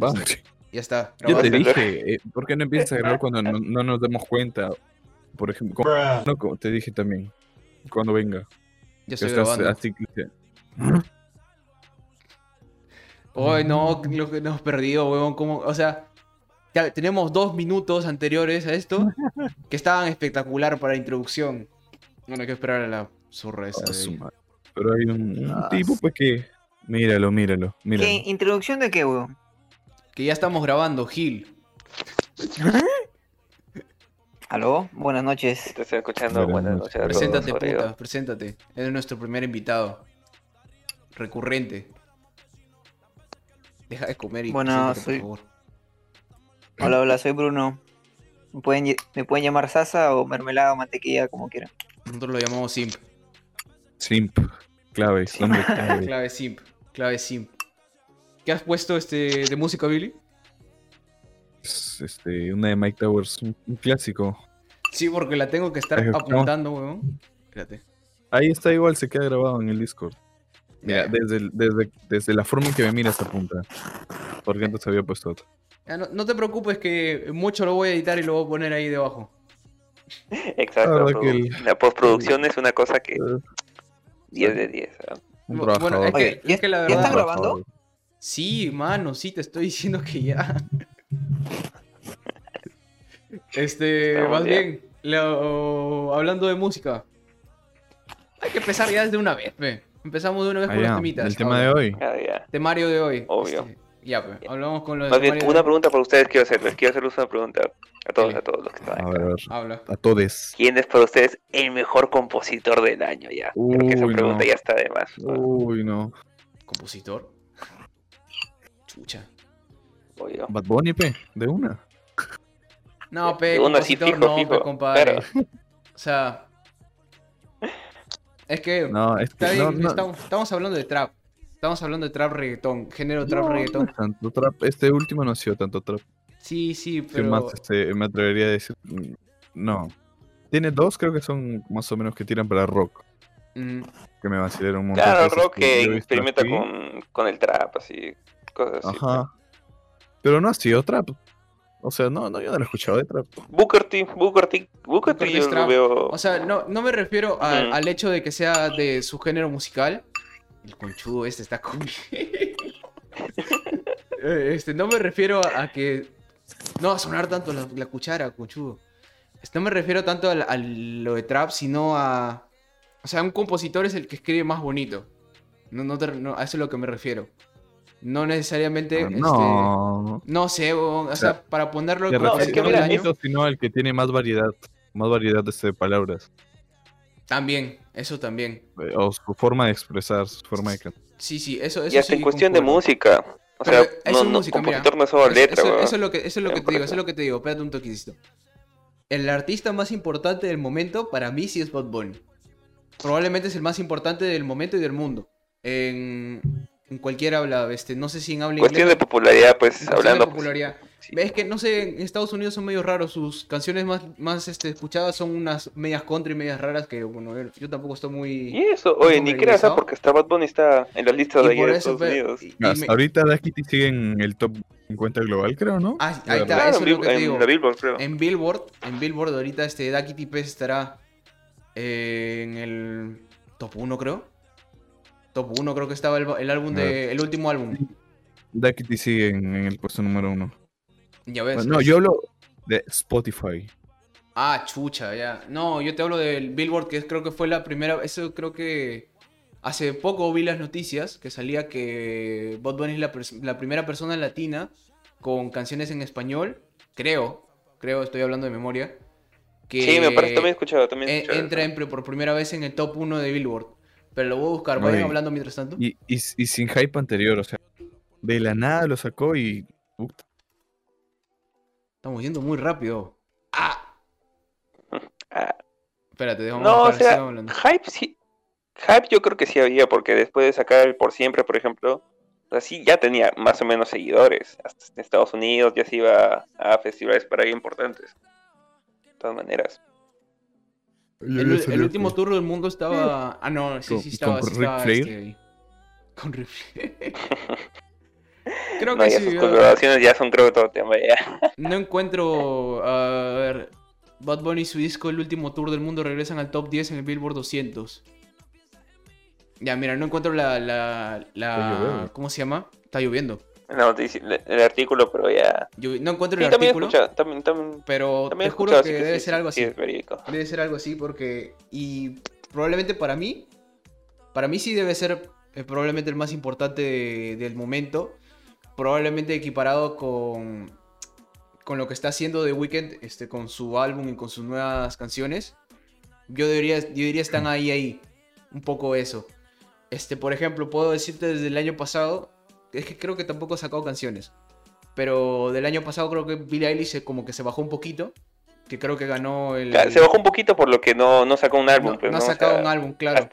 Va. Ya está. Yo te dije, eh, ¿por qué no empiezas a grabar cuando no, no nos demos cuenta? Por ejemplo, como- no, como te dije también, cuando venga. Ya estoy estás grabando. así que- Ay, no, lo que nos hemos perdido, huevón. ¿cómo? O sea, ya tenemos dos minutos anteriores a esto que estaban espectacular para introducción. Bueno, hay que esperar a la zurra esa. De su ahí. madre. Pero hay un, un Ah, tipo pues que... Míralo, míralo, míralo. ¿Qué? ¿Introducción de qué, weón? Que ya estamos grabando, Gil. ¿Aló? Buenas noches. Te estoy escuchando. Buenas Buenas noches. Preséntate, Rodrigo. puta, preséntate. Eres nuestro primer invitado. Recurrente. Deja de comer y Bueno, soy- por favor. Hola, hola, soy Bruno. Me pueden, lle- me pueden llamar Sasa o mermelada o mantequilla, como quieran. Nosotros lo llamamos Simp. Simp, clave. Clave Simp. Clave Simp. ¿Qué has puesto este de música, Billy? Es, este, una de Mike Towers, un, un clásico. Sí, porque la tengo que estar apuntando, weón. Espérate. Ahí está igual, se queda grabado en el Discord. Mira, Ya. desde, desde, desde la forma en que me mira esta punta. Porque antes había puesto otra. Ya, no, no te preocupes que mucho lo voy a editar y lo voy a poner ahí debajo. Exacto. La que postproducción es una cosa que Eh, 10 de 10. ¿ah? Un Bu- bueno, es que, Oye, ¿ya- es que la ya verdad... están grabando? Sí, mano, sí, te estoy diciendo que ya. Este, Estamos más bien. bien, lo- hablando de música. Hay que empezar ya desde una vez, pe. Empezamos de una vez Ah, con los temitas. El tema de hoy. Ah. Temario de hoy. Obvio. Este, ya, pe. Hablamos con los Más bien, una de pregunta para ustedes quiero hacerles. Quiero hacerles una pregunta a todos, Sí. a todos los que están A acá. ver, a ver. Habla. A todes. ¿Quién es para ustedes el mejor compositor del año? Ya. Creo que esa Uy, pregunta no. ya está de más. Uy, no. ¿Compositor? Chucha. Bad Bunny, pe, de una. No, pe, De una sí, fijo, no, fijo. pe, compadre. O sea... Es que... No, es que Está bien, no, no, Estamos, estamos hablando de trap. Estamos hablando de trap reggaetón. Género trap no, no reggaetón. es tanto trap. Este último no ha sido tanto trap. Sí, sí, pero... más, este, me atrevería a decir. mm, No. Tiene dos, creo que son más o menos que tiran para rock. Mm, Que me vacilaron un montón. Claro, rock que visto experimenta con, con el trap, así. Cosas así. Ajá. Pero no ha sido trap. O sea, no, no, yo no lo he escuchado de trap. Booker T, Booker T, Booker T Booker T yo lo veo. O sea, no, no me refiero a- al hecho de que sea de su género musical. El conchudo este está con... Eh, este, no me refiero a, a que... No va a sonar tanto la, la cuchara, conchudo. Este, No me refiero tanto al- a, lo de trap, sino a... O sea, un compositor es el que escribe más bonito. No, no, te- no, a eso es lo que me refiero. No necesariamente... este, no. no sé, o, o sea, para ponerlo no, es que no mira, bonito, sino al que tiene más variedad. Más variedad este, de palabras. También, eso también. Eh, O su forma de expresar, su forma de cantar. Sí, sí, eso, eso y hasta sí en cuestión de música. O Pero sea, eso no, es no, música, mira. no es solo Eso- letra, eso, eso es lo que, eso es lo que te digo, eso es lo que te digo. Espérate un toquecito. El artista más importante del momento para mí sí es Bad Bunny. Probablemente es el más importante del momento y del mundo. En, en cualquier habla, este, no sé si en habla Cuestión de popularidad, pues, en de hablando. pues, popularidad. sí. Es que no sé, en Estados Unidos son medio raros. Sus canciones más, más este, escuchadas son unas medias country, medias raras que, bueno, yo tampoco estoy muy. Y eso, oye, ni creas, ¿ah? porque hasta Bad Bunny está en la lista de de Estados Unidos. y- y me- ahorita Daft Kitty sigue en el top 50 global, creo, ¿no? Ah, ahí está, Claro. eso en, es lo que te en digo. la Billboard, creo. En Billboard, en Billboard ahorita este Ducky Pez estará eh, en el top 1 creo. Top 1 creo que estaba el, el álbum de el último álbum. Daft Kitty sigue en, en el puesto número uno. Ya ves. no, yo hablo de Spotify. Ah, chucha, ya. No, yo te hablo del Billboard que es- creo que fue la primera, eso creo que hace poco vi las noticias que salía que Bad Bunny es la, la primera persona latina con canciones en español, creo, creo, estoy hablando de memoria. Que Sí, me parece, también he escuchado, también escuchado entra en por primera vez en el top 1 de Billboard. Pero lo voy a buscar, vayan hablando mientras tanto. Y, y, y sin hype anterior, o sea, de la nada lo sacó y. Estamos yendo muy rápido. ¡Ah! Ah, Espérate, déjame No, o sea, hablando. hype sí. Hype yo creo que sí había, porque después de sacar el Por Siempre, por ejemplo, así ya tenía más o menos seguidores. Hasta en Estados Unidos ya se iba a festivales para ahí importantes. De todas maneras. El, el último tour del mundo estaba. Ah, no, sí, Con- sí con estaba. sí Ric estaba Flair. este, ahí. Con Ric Flair. Creo No, que sí. sus yo colaboraciones ya son creo que todo tema ya. no encuentro. A ver. Bad Bunny y su disco El último tour del mundo regresan al top 10 en el Billboard 200. Ya, mira, no encuentro la. la. ¿Cómo se llama? Está lloviendo. La noticia, el artículo, pero ya. Yo no encuentro el también artículo, escuchado, también, también, pero también te juro que debe sí, ser algo sí, así. es. Debe ser algo así porque... Y probablemente para mí, para mí sí debe ser eh, probablemente el más importante de- del momento. Probablemente equiparado con, con lo que está haciendo The Weeknd este, con su álbum y con sus nuevas canciones. Yo, debería, yo diría están ahí, ahí. Un poco eso. Este, por ejemplo, puedo decirte desde el año pasado, es que creo que tampoco ha sacado canciones. Pero del año pasado creo que Billie Eilish se- como que se bajó un poquito. Que creo que ganó el... Claro, Se bajó un poquito por lo que no, no sacó un álbum. No, pues, no ha sacado sea, un álbum, claro.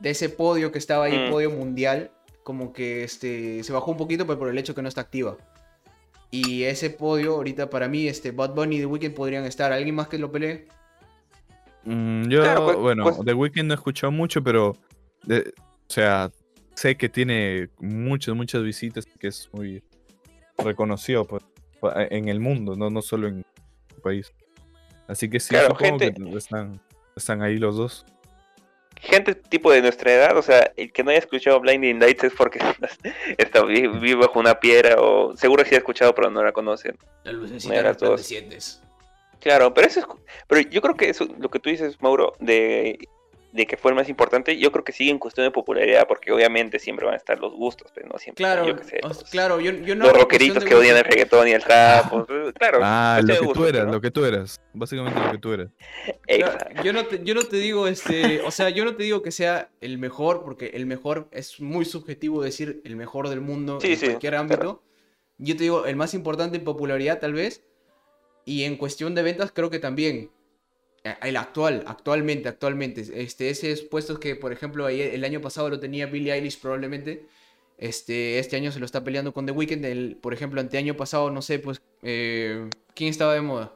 De ese podio que estaba ahí, Mm. podio mundial, como que este se bajó un poquito pues, por el hecho que no está activa. Y ese podio, ahorita para mí, este Bad Bunny y The Weeknd podrían estar. ¿Alguien más que lo pelee? Mm, yo, Claro, pues- bueno, pues- The Weeknd no he escuchado mucho, pero, de- o sea, sé que tiene muchas, muchas visitas, que es muy reconocido pues, pa- en el mundo, no, no solo en el país. Así que sí, Claro, supongo gente- que están, están ahí los dos. gente tipo de nuestra edad, o sea, el que no haya escuchado Blinding Lights es porque está vi- vive bajo una piedra o seguro sí ha escuchado pero no la conocen. La lucecita Mira, todos. resplandecientes. Claro, pero eso es, pero yo creo que eso, lo que tú dices, Mauro, de, de que fue el más importante, yo creo que sigue en cuestión de popularidad, porque obviamente siempre van a estar los gustos, pero no siempre. Claro, yo qué sé, o- los, claro, yo, yo no. los hablo en rockeritos que odian el reggaetón y el rap, o- claro. Ah, lo que tú eras, ¿no? lo que tú eras. Básicamente lo que tú eras. Exacto. yo no te, yo no te digo este, o sea, yo no te digo que sea el mejor, porque el mejor es muy subjetivo decir el mejor del mundo Sí, en sí, cualquier claro. ámbito. Yo te digo el más importante en popularidad tal vez, y en cuestión de ventas creo que también. Eh, El actual, actualmente, actualmente. Este, ese es puestos que, por ejemplo, el año pasado lo tenía Billie Eilish probablemente. Este, este año se lo está peleando con The Weeknd. El, por ejemplo, anteaño pasado, no sé, pues, eh, ¿quién estaba de moda?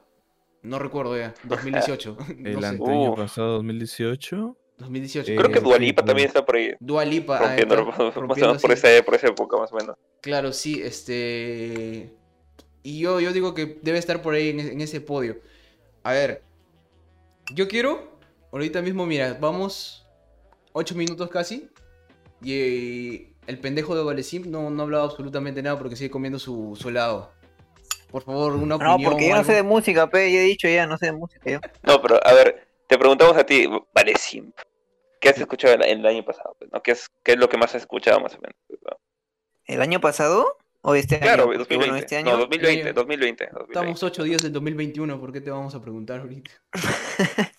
No recuerdo ya. 2018. El no sé. anteaño pasado, 2018. 2018. Eh, Creo que sí, Dualipa también está por ahí, Dua Lipa. ah, rompiendo, está por, esa, por esa época más o menos. Claro, sí, este... Y yo, yo digo que debe estar por ahí en, en ese podio. A ver, yo quiero, ahorita mismo, mira, vamos 8 minutos casi. Y el pendejo de Valecim no, no ha hablado absolutamente nada porque sigue comiendo su, su helado. Por favor, una No, opinión. porque o yo no sé de música, pe, ya he dicho ya, no sé de música yo. No, pero a ver, te preguntamos a ti, vale, Simp, ¿qué has escuchado el, el año pasado? no? ¿Qué, es, ¿Qué es lo que más has escuchado más o menos? no? ¿El año pasado? ¿O este Claro, año? Porque, 2020. bueno, este año... No, 2020, año- 2020. 2020. Estamos 8 días del 2021, ¿por qué te vamos a preguntar ahorita?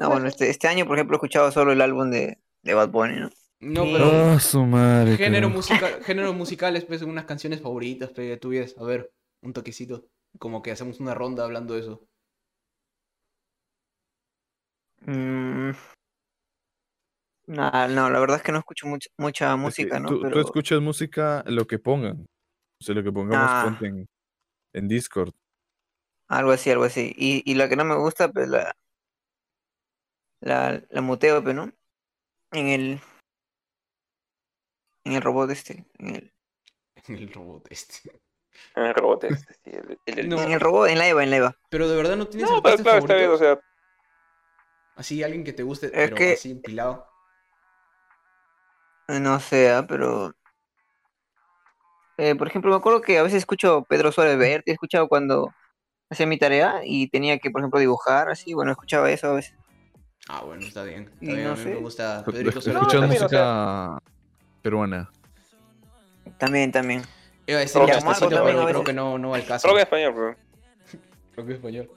No, bueno, este, este año, por ejemplo, he escuchado solo el álbum de, de Bad Bunny, ¿no? No, pero... Ah, su madre. Género musical, géneros musicales, pues, unas canciones favoritas, pe, tuyas. A ver, un toquecito. Como que hacemos una ronda hablando de eso. Mm, nah, no, la verdad es que no escucho mucha, mucha Es que música, ¿no? tú, escuchas música lo que pongan. O sea, lo que pongamos Ah. ponte en, en Discord. algo así, algo así. Y, y la que no me gusta, pues la... La, la muteo, pues, ¿no? En el... En el robot este. En el, El robot este. El robot este, sí, el, el- el- No. en el robot, en la EVA, en la EVA. Pero de verdad no tienes No, pero está bien, o sea, Así, alguien que te guste, Es pero que- así empilado. No sé, ah, pero... Eh, por ejemplo, me acuerdo que a veces escucho Pedro Suárez Verde, he escuchado cuando hacía mi tarea y tenía que, por ejemplo, dibujar, así, bueno, escuchaba eso a veces. Ah, bueno, está bien. Está bien, no a mí me gusta Escu- Pedrito escu- Suárez. Escuchas también, o música peruana. También, también. Iba a decir Rock español pero creo que no, no va al caso. rock en español, bro. Rock español.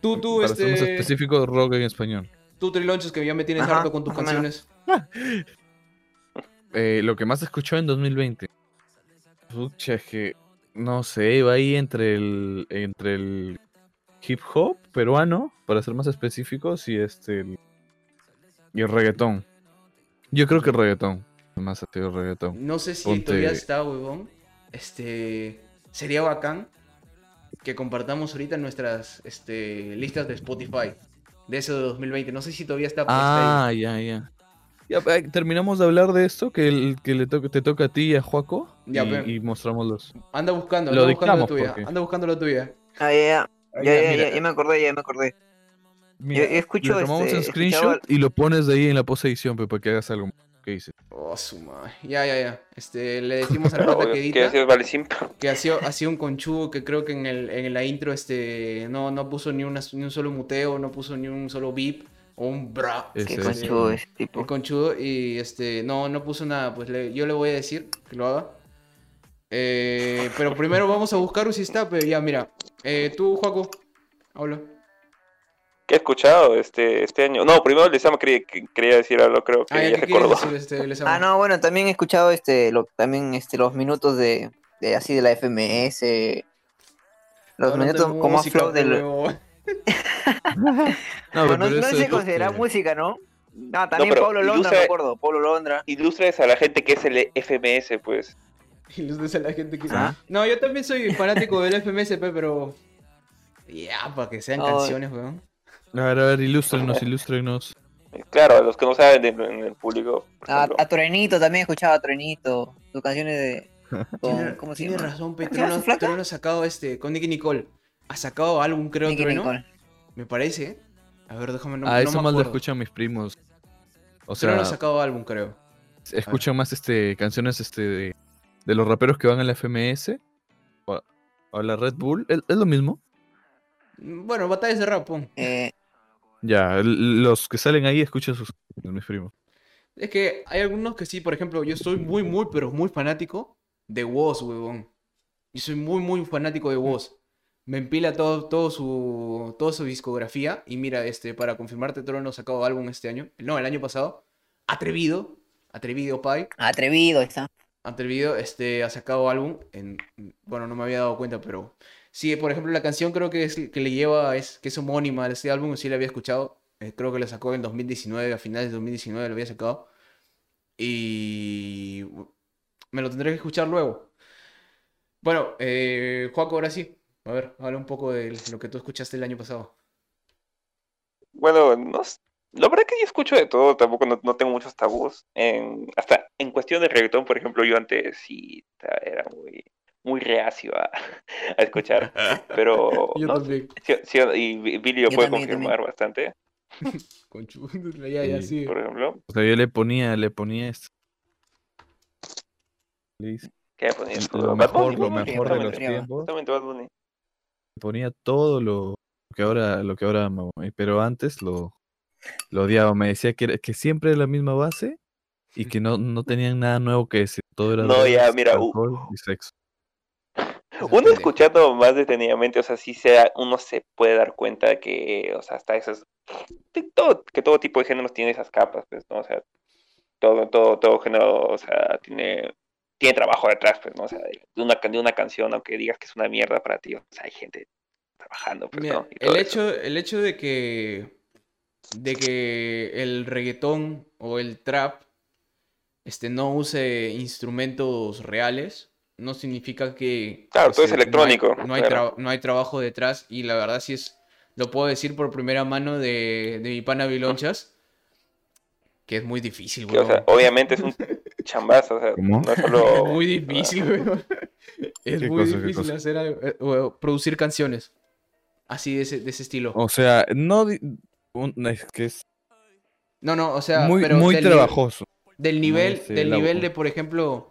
Tú, tú, Para ser este... específico, rock en español. Tú, Trilonches, que ya me tienes Ajá, harto con tus canciones. Eh, lo que más escuchó en 2020. Pucha, es que no sé, iba ahí entre el entre el hip hop peruano, para ser más específicos, y este el, y el reggaetón. Yo creo que el reggaetón. Más sido el reggaetón. No sé si Ponte- todavía está, huevón. Este. Sería bacán que compartamos ahorita nuestras este, listas de Spotify de eso de 2020. No sé si todavía está puesta ahí. Ah, ya, ya. Ya, eh, terminamos de hablar de esto, que, el, que le to- te toca a ti y a Juaco. Ya, y, mostramos los. Anda buscando, Lo anda buscando la tuya. porque- Anda buscando la tuya. Ah, ya, ya. Ya, ya, ya, ya, ya me acordé, ya me acordé. Mira, yo- yo escucho, le tomamos este, un screenshot escuchaba- y lo pones de ahí en la post edición, para que hagas algo. ¿Qué dices? Oh, su madre. Ya, ya, ya. Este, le decimos a la pata que ¿Qué edita vale que ha sido, ha sido un conchudo que creo que en, el, en la intro este, no, no puso ni, una, ni un solo muteo, no puso ni un solo beep un bra. Qué conchudo ese El tipo. conchudo y este, no, no puso nada. Pues le- yo le voy a decir que lo haga. Eh, pero primero vamos a buscar si está, pero ya, mira. Eh, tú, Juaco, habla. ¿Qué he escuchado este, este año? No, primero Lezama quería, que- quería decir algo, creo que Ah, ya, ya ¿qué se quieres acordó. decir, este? Ah, no, bueno, también he escuchado este, lo, también este, los minutos de, de así de la FMS. Los Hablando de minutos como música, flow del. No, Bueno, no, pero no eso se es considera música, ¿no? No, también Pablo Londra, ilustra- me acuerdo. Pablo Londra. Ilustres a la gente que es el FMS, pues. Los de la gente que... Ah. No, yo también soy fanático del FMSP, pero... Ya, para que sean No. canciones, weón. A ver, a ver, ilústrenos, ilústrenos. Claro, a los que no saben de- en el público. A, a Truenito también escuchaba a Truenito. Sus canciones de. con- Tiene, ¿Cómo se tiene llama? razón, ¿Cómo se llama Petruno, su flaca? Trueno ha sacado este, con Nicky Nicole. Ha sacado álbum, creo, Nicky Trueno. Nicole. Me parece. A ver, déjame, no, ah, no eso me más lo escuchan mis primos. O Trueno sea, ha sacado álbum, creo. escuchan más este canciones este de, de los raperos que van a la FMS o a, o a la Red Bull. ¿Es, es lo mismo? Bueno, batallas de rap. Eh, Ya, los que salen ahí escuchan sus mis primos. Es que hay algunos que sí, por ejemplo, yo soy muy, muy, pero muy fanático de Woz, huevón. Yo soy muy, muy fanático de Woz. Me empila todo, todo su, toda su discografía. Y mira, este, para confirmarte, Trueno ha sacado álbum este año. No, el año pasado. Atrevido. Atrevido, Pai. atrevido está. Atrevido, este, ha sacado álbum. En, bueno, no me había dado cuenta, pero... Sí, por ejemplo, la canción creo que, es, que le lleva, es, que es homónima de este álbum, sí la había escuchado. Eh, creo que la sacó en 2019, a finales de 2019 lo había sacado. Y me lo tendré que escuchar luego. Bueno, eh, Joaco, ahora sí. A ver, habla un poco de lo que tú escuchaste el año pasado. Bueno, no, la verdad que yo escucho de todo, tampoco no, no tengo muchos tabús. En, hasta en cuestión de reggaetón, por ejemplo, yo antes sí era muy, muy reacio a, a escuchar, pero Yo no, también. sí- sí, y Bi- Billy lo Yo puede también, confirmar bastante, Conchu- Ya, ya, Sí, por ejemplo. O sea, yo le ponía, le ponía esto. ¿Qué me ponías? Lo mejor, lo mejor de los tiempos. justamente Bad Bunny. Ponía todo lo que ahora lo que ahora amo, pero antes lo, lo odiaba me decía que, era- que siempre era la misma base y que no, no tenían nada nuevo que decir todo era No, ya, mira, y sexo Uno escuchando más detenidamente, o sea, sí sea, uno se puede dar cuenta que, o sea, hasta esas, de todo, que todo tipo de géneros tiene esas capas, pues, ¿no? O sea, todo, todo, todo género, o sea, tiene, tiene trabajo detrás, pues, ¿no? O sea, de una, de una canción, aunque digas que es una mierda para ti, o sea, hay gente trabajando, pues, Mira, ¿no? Y el eso. hecho, el hecho de que de que el reggaetón o el trap este, no use instrumentos reales no significa que Claro, todo es este, no hay- electrónico, no hay, claro. no hay trabajo detrás y la verdad sí es lo puedo decir por primera mano de, de mi pana Vilonchas que es muy difícil Que, o sea, obviamente es un chambazo, o sea, ¿Cómo? no es solo... Es muy difícil. Es ¿Qué muy cosa, difícil hacer algo, eh, o producir canciones así de ese, de ese estilo. o sea no un- es que es No, no, o sea, muy pero muy del nivel- trabajoso Del nivel, del nivel de, por ejemplo,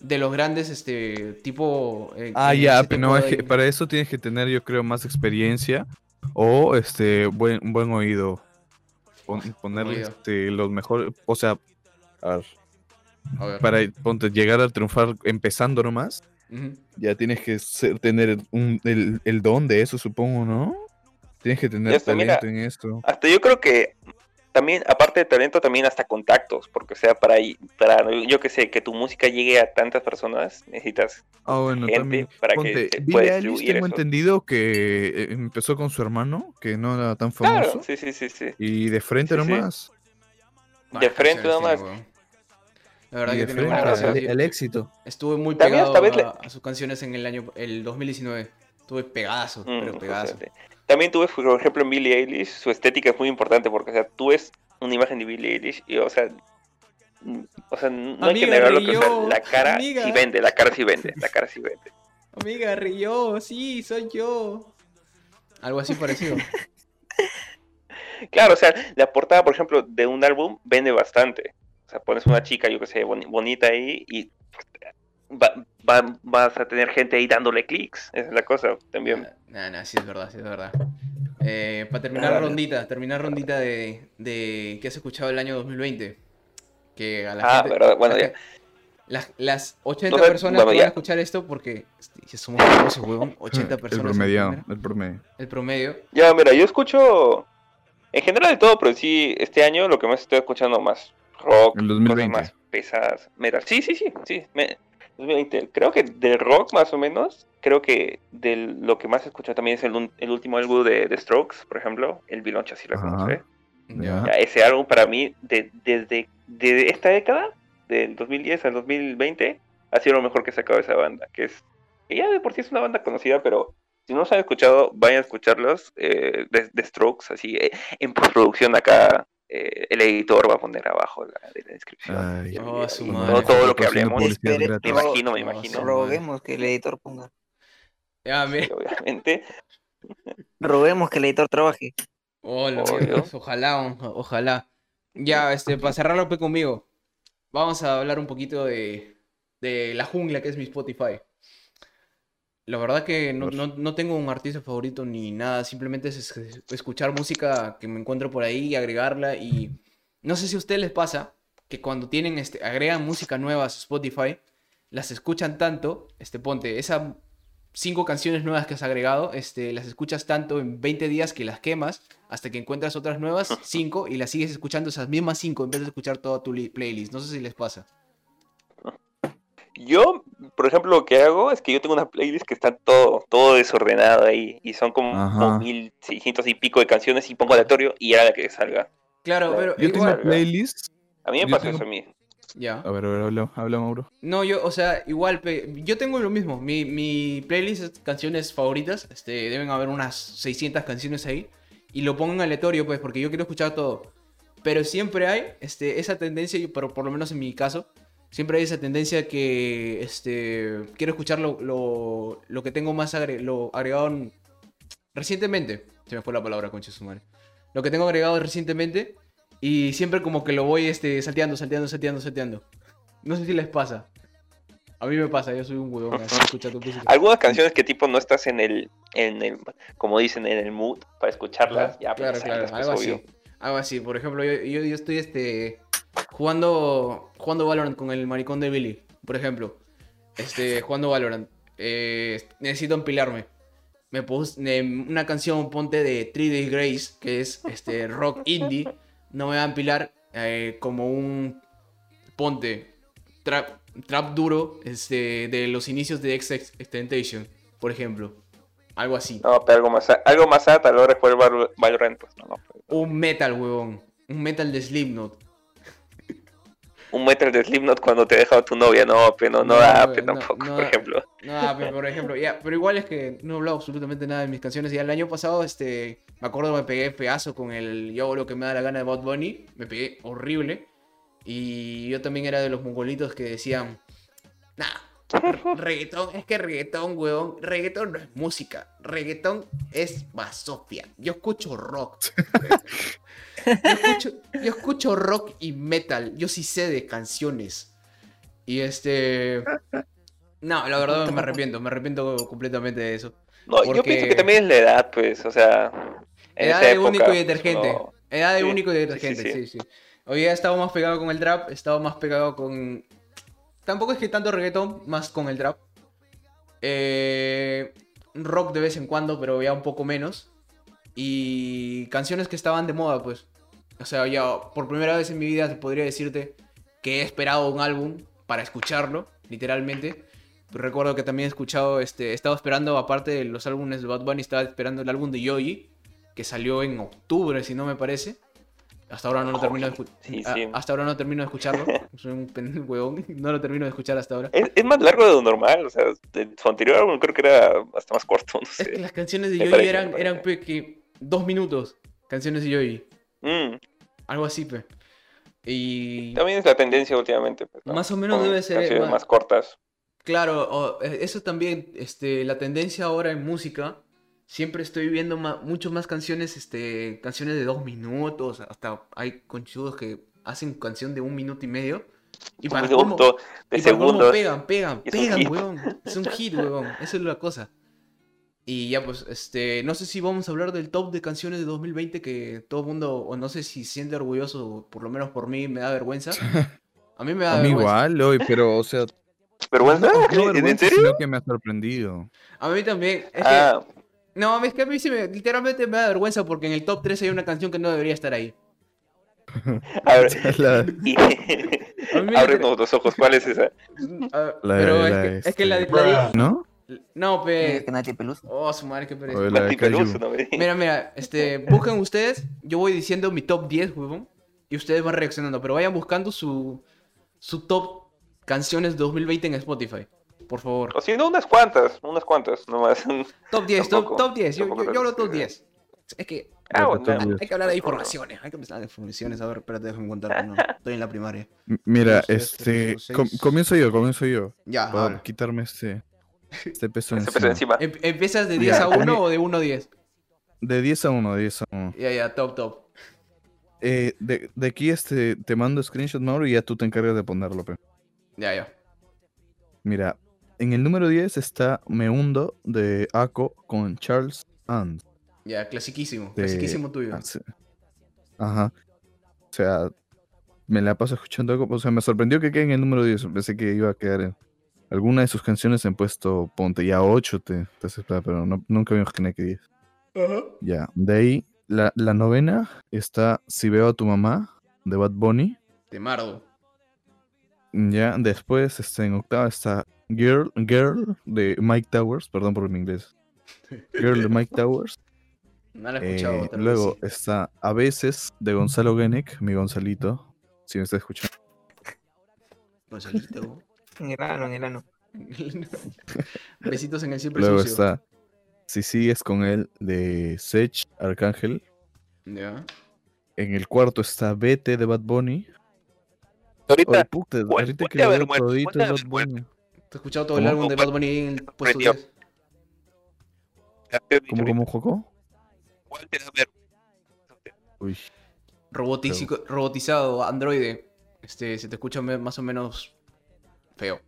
de los grandes, este, tipo... eh, ah ya pero no es que para eso tienes que tener yo creo más experiencia o este buen buen oído Pon- ponerle oído. este, los mejores o sea A ver, para ponte, llegar a triunfar empezando nomás ujú. ya tienes que ser- tener un- el, el don de eso, supongo, ¿no? Tienes que tener Ya está, mira. talento en esto. Hasta yo creo que también, aparte de talento, también hasta contactos, porque o sea, para, para yo que sé, que tu música llegue a tantas personas, necesitas Ah, bueno, gente también. para Ponte, que se Billie pueda Eilish distribuir tengo eso. entendido que eh, empezó con su hermano, que no era tan famoso, Claro, sí, sí, sí, sí. y de frente Sí, sí. nomás. Varias frente canciones nomás. tiene, weón. La verdad Y que tiene buenas frente, canciones. el, el éxito. Estuve muy También pegado esta vez le- a, sus canciones en el año, el 2019. Estuve pegazo, Mm, pero pegazo. justamente. También tuve, por ejemplo, en Billie Eilish, su estética es muy importante porque, o sea, tú ves una imagen de Billie Eilish y, o sea, O sea, no hay que Amiga, negar lo que o sea, la cara amiga. sí vende, la cara sí vende, la cara sí vende. Amiga, Río, sí, soy yo. Algo así parecido. Claro, o sea, la portada, por ejemplo, de un álbum vende bastante. O sea, pones una chica, yo que sé, boni- bonita ahí y va- va- vas a tener gente ahí dándole clics. Esa es la cosa también. Nah, nah, sí es verdad, sí es verdad. Eh, para terminar Ah, rondita, terminar rondita de, de qué has escuchado el año 2020. Que a la Ah, gente. verdad, bueno, la ya. que- Las, las 80 No sé, personas bueno, que van a escuchar esto, porque este, somos famosos, huevón. 80 El personas. en promedio, el promedio. El promedio. Ya, mira, yo escucho en general de todo, pero sí, este año lo que más estoy escuchando más rock, El 2020. cosas más pesadas, metal. Sí, sí, sí, sí. me- 2020. Creo que del rock más o menos, creo que de lo que más escucho también es el, el último álbum de, de Strokes, por ejemplo, el Viloncha, si lo conoce. Ya, ese álbum para mí, de- desde de esta década, del 2010 al 2020, ha sido lo mejor que ha sacado esa banda, que es, que ya de por sí es una banda conocida, pero si no los han escuchado, vayan a escucharlos, eh, de, de Strokes, así, eh, en postproducción acá, eh, el editor va a poner abajo la, de la descripción. Ay, Y- Oh, y- madre. todo, todo lo que hablemos, me imagino, me Oh, imagino, Roguemos que el editor ponga. Ya, mira. sí, obviamente. Roguemos que el editor trabaje. Hola, Obvio. amigos, ojalá, ojalá. Ya, este, para cerrarlo pues, conmigo, vamos a hablar un poquito de, de la jungla que es mi Spotify. La verdad que no, no- no tengo un artista favorito ni nada, simplemente es es- escuchar música que me encuentro por ahí y agregarla y no sé si a ustedes les pasa que cuando tienen, este, agregan música nueva a su Spotify, las escuchan tanto, este, ponte, esas cinco canciones nuevas que has agregado, este, las escuchas tanto en 20 días que las quemas hasta que encuentras otras nuevas, cinco, y las sigues escuchando esas mismas cinco en vez de escuchar toda tu li- playlist. No sé si les pasa. Yo, por ejemplo, lo que hago es que yo tengo una playlist que está todo, todo desordenado ahí y son como, como 1600 y pico de canciones y pongo aleatorio y era la que salga. Claro, pero Yo tengo igual, playlist. A mí me Yo pasa tengo- eso a mí. ya. A ver, a ver, habla, habla Mauro. No, yo, o sea, igual, yo tengo lo mismo. Mi, mi playlist es canciones favoritas. Este, deben haber unas 600 canciones ahí. Y lo pongo en aleatorio, pues, porque yo quiero escuchar todo. Pero siempre hay este, esa tendencia, yo- pero por lo menos en mi caso, siempre hay esa tendencia que este, quiero escuchar lo, lo, lo que tengo más agre- lo agregado en- recientemente. Se me fue la palabra, concha su madre. Lo que tengo agregado recientemente. Y siempre como que lo voy este, salteando, salteando, salteando, salteando. No sé si les pasa. A mí me pasa, yo soy un huevón así escuchando música. Algunas canciones que tipo no estás en el, en el, como dicen, en el mood para escucharlas, ya claro, pues, claro, algo obvio. así. Algo así, por ejemplo, yo, yo, yo estoy este jugando jugando Valorant con el maricón de Billy, por ejemplo. Este, jugando Valorant. Eh, necesito empilarme. Me puse una canción, ponte de Three Days Grace, que es este rock indie. No me va a empilar eh, como un ponte trap, trap duro este, de los inicios de X-Extentation, por ejemplo. Algo así. No, pero algo más, algo más a la hora jugar Val- Valorant, pues no, no. Un metal, huevón. Un metal de Slipknot. Un metal de Slipknot cuando te deja tu novia, no, pero no, no, No, da, no, tampoco, no por ejemplo. No, pero por ejemplo, ya, pero igual es que no he hablado absolutamente nada de mis canciones. Ya el año pasado, este, me acuerdo que me pegué pedazo con el Yo hago lo que me da la gana de Bad Bunny. Me pegué horrible. Y yo también era de los mongolitos que decían, nah, reggaetón, es que reggaetón, weón, reggaetón no es música, reggaetón es basofia. Yo escucho rock. Yo escucho, yo escucho rock y metal, yo sí sé de canciones. Y este... No, la verdad me arrepiento, me arrepiento completamente de eso. No, yo pienso que también es la edad, pues, o sea. en Edad esa de época, único y pues, detergente. uno- Edad de Sí, único y sí, sí, detergente, sí, sí. sí. Hoy día he estado más pegado con el trap, he estado más pegado con... Tampoco es que tanto reggaetón, más con el trap. Eh, rock de vez en cuando, pero ya un poco menos. Y canciones que estaban de moda, pues. O sea, ya por primera vez en mi vida te podría decirte que he esperado un álbum para escucharlo, literalmente. Recuerdo que también he escuchado, este, he estado esperando, aparte de los álbumes de Bad Bunny, estaba esperando el álbum de Yoyi, que salió en octubre, si no me parece. Hasta ahora no lo termino de escuchar. Sí, sí. Hasta ahora no termino de escucharlo. Soy un huevón. No lo termino de escuchar hasta ahora. Es, es más largo de lo normal, o sea, su anterior álbum creo que era hasta más corto, no Es que sé. las canciones de parece, eran, eran que dos minutos. Canciones de Yoyi. Mm, Algo así, pe. Y También es la tendencia últimamente. pues, ¿no? Más o menos Con debe ser, ma- más cortas. claro, eh, eso también, este, la tendencia ahora en música, siempre estoy viendo ma- mucho más canciones, este, canciones de dos minutos, hasta hay conchudos que hacen canción de un minuto y medio. Y para minuto de Y para pegan, pegan, pegan, weón. Es un hit, weón. Esa es la cosa. Y ya, pues, este, no sé si vamos a hablar del top de canciones de 2020 que todo el mundo, o no sé si siente orgulloso, por lo menos por mí, me da vergüenza. A mí me da A mí vergüenza. igual, hoy, pero, o sea, ¿Vergüenza? no ¿En vergüenza, serio? sino que me ha sorprendido. A mí también. Es Ah, que, no, es que a mí sí me, literalmente me da vergüenza porque en el top 3 hay una canción que no debería estar ahí. a ver. La- y- A mí me- Ábrenos los ojos, ¿cuál es esa? Ah, La de pero es la, que, es que la, este, la- ¿No? No, pe. que nadie pelusa. Oh, su madre, qué pereza. Peluso, ¿no? Mira, mira, este, busquen ustedes, yo voy diciendo mi top 10, huevón, y ustedes van reaccionando, pero vayan buscando su, su top canciones 2020 en Spotify, por favor. O si no, unas cuantas, unas cuantas nomás. Top 10, top, top 10, yo, yo, yo hablo top sí. 10. Es que Ah, bueno, top ya. 10. hay que hablar de informaciones, hay que empezar de informaciones, a ver, espérate, déjame contar, no, estoy en la primaria. Mira, Dos, tres, este, cuatro, com- comienzo yo, comienzo yo. Ya, Para quitarme este, este peso empezó encima. encima. Em- ¿Empiezas de Ya, 10 a comi- 1 o de 1 a 10? De 10 a 1, de 10 a 1. Ya, ya, top, top. Eh, de, de aquí este, te mando screenshot, Mauro, y ya tú te encargas de ponerlo. pe. Ya, ya. Mira, en el número 10 está Me Hundo de Ako con Charles And. Ya, clasiquísimo, de- clasiquísimo tuyo. ah, sí. Ajá. O sea, me la paso escuchando. O sea, me sorprendió que quede en el número 10. Pensé que iba a quedar en alguna de sus canciones en puesto, ponte ya 8, te, te aceptaba, pero no- nunca me imaginé que 10. Ajá. Ya, de ahí, la, la novena está Si veo a tu mamá, de Bad Bunny. De Mardo. Ya, después, este, en octava está Girl, Girl de Mike Towers, perdón por mi inglés. Girl de Mike Towers. No la he escuchado. Eh, luego sí. está A veces de Gonzalo Genek, mi Gonzalito, si me está escuchando. Gonzalito. En el ano, en el ano. Besitos en el siempre Luego sucio. está Si sigues con él de Sech Arcángel. Ya. En el cuarto está Vete de Bad Bunny. Ahorita, Oye, puta, Vuel- ahorita que haber veo todito es Bad. Bunny. ¿Te has escuchado todo el álbum de Bad Bunny en el puesto Sorprendió. 10? ¿Cómo, cómo, Joco? Walter, Uy. Robotizado, androide. Este, se te escucha más o menos feo.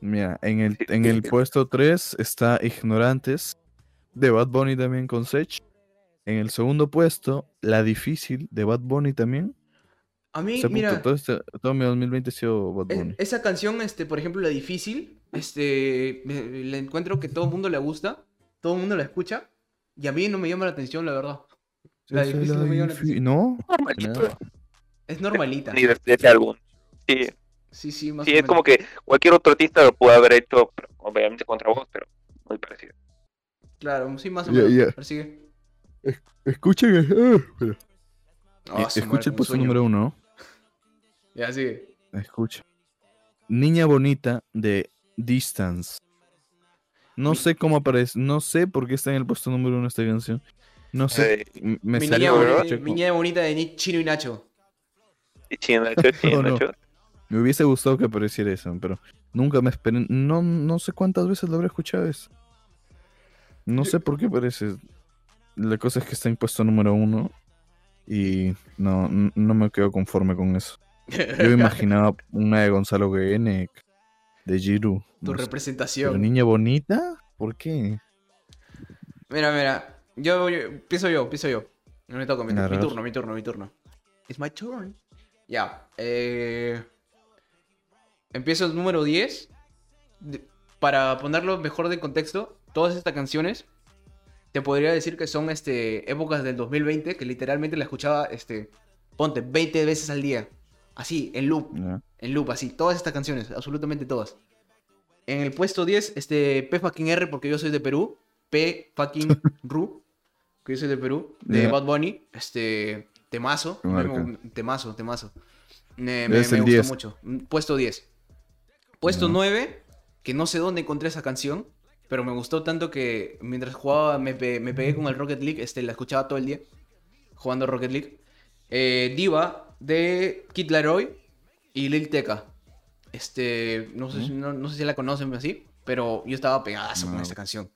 Mira, en el, en el puesto 3 está Ignorantes de Bad Bunny también con Sech. En el segundo puesto, La Difícil de Bad Bunny también. A mí, puta, mira, todo, este, todo mi 2020 ha sido Bad es- Bunny. esa canción, este, por ejemplo, la difícil, este, la encuentro que todo el mundo le gusta, todo el mundo la escucha, y a mí no me llama la atención, la verdad. la difícil no me llama la atención. No, normalito. nada. Es normalita. Ni de, de ese álbum. Sí, Sí, sí, más sí, o es menos. como que cualquier otro artista lo pudo haber hecho, pero obviamente contra vos, pero muy parecido. Claro, sí, más o menos. Persigue. Escuchen, el- ah. Ah, Eh, su escucha madre, el puesto número uno. Ya, sigue. Escucha. Niña Bonita de Distance. No Mi- sé cómo aparece, no sé por qué está en el puesto número uno esta canción. No sé, Eh, me Mi salió niña, bonita de Ni- Chino y Nacho. y Chino Nacho, Chino No, no. Nacho. Me hubiese gustado que apareciera eso, pero nunca me esperé. No, no sé cuántas veces lo habré escuchado eso. No sé por qué aparece. La cosa es que está en puesto número uno. Y no, no me quedo conforme con eso. Yo imaginaba una de Gonzalo Genek, de Giru. Tu no sé. representación. ¿Pero niña bonita? ¿Por qué? Mira, mira. Yo, yo empiezo yo, empiezo yo. Me toca, mi, mi turno, mi turno, mi turno. It's my turn. Ya. eh, Empiezo el número 10. De- Para ponerlo mejor de contexto, todas estas canciones te podría decir que son este, épocas del 2020 que literalmente la escuchaba, este, ponte, 20 veces al día. Así, en loop. Ya. En loop, así. Todas estas canciones, absolutamente todas. En el puesto 10, este P fucking R, porque yo soy de Perú. P fucking Ru, que yo soy de Perú. De. Bad Bunny. Este. Temazo. Temazo, temazo. Me, me, Es me el gustó 10. mucho. Mm, Puesto 10. Puesto Ya. 9, que no sé dónde encontré esa canción. Pero me gustó tanto que mientras jugaba, me, pe- me pegué con el Rocket League. Este, la escuchaba todo el día. Jugando Rocket League. Eh, Diva de Kid Laroi y Lil Tecca. Este, no sé, si- no, no sé si la conocen así, pero yo estaba pegadazo con No. esta canción.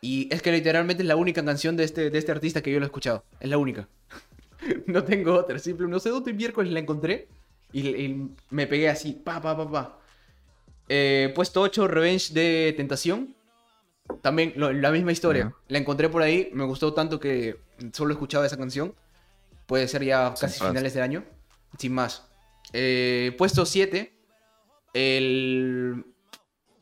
Y es que literalmente es la única canción de este, de este artista que yo lo he escuchado. Es la única. no tengo otra. Simple, no sé dónde miércoles la encontré. Y, y me pegué así, pa, pa, pa, pa. Eh, puesto 8, Revenge de Tentación. También lo- la misma historia. La encontré por ahí. Me gustó tanto que solo escuchaba esa canción. Puede ser ya casi finales del año. Sin más. Eh, puesto 7. El,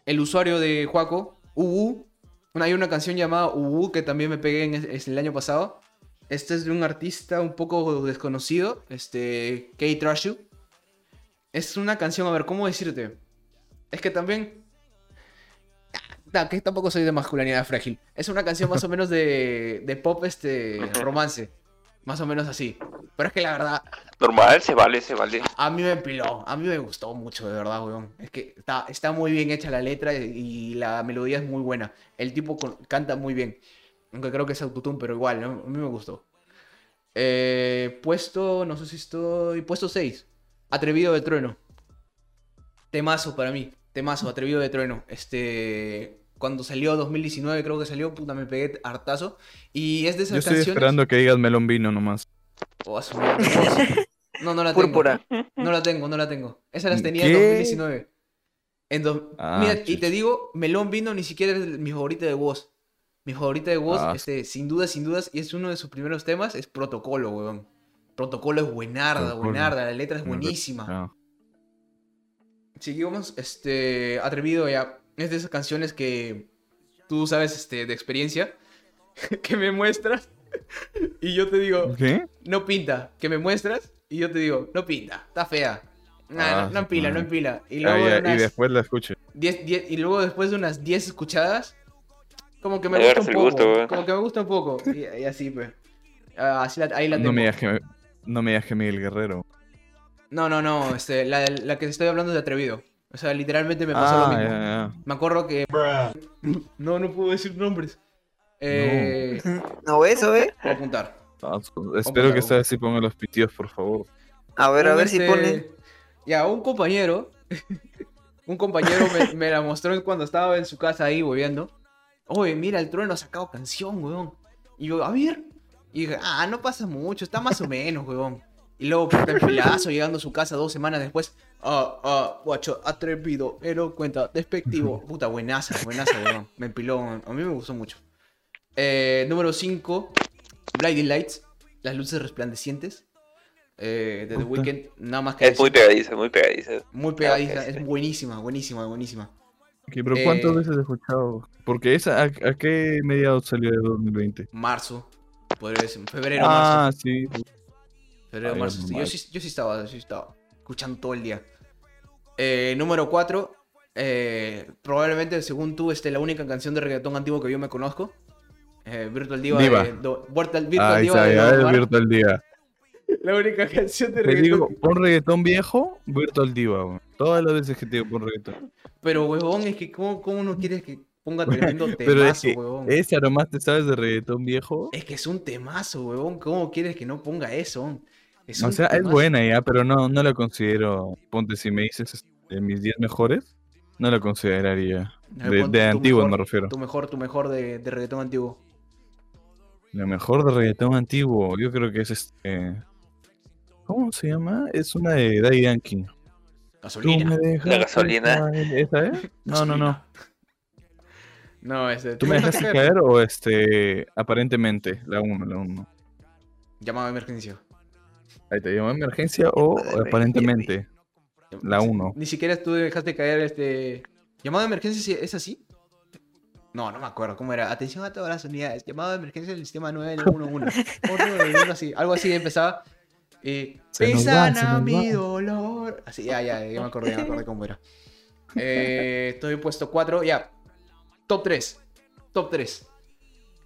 el usuario de Juaco, Ubu. Una, hay una canción llamada Ubu que también me pegué en el año pasado. Este es de un artista un poco desconocido, este, Trashu. Es una canción, a ver, ¿cómo decirte? Es que también... Ah, que tampoco soy de masculinidad frágil. Es una canción más o menos de, de pop, este, romance. Más o menos así. Pero es que la verdad, Normal, se vale, se vale. a mí me empiló, a mí me gustó mucho, de verdad, weón. Es que está, está muy bien hecha la letra y la melodía es muy buena. El tipo con- canta muy bien. Aunque creo que es autotune, pero igual, ¿no? a mí me gustó. Eh, puesto, no sé si estoy... Puesto 6. Atrevido de Trueno. Temazo para mí. Temazo, Atrevido de Trueno. Este... Cuando salió 2019, creo que salió, puta, me pegué hartazo. Y es de esas Yo estoy canciones... esperando que digas melón vino nomás. Oh, a su madre, No, no la tengo. Púrpura. No la tengo, no la tengo. Esas las tenía en ¿Qué? 2019. En dos- Ah, Mira, y te digo, Melón Vino ni siquiera es mi favorita de voz. Mi favorita de voz, Ah. este, sin dudas, sin dudas, y es uno de sus primeros temas, es Protocolo, weón. Protocolo es buenarda, Protocolo. buenarda, la letra es buenísima. Ah. Seguimos, este, atrevido ya. Es de esas canciones que tú sabes, este, de experiencia, que me muestras, y yo te digo, ¿Qué? no pinta, que me muestras y yo te digo, no pinta, está fea. Nah, Ah, no, no empila, no ah. empila. Y Ah, luego, ya, de y unas después la escuché. 10 10 y luego después de unas 10 escuchadas, como que me gusta un poco. gusto, como que me gusta un poco. Y, y así, pues. Ah, así la- ahí la tengo. No me digas que, no me digas que Miguel Guerrero. No, no, no, este, la, la que estoy hablando es de atrevido. O sea, literalmente me pasó ah, lo mismo. ya, ya. Me acuerdo que. No, no puedo decir nombres. Eh, ¿No eso, eh? Voy a apuntar. Ah, espero que esta vez sí ponga los pitidos, por favor. A ver, a ver si pone. Ya, un compañero. un compañero me, me la mostró cuando estaba en su casa ahí volviendo. Oye, mira, el trueno ha sacado canción, weón. Y yo, a ver. Y dije, ah, no pasa mucho, está más o menos, weón. Y luego, puta, en filazo, llegando a su casa dos semanas después. Ah, ah, guacho, atrevido, cuenta, despectivo. Puta, buenaza, buenaza, weón. Me empiló, a mí me gustó mucho. Eh, número 5, Blinding Lights, las luces resplandecientes. Eh, de The. Weeknd, nada más que Es muy pegadiza, muy pegadiza. Muy pegadiza, Ah, es buenísima, buenísima, buenísima. Ok, pero ¿cuántas Eh, veces he escuchado? Porque esa, ¿a, a qué mediados salió de 2020? Marzo, podría decir, febrero, Ah, marzo. sí. Febrero, marzo. yo, sí, yo sí estaba, yo sí estaba escuchando todo el día. Eh, número 4, probablemente según tú, este, la única canción de reggaetón antiguo que yo me conozco. Eh, Virtual Diva, Diva. de Do- Virtual, Diva de. Virtual Día. La única canción de digo, reggaetón. pon reggaetón viejo, Virtual Diva. weón. Todas las veces que te digo pon reggaetón. Pero, huevón, es que ¿cómo, cómo no quieres que ponga tremendo temazo, Pero es que huevón? ese nomás te sabes de reggaetón viejo. Es que es un temazo, huevón. ¿Cómo quieres que no ponga eso? Es O sea, es buena ya, pero no, no la considero. Ponte, si me dices este, mis 10 mejores, no la consideraría. A De, de antiguo mejor- me refiero. Tu mejor, tu mejor de, de reggaetón antiguo. Lo mejor de reggaetón antiguo, yo creo que es este. ¿Cómo se llama? Es una de Daddy Yankee. Gasolina. La gasolina. ¿Esa es? No, no, no. No, este. ¿Tú me dejaste caer o este. Aparentemente? La 1, la 1. Llamado de emergencia. Ahí te llamó emergencia o aparentemente. La Sí, 1. Ni siquiera tú dejaste caer este. ¿Llamado de emergencia es así? No, no me acuerdo cómo era. Atención a todas las unidades. Llamado de emergencia del sistema 911. Otro, algo así. Algo así empezaba. Y. Nos mi va. dolor. Así, ya, ya, ya me acordé, ya me acordé cómo era. Eh, estoy puesto 4. Ya. Top 3. Top 3.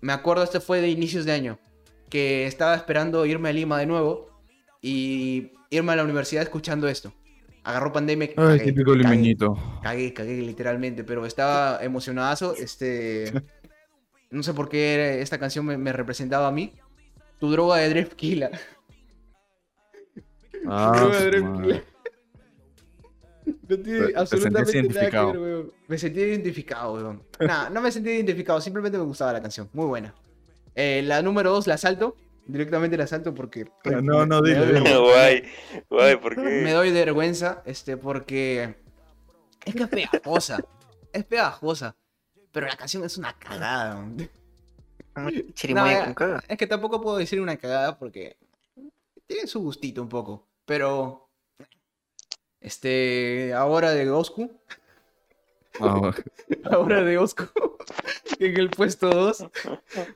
Me acuerdo, este fue de inicios de año. Que estaba esperando irme a Lima de nuevo. Y irme a la universidad escuchando esto. Agarró pandemia. Ay, cagué, típico limeñito. Cagué, cagué literalmente. Pero estaba emocionadazo. Este. No sé por qué esta canción me, me representaba a mí. Tu droga de Drefkila. Ah, Madre su mía. madre. No tiene Te- te absolutamente nada que ver, identificado. weón. Me sentí identificado, weón. Nah, no me sentí identificado, simplemente me gustaba la canción. Muy buena. Eh, la número 2 la salto. Directamente la salto porque. Ah, no, no, me dile, guay, guay, ¿por Me doy vergüenza, este, porque. Es que es pegajosa. es pegajosa. Pero la canción es una cagada. Chirimoya No, con caga. Es que tampoco puedo decir una cagada porque tiene su gustito un poco. Pero. Este. Ahora de Gosku. Ah, Ahora de Osco. en el puesto 2.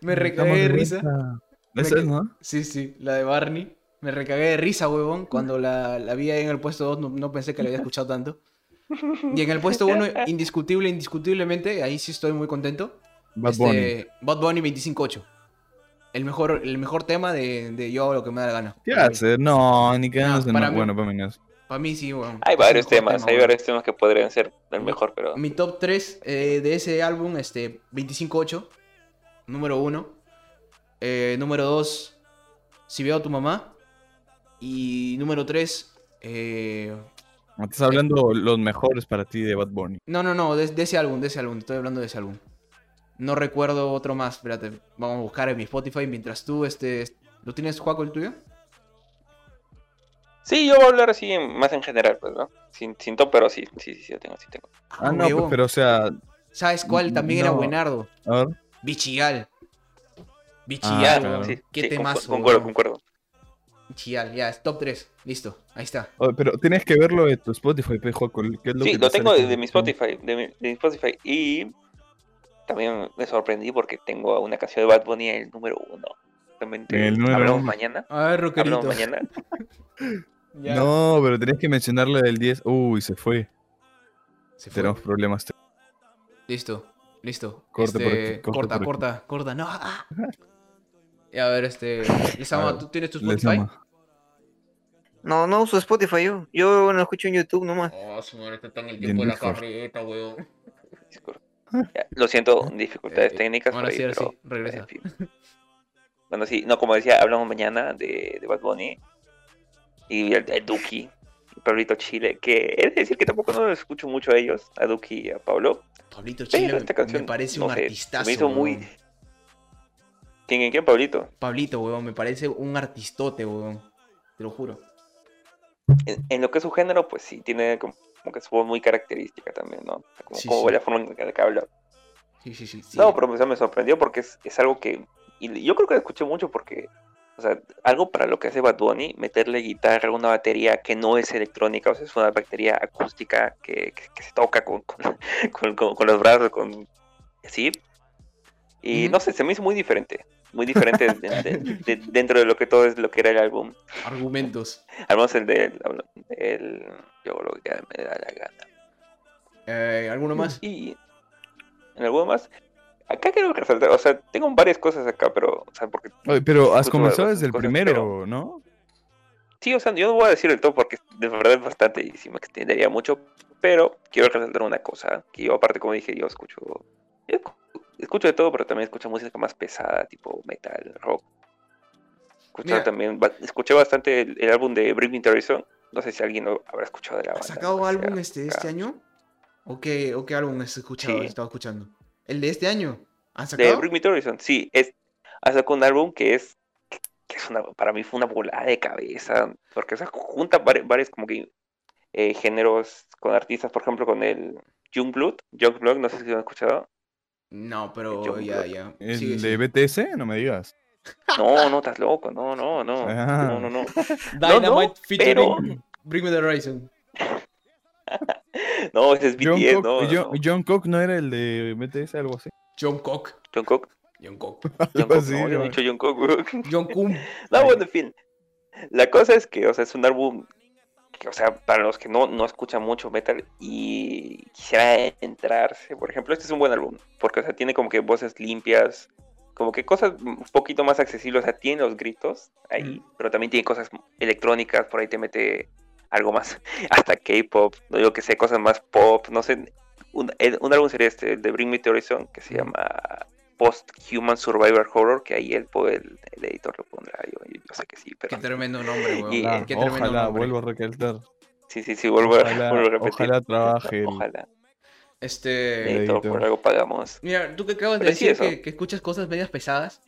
Me recagué de risa. Esa es, ¿no? Sí, sí, la de Barney. Me recagué de risa, huevón. Cuando la, la vi ahí en el puesto 2, no, no pensé que la había escuchado tanto. Y en el puesto 1, indiscutible, indiscutiblemente, ahí sí estoy muy contento. Bad este, Bunny. Bad Bunny 25-8. El mejor, el mejor tema de, de yo hago lo que me da la gana. ¿Qué hace? No, ni que No, no, para mí- Bueno, para mí no es. Para mí sí, weón. Hay varios temas, tema, hay varios temas que podrían ser el mejor, pero... Mi top 3 eh, de ese álbum, este, 25-8. Número 1. Número 2, Si veo a tu mamá. Y número 3, eh... Me Estás hablando los mejores para ti de Bad Bunny. No, no, no, de, de ese álbum, de ese álbum. Estoy hablando de ese álbum. No recuerdo otro más. Espérate, vamos a buscar en mi Spotify mientras tú, este... ¿Lo tienes, Juaco, el tuyo? Sí, yo voy a hablar así en- más en general, pues, ¿no? Sin, sin top, pero sí, sí, sí, sí, tengo, sí tengo. Ah, no, pues, huevón. pero o sea, ¿Sabes cuál también era no. buenardo? a ver. Bichigal. Ah, claro. Sí, Qué sí, temazo, concu- Concuerdo, concuerdo. Ya, es top 3. Listo, ahí está. Oye, pero tienes que verlo de tu Spotify, pejo. ¿qué es lo Sí, que lo te tengo de, mi Spotify, de mi, de mi Spotify. Y también me sorprendí porque tengo una canción de Bad Bunny en el número uno. El número hablamos uno. mañana. A ver, rockerito. Hablamos mañana. Ya. No, pero tenías que mencionarle del 10. Uy, se fue. Se fue. Tenemos problemas. Listo, listo. Corte por Este, aquí, corta, por aquí. corta, corta. No. ah. Y a ver, este. Lizama, A ver, ¿tú tienes tu Spotify? No, no uso Spotify yo. Yo lo escucho en YouTube nomás. Oh, su madre, está tan el tiempo de la carreta, weón. Lo siento, dificultades Eh, técnicas. ahora sí, ahora pero, sí, regresa. en fin. Bueno, sí, no, como decía, hablamos mañana de, de Bad Bunny y el, el Duki, Pablito Chile, que es decir que tampoco no lo escucho mucho a ellos, a Duki y a Pablo. Pablito Chile esta me- canción, me parece no un sé, artistazo. me hizo muy-. ¿Quién en quién, Pablito? Pablito, weón, me parece un artistote, weón. Te lo juro. En, en lo que es su género, pues sí, tiene como, como que su voz muy característica también, ¿no? Como, Sí, como sí. la forma en la que habla. Sí, sí, sí. sí. No, pero o sea, me sorprendió porque es, es algo que. Y yo creo que lo escuché mucho porque. O sea, algo para lo que hace Bad Bunny, meterle guitarra a una batería que no es electrónica, o sea, es una batería acústica que, que- que se toca con, con, con- con- con los brazos, con. Así. Y no sé, se me hizo muy diferente. Muy diferente de- de- de- dentro de lo que todo es lo que era el álbum. Argumentos. Al menos el de. El, yo lo que me da la gana. Eh, ¿Alguno más? Y en algo más. Acá quiero resaltar, o sea, tengo varias cosas acá, pero, o sea, porque Oye, pero has comenzado desde el primero, pero- ¿no? sí, o sea, yo no voy a decir el todo porque de verdad es bastante y sí me extendería mucho, pero quiero resaltar una cosa, que yo aparte, como dije, yo escucho, yo escucho de todo, pero también escucho música más pesada, tipo metal, rock. Escucho también, ba- escuché bastante el, el álbum de Bring Me the Horizon, no sé si alguien lo habrá escuchado de la ¿Has banda. sacado o sea, álbum este, este acá. año? ¿O qué, ¿O qué álbum has escuchado? Sí. estado escuchando? ¿El de este año? ¿Has De sacado? Bring Me the Horizon, sí, es, ha sacado un álbum que es, que es una, para mí fue una volada de cabeza, porque o sea, junta vari- varios como que eh, géneros con artistas, por ejemplo, con el Youngblood, Youngblood, no sé si lo han escuchado. No, pero John ya, ya. ¿El Sigue, de sigue. BTS? No me digas. No, no, estás loco, no, no, no, Ah. no, no, no. Dynamite no, featuring Bring Me The Horizon. No, ese es John BTS, Cook, no, John, no. John Cook no era el de BTS, algo así. John Cook. John Cook. Algo así, no, yo no ¿no? he dicho Jungkook, weón. John Cook. No, bueno, en fin. La cosa es que, o sea, es un álbum o sea, para los que no, no escuchan mucho metal y quisiera entrarse, por ejemplo, este es un buen álbum, porque, o sea, tiene como que voces limpias, como que cosas un poquito más accesibles, o sea, tiene los gritos ahí, Mm. pero también tiene cosas electrónicas, por ahí te mete algo más, hasta K-pop, no digo que sé, cosas más pop, no sé. Un, un álbum sería este, de Bring Me to Horizon, que se Mm. llama Post-Human Survivor Horror, que ahí el, el, el editor lo pondrá. Yo, yo, sé que sí, pero. Qué tremendo nombre, weón. Y- Ojalá, Qué tremendo ojalá, nombre. vuelvo a recalcar. Sí, sí, sí, vuelvo, a- Ojalá, vuelvo a repetir. ojalá trabaje Ojalá. Este. Editor, editor. por algo pagamos. Mira, tú que acabas de Pero sí, decir que, que escuchas cosas medias pesadas,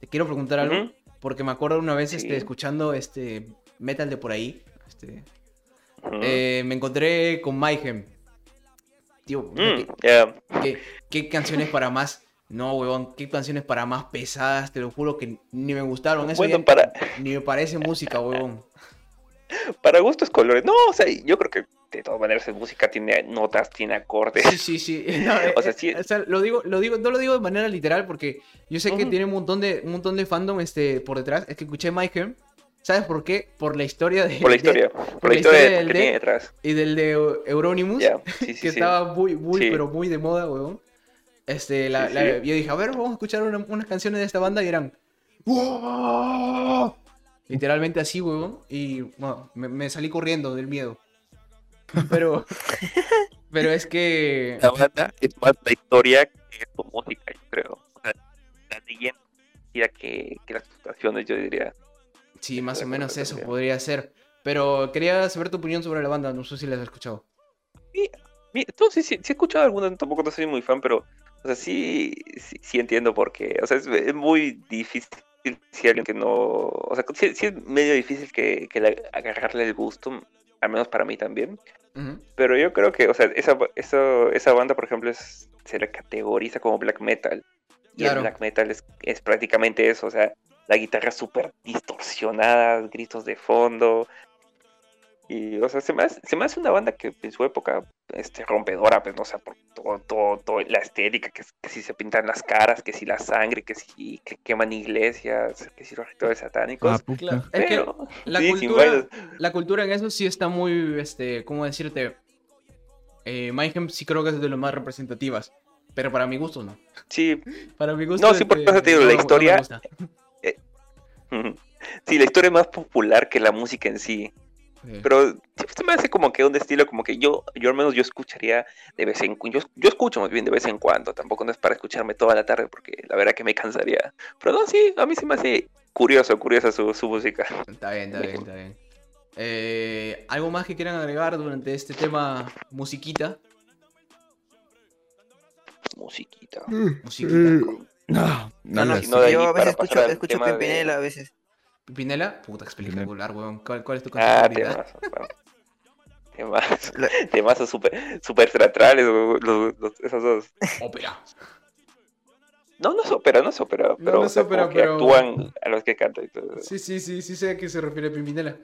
te quiero preguntar algo. Ujú. Porque me acuerdo una vez Sí. este, escuchando este metal de por ahí. Este, Ujú. eh, me encontré con Mayhem. Tío, Mm, ¿qué, ya. qué, qué canciones para más? No, weón, qué canciones para más pesadas, te lo juro que ni me gustaron. Eso Bueno, para- ni me parece música, weón. Para gustos colores. No, o sea, yo creo que de todas maneras en música tiene notas, tiene acordes. Sí, sí, sí. No, eh, O sea, eh, sí- o sea, lo digo, lo digo, no lo digo de manera literal porque yo sé que tiene un montón de, un montón de fandom este, por detrás. Es que escuché Mayhem. ¿Sabes por qué? Por la historia de. Por la de- historia. Por, la historia historia de- del que deck. tiene detrás. y del de Eu- Euronymous. Ya, sí, sí, que estaba muy, muy, pero muy de moda, weón. Este, la, Sí, la- sí. yo dije, a ver, vamos a escuchar una- unas canciones de esta banda y eran. "Wow". Literalmente así, weón. Y bueno, me, me salí corriendo del miedo. Pero. pero es que. La banda es más la historia que su música, yo creo. O sea, la leyenda que, que las situaciones, yo diría. Sí, más o menos eso podría ser. Pero quería saber tu opinión sobre la banda. No sé si la has escuchado. No, sí, sí, sí he escuchado algunas, tampoco no soy muy fan, pero, o sea, sí, sí, sí entiendo por qué. O sea, es, es muy difícil si alguien que no, o sea, sí, sí es medio difícil que, que le- agarrarle el gusto, al menos para mí también. Pero yo creo que, o sea, esa, esa, esa banda, por ejemplo, es, se le categoriza como black metal. Y Claro. el black metal es, es prácticamente eso, o sea, la guitarra súper distorsionada, gritos de fondo. Y, o sea, se me, hace, se me hace una banda que en su época, este, rompedora, pues, no o sea, por todo, todo, todo, la estética, que, que si se pintan las caras, que si la sangre, que si que queman iglesias, que si los rituales satánicos. Ah. Claro, es que pero, la sí, cultura, la cultura en eso sí está muy, este, ¿cómo decirte? Eh, Mayhem sí creo que es de las más representativas. Pero para mi gusto no. Sí, Para mi gusto. No, sí, por este, eso te digo, la no historia-. Ujú. Sí, la historia es más popular que la música en sí. Sí. Pero se me hace como que un estilo como que yo, yo al menos yo escucharía de vez en cuando. Yo, yo escucho más bien de vez en cuando. Tampoco no es para escucharme toda la tarde porque la verdad que me cansaría. Pero no, sí, a mí se me hace curioso, curiosa su, su música. Está bien, está bien, está bien. Eh, ¿Algo más que quieran agregar durante este tema musiquita? Musiquita. Musiquita. No, No, no, no, de yo a veces escucho, escucho de- Pimpinela a veces. Pinela, puta espectacular, weón. ¿Cuál, cuál es tu Ah, canción favorita? temas. bueno. Temas, súper super teatrales, los- los- los- esos dos. Ópera. No, no es ópera, no es ópera, pero, no es ópera, que pero- actúan a los que cantan y todo. Sí, sí, sí, sí sé a qué se refiere Pimpinela.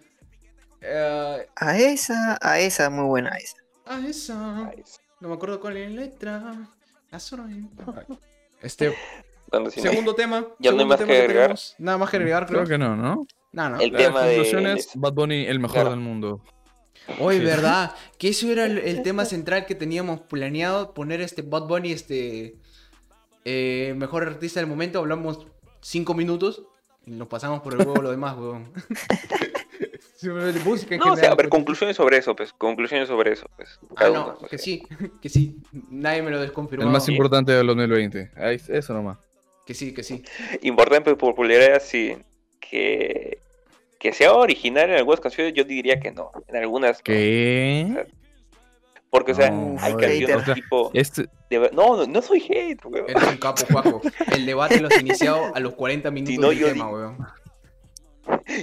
Eh, A esa, a esa, muy buena esa. a esa. Ay, No me acuerdo cuál es la letra. La zona- Este, segundo tema. Ya no hay segundo más tema que agregar. tenemos. Nada más que agregar, creo. Creo que no, ¿no? No, no. El Las tema de- Bad Bunny, el mejor Claro. del mundo. Oye, Sí. ¿verdad? Que eso era el, el tema central que teníamos planeado, poner este Bad Bunny, este eh, mejor artista del momento, hablamos cinco minutos y nos pasamos por el huevo lo demás, weón. Simplemente música en No, o sea, a ver, pues. conclusiones sobre eso, pues, conclusiones sobre eso, pues. Ah, no, uno, que sí, que sí. Nadie me lo desconfirmó. El más importante del 2020. Ahí, eso nomás. Que sí, que sí. Importante popularidad, sí. Que, que sea original en algunas canciones, yo diría que no. En algunas. no. ¿Qué? Porque, o sea, No, hay hater. canciones tipo. Este, de- no, no, no soy hate, weón. Eres un capo, Juaco. El debate lo has iniciado a los 40 minutos no, del yo tema, di- weón.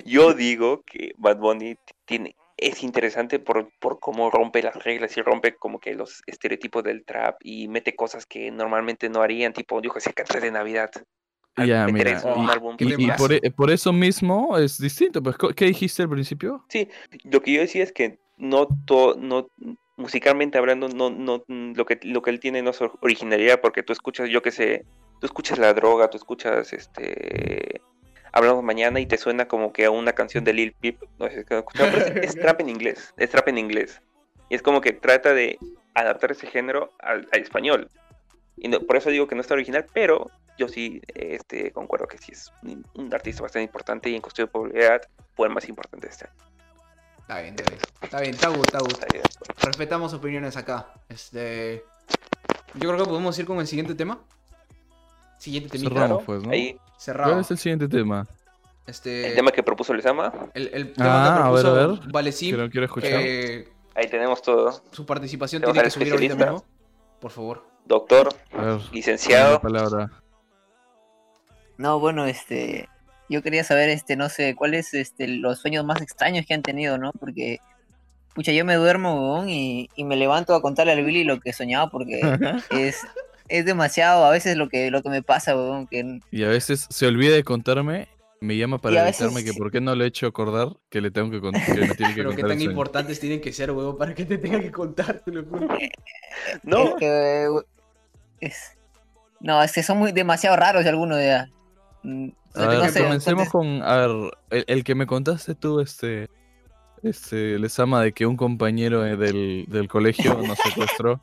Yo digo que Bad Bunny tiene. Es interesante por, por cómo rompe las reglas y rompe como que los estereotipos del trap y mete cosas que normalmente no harían, tipo, dijo, ese cantar de Navidad. Ya, mira. qué Y, por, e- por eso mismo es distinto. Pues, ¿co- ¿Qué dijiste al principio? Lo que yo decía es que no to- no musicalmente hablando no no lo que lo que él tiene no es originalidad porque tú escuchas yo que sé, tú escuchas La Droga, tú escuchas este Hablamos mañana y te suena como que a una canción de Lil Peep, no sé, es, pero es- es trap en inglés, es trap en inglés. Y es como que trata de adaptar ese género al, al español. Y no- por eso digo que no está original, pero yo sí este concuerdo que sí es un, un artista bastante importante y en cuestión de popularidad fue el más importante de este año. Está bien, está bien. Está bien, está good, está acuerdo. Respetamos opiniones acá. Este. Yo creo que podemos ir con el siguiente tema. Siguiente temita. Cerramos, pues, ¿no? Ahí, Cerrado. ¿Cuál es el siguiente tema? Este, el tema que propuso Lezama, el, el tema Ah, que a ver, a ver. Valecín, Quiero, quiero escuchar. que ahí tenemos todo. su participación Tenemos tiene que subir ahorita mismo. Por favor. Doctor, A ver, licenciado, la palabra. No, bueno, este, yo quería saber, este, no sé, cuáles, este, los sueños más extraños que han tenido, ¿no? Porque, pucha, yo me duermo, weón, y, y me levanto a contarle al Billy lo que soñaba porque es, es demasiado, a veces lo que, lo que me pasa, weón, que Y a veces se olvida de contarme, me llama para a veces avisarme que por qué no le he hecho acordar que le tengo que, con- que me tiene que Pero qué contar tan sueño. importantes tienen que ser, huevo, para que te tenga que contar, te lo juro. es no, que, we- es, no, es que son muy demasiado raros algunos ya. Mm, A no ver, sé, comencemos entonces- con, a ver, el, el que me contaste tú, este, este, les ama de que un compañero eh, del, del colegio nos secuestró,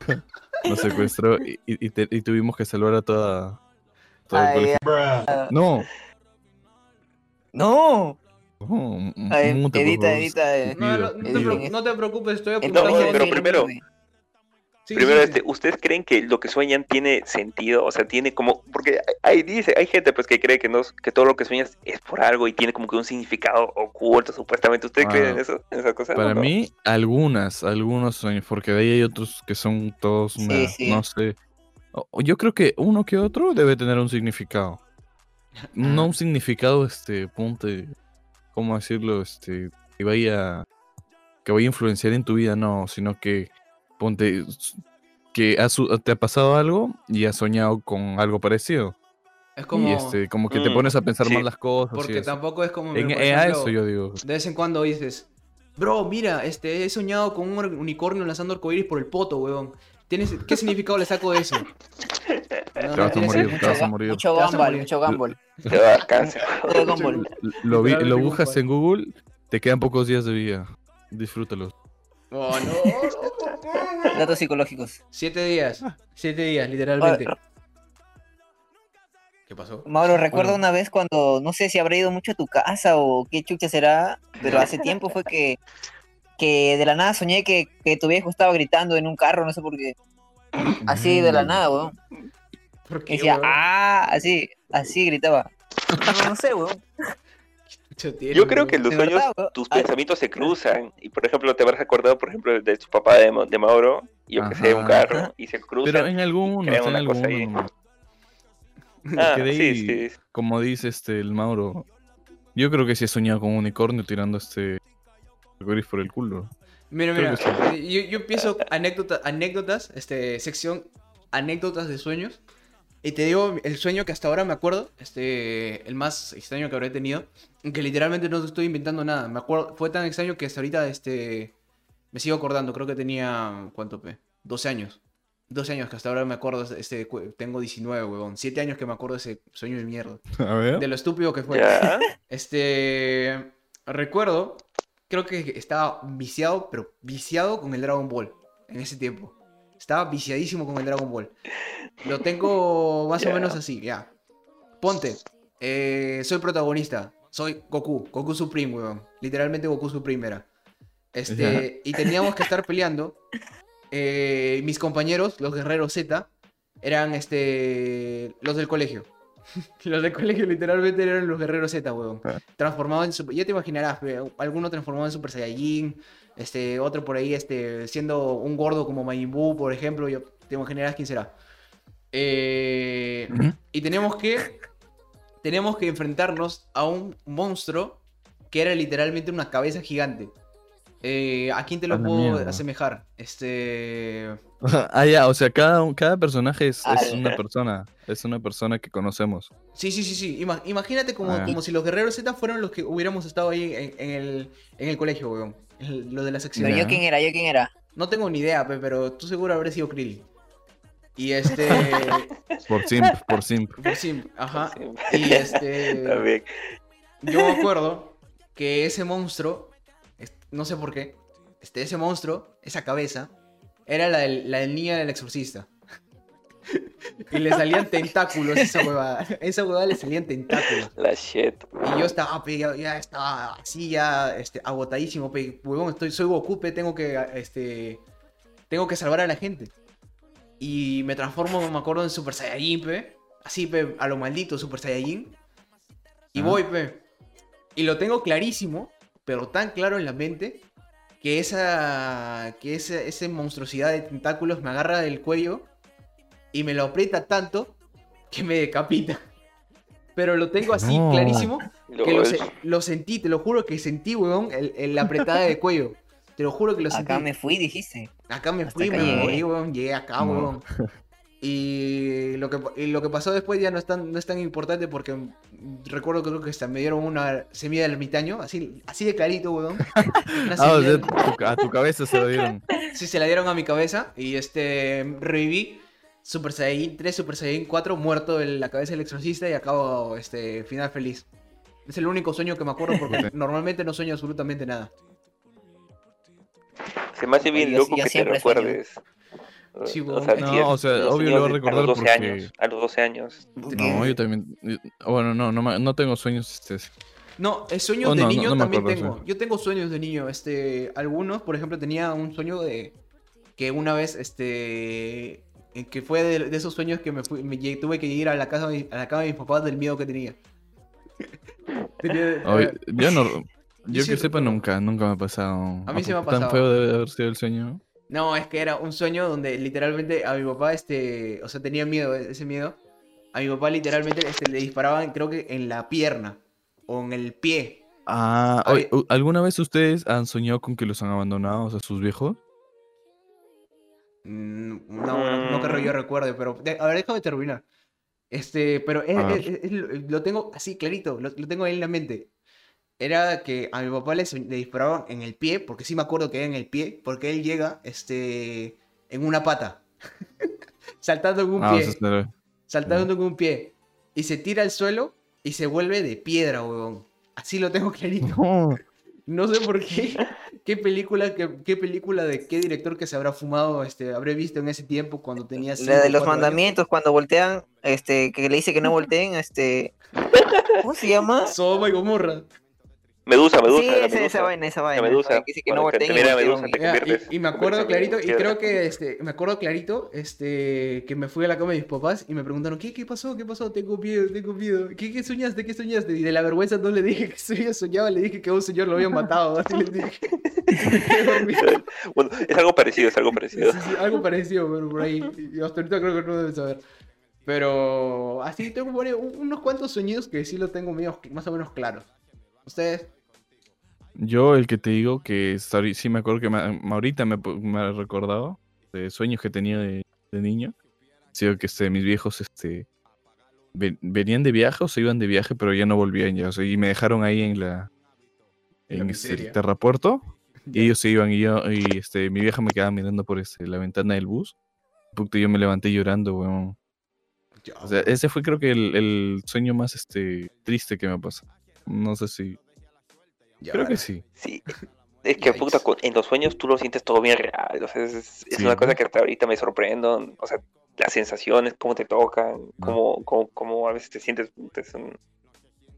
nos secuestró y, y- y te- y tuvimos que salvar a toda, todo el Ay, colegio. No, No, Ay, por edita, edita, eh. No, no, no, te preocupes, estoy El apuntando. Colegio pero sí, primero- sí. Sí, este, ¿ustedes creen que lo que sueñan tiene sentido? O sea, tiene como, porque hay, dice, hay gente pues que cree que no, que todo lo que sueñas es por algo y tiene como que un significado oculto, supuestamente. ¿Ustedes Ah, creen en eso? ¿En esa cosa? Para no? mí, algunas, algunos sueños, porque de ahí hay otros que son todos una, sí. no sé. Yo creo que uno que otro debe tener un significado. No un significado, este, ponte, ¿cómo decirlo? Este, que vaya, que vaya a influenciar en tu vida, no, sino que, ponte, que has te ha pasado algo y has soñado con algo parecido. Es como. Y este, como que te Mm, pones a pensar sí. más las cosas. porque tampoco es como. En, por en- a ejemplo, eso yo digo. De vez en cuando dices, bro, mira, este, he soñado con un unicornio lanzando arcoíris por el poto, weón. ¿Tienes, ¿Qué significado le saco de eso? No, Te vas a morir, te vas a morir. mucho morir. mucho Gumball. Te va a cáncer. Lo, vi- lo buscas en Google, te quedan pocos días de vida. Disfrútalos. Oh, no. Datos psicológicos. Siete días. Siete días, literalmente. Ah, ¿Qué pasó? Mauro, recuerdo Bueno. una vez cuando, no sé si habré ido mucho a tu casa o qué chucha será, pero hace tiempo fue que, que de la nada soñé que, que tu viejo estaba gritando en un carro, no sé por qué. Así de la Mm. nada, weón. ¿Por Y qué, decía, weón? ah, así, así gritaba. No, no sé, weón. Yo creo que en los sueños verdad, tus Ah, pensamientos se cruzan. Y por ejemplo, te habrás acordado, por ejemplo, de su papá de, Ma- de Mauro, y yo que sé, un Ajá. carro, y se cruzan. Pero en algunos, crean en una cosa ahí. algunos. Ah, sí, sí. Como dice este el Mauro, yo creo que sí he soñado con un unicornio tirando este arcoíris por el culo. Mira, Creo mira, yo, yo empiezo anécdota, anécdotas, este, sección anécdotas de sueños. Y te digo el sueño que hasta ahora me acuerdo, este, el más extraño que habré tenido, que literalmente no estoy inventando nada. Me acuerdo, fue tan extraño que hasta ahorita, este, me sigo acordando. Creo que tenía, ¿cuánto pe? 12 años. 12 años que hasta ahora me acuerdo, este, tengo 19, huevón. 7 años que me acuerdo de ese sueño de mierda. A ver. De lo estúpido que fue. Ya. Este. Recuerdo, creo que estaba viciado, pero viciado con el Dragon Ball en ese tiempo. Estaba viciadísimo con el Dragon Ball. Lo tengo más o menos así, ya. Ponte, eh, soy protagonista. Soy Goku, Goku Supreme, weón. Literalmente Goku Supreme era. Este, y teníamos que estar peleando. Eh, mis compañeros, los guerreros Z, eran este, los del colegio. Los del colegio literalmente eran los guerreros Z, weón. Ah. Transformados en super... Ya te imaginarás, pe, alguno transformado en Super Saiyajin, este, otro por ahí, este, siendo un gordo como Majin Buu, por ejemplo, yo, te imaginarás quién será. Eh, y tenemos que, tenemos que enfrentarnos a un monstruo que era literalmente una cabeza gigante. Eh, ¿A quién te lo puedo mierda. asemejar? Este... ah, ya, o sea, cada, cada personaje es, es Al- una persona. Es una persona que conocemos. Sí, sí, sí, sí. Ima- imagínate como, Ah. como si los guerreros Z fueran los que hubiéramos estado ahí en, en el, en el colegio, weón. Lo de la sección. Yo quién era, yo quién era. No tengo ni idea, pe, pero tú seguro habrás sido Krill. Y este. Por simp, por simp. por sí, ajá. Y este. También. Yo me acuerdo que ese monstruo, no sé por qué, este, ese monstruo, esa cabeza, era la del, la del niño del exorcista. y le salían tentáculos esa huevada. Esa huevada le salían tentáculos. La shit. Y yo estaba, ya, ya estaba así, ya este, agotadísimo, pe, huevón, estoy, soy Goku, pe, tengo que, este, tengo que salvar a la gente. Y me transformo, me acuerdo, en Super Saiyajin, pe. Así, pe, a lo maldito Super Saiyajin. Y Ah. voy, pe. Y lo tengo clarísimo, pero tan claro en la mente, que esa, que esa, esa monstruosidad de tentáculos me agarra del cuello y me lo aprieta tanto que me decapita. Pero lo tengo así No. clarísimo que lo, se- lo sentí, te lo juro que sentí, weón, el, el- la apretada de cuello. Te lo juro que lo sentí. Acá me fui, dijiste. Acá me Hasta fui, acá me llegué. morí, weón, llegué acá, No. weón. Y lo, que, y lo que pasó después ya no es tan, no es tan importante porque recuerdo que creo que hasta me dieron una semilla del ermitaño, así, así de clarito, weón. Ah, o sea, a tu cabeza se lo dieron. Sí, se la dieron a mi cabeza y este reviví Super Saiyan 3, Super Saiyan 4, muerto en la cabeza del exorcista y acabo este final feliz. Es el único sueño que me acuerdo porque normalmente no sueño absolutamente nada. Se me hace bien loco que te recuerdes. Sí, o sea, No, o sea, obvio lo voy a recordar a los 12 porque- años. A los 12 años. No, yo también. Bueno, no, no, no tengo sueños. Este, No, eh, sueños Oh, de no, niño no también acuerdo, tengo. sí. Yo tengo sueños de niño. Este, algunos, por ejemplo, tenía un sueño de que una vez, este, que fue de, de esos sueños que me, fui- me tuve que ir a la casa, a la cama de mis papás del miedo que tenía. Tenía- Oye, yo no. Yo sí que sepa, nunca, nunca me ha pasado. A mí sí me ha poco Tan pasado. feo debe haber sido el sueño. No, es que era un sueño donde literalmente a mi papá, este, o sea, tenía miedo, ese miedo. A mi papá literalmente este, le disparaban, creo que en la pierna o en el pie. Ah, ¿alguna vez ustedes han soñado con que los han abandonado, o sea, sus viejos? Mm, No, no, no que yo recuerde, pero de- a ver, déjame terminar. Este, pero es- A es- es- lo- tengo así clarito, lo, lo tengo ahí en la mente. Era que a mi papá le, le disparaban en el pie, porque sí me acuerdo que era en el pie, porque él llega, este, en una pata, saltando en un Ah, pie, saltando en un pie, y se tira al suelo y se vuelve de piedra, huevón. Así lo tengo clarito. No. No sé por qué. ¿Qué película, qué, qué película de qué director que se habrá fumado, este, habré visto en ese tiempo cuando tenía La cinco, de los años? mandamientos, cuando voltean, este, que le dice que no volteen, este. ¿Cómo se llama? Sodoma y Gomorra. Medusa, Medusa. sí, esa, Medusa. esa vaina, esa La vaina. Medusa. que dice que no Cuando te volteen y mira voltean. Medusa, te Ya, conviertes- y, y me acuerdo clarito, y creo que este, me acuerdo clarito, este, que me fui a la cama de mis papás y me preguntaron, ¿qué, qué pasó? ¿Qué pasó? Tengo miedo, tengo miedo. ¿Qué, qué soñaste? ¿Qué soñaste? Y de la vergüenza no le dije que soñaba, soñaba, le dije que a un señor lo habían matado. Así les dije. Bueno, es algo parecido, es algo Sí, parecido. sí, algo parecido, pero por ahí. Y hasta ahorita creo que no deben saber. Pero así tengo unos cuantos sueños que sí lo tengo medio- más o menos claros. ¿Ustedes? Yo, el que te digo que sí me acuerdo que ahorita me, me ha recordado de sueños que tenía de, de niño. Que este, mis viejos este, ven- venían de viaje o se iban de viaje, pero ya no volvían ya. o sea, y me dejaron ahí en la En la en este, el terrapuerto. Y ellos se iban y yo, y este, mi vieja me quedaba mirando por este, la ventana del bus. Puta, yo me levanté llorando, weón. O sea, ese fue creo que el, el sueño más este, triste que me pasó. No sé si. Ya, creo que sí. Sí. Es que Yikes. puta, en los sueños tú lo sientes todo bien real. O sea, es, es Sí. una cosa que hasta ahorita me sorprendo. O sea, las sensaciones, cómo te tocan, cómo, cómo, cómo a veces te sientes.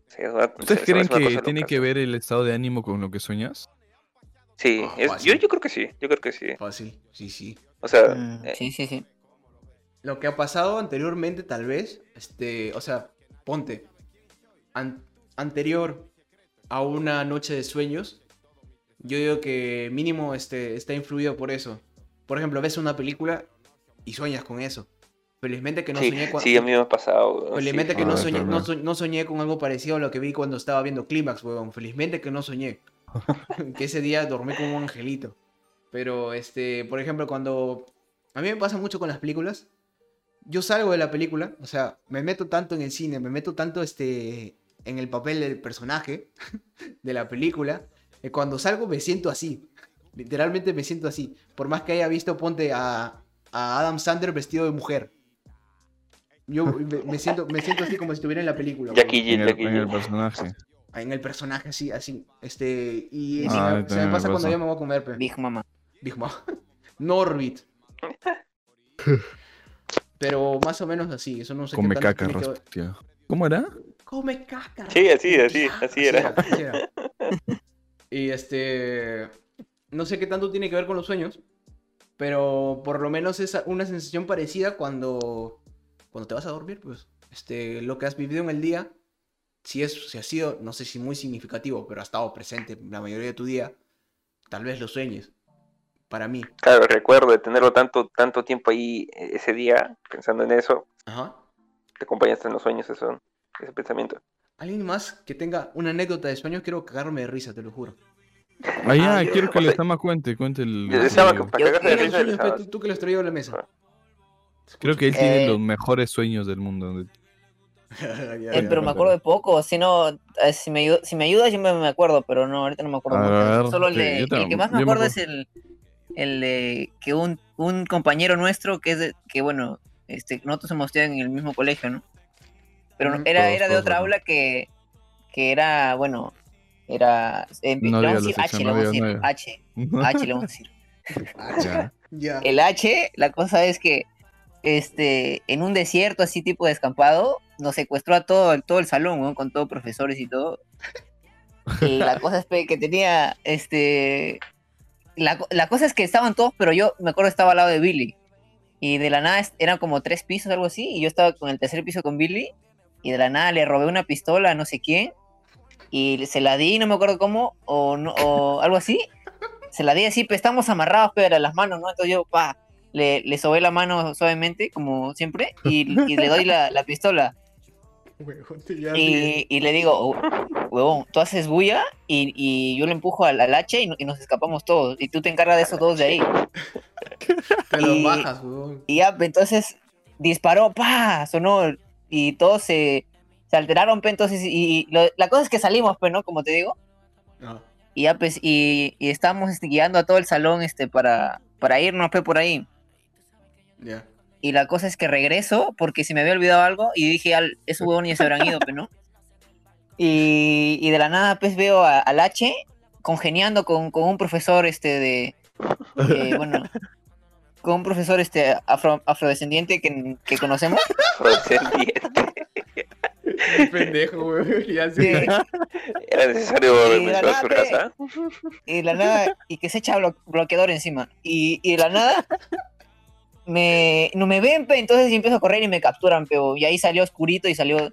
sí, una- ¿Ustedes es- creen que tiene loca, que ver el estado de ánimo con lo que sueñas? Sí, Ah, es- yo, yo creo que sí, yo creo que sí. Fácil, sí, sí. O sea, Mm, eh, Sí, sí, sí. Lo que ha pasado anteriormente, tal vez, este, o sea, ponte, an- anterior a una noche de sueños, yo digo que mínimo este, está influido por eso. Por ejemplo, ves una película y sueñas con eso. Felizmente que no sí, soñé con... sí, a mí me ha pasado. Felizmente sí. que no Ah, soñé, no, so- no soñé con algo parecido a lo que vi cuando estaba viendo Clímax, weón. Felizmente que no soñé. que ese día dormí como un angelito. Pero, este, por ejemplo, cuando... A mí me pasa mucho con las películas. Yo salgo de la película, o sea, me meto tanto en el cine, me meto tanto este, en el papel del personaje de la película, que cuando salgo me siento así. Literalmente me siento así. Por más que haya visto, ponte a, a Adam Sandler vestido de mujer. Yo me, me siento, me siento así como si estuviera en la película. Jackie. En el, en el personaje. En el personaje así, así. Este, y Ah, se me- se, me también me pasa cuando yo me voy a comer, pe. Big Mama. Big Mom. Norbit. Pero más o menos así, eso no sé qué Come tanto caca, que. ¿Cómo era? Come caca. Sí, así, así, así era. así era. Y este. No sé qué tanto tiene que ver con los sueños. Pero por lo menos es una sensación parecida cuando, cuando te vas a dormir, pues. Este, lo que has vivido en el día, si, es, si ha sido, no sé si muy significativo, pero ha estado presente la mayoría de tu día, tal vez lo sueñes. Para mí. Claro, recuerdo de tenerlo tanto, tanto tiempo ahí eh, ese día, pensando en eso. Ajá. Te acompañaste en los sueños eso, ese pensamiento. ¿Alguien más que tenga una anécdota de sueños? Quiero cagarme de risa, te lo juro. Ah, ya, Ah, yo- quiero que el Estama cuente, cuente el. Yo deseaba el- que para cagarse de risa pe, tú, tú que lo has traído a la mesa. Creo que él tiene Eh, los mejores sueños del mundo. Ya, Eh, pero ya. me acuerdo de poco, si no, eh, si me, si me ayudas yo me, me acuerdo, pero no, ahorita no me acuerdo mucho. ver, Solo el, de, el que más me me acuerdo acuerdo. es el, el de que un, un compañero nuestro que es de, que bueno, este, nosotros hemos estudiado en el mismo colegio, ¿no? Pero no- Ujú. era, Todos, era de todos, otra aula que, que era, bueno, era, eh, No le digas vamos a decir la H, le vamos a decir H, H le vamos a decir. Ya. Ya. El H, la cosa es que este, en un desierto así tipo descampado, nos secuestró a todo, el- todo el salón, ¿no? con todos profesores y todo. Y la cosa es que tenía, este, la, la cosa es que estaban todos, pero yo me acuerdo estaba al lado de Billy. Y de la nada eran como tres pisos, algo así, y yo estaba con el tercer piso con Billy, y de la nada le robé una pistola a no sé quién, y se la di, no me acuerdo cómo, o, no, o algo así. Se la di así, pero estamos amarrados, pero las manos, ¿no? Entonces yo, pa, le, le sobé la mano suavemente, como siempre, y, y le doy la, la pistola. Y, y le digo, "Oh, huevón, tú haces bulla y, y yo le empujo al, al H y, no- y nos escapamos todos. Y tú te encargas de esos dos de ahí. Te lo y- bajas, huevón. Y ya, entonces disparó, pa, sonó. Y todos se, se alteraron, pe, entonces. Y, lo- la cosa es que salimos, pues, ¿no? Como te digo. Ah, Y ya, pues, y, y estábamos este, guiando a todo el salón este, para, para irnos, pe, por ahí. ya. Y la cosa es que regreso porque se me había olvidado algo y dije, al, esos huevones ya se habrán ido, pero no. Y, y de la nada, pues veo a- al H congeniando con, con un profesor, este, de, eh, bueno, con un profesor, este, afro- afrodescendiente que, que conocemos. Afrodescendiente. Qué pendejo. Ya Sí. Era necesario la mencionar su raza. y de la nada, y que se echa blo- bloqueador encima. Y, y de la nada, me, no me ven, pe, entonces yo empiezo a correr y me capturan, pero y ahí salió oscurito y salió,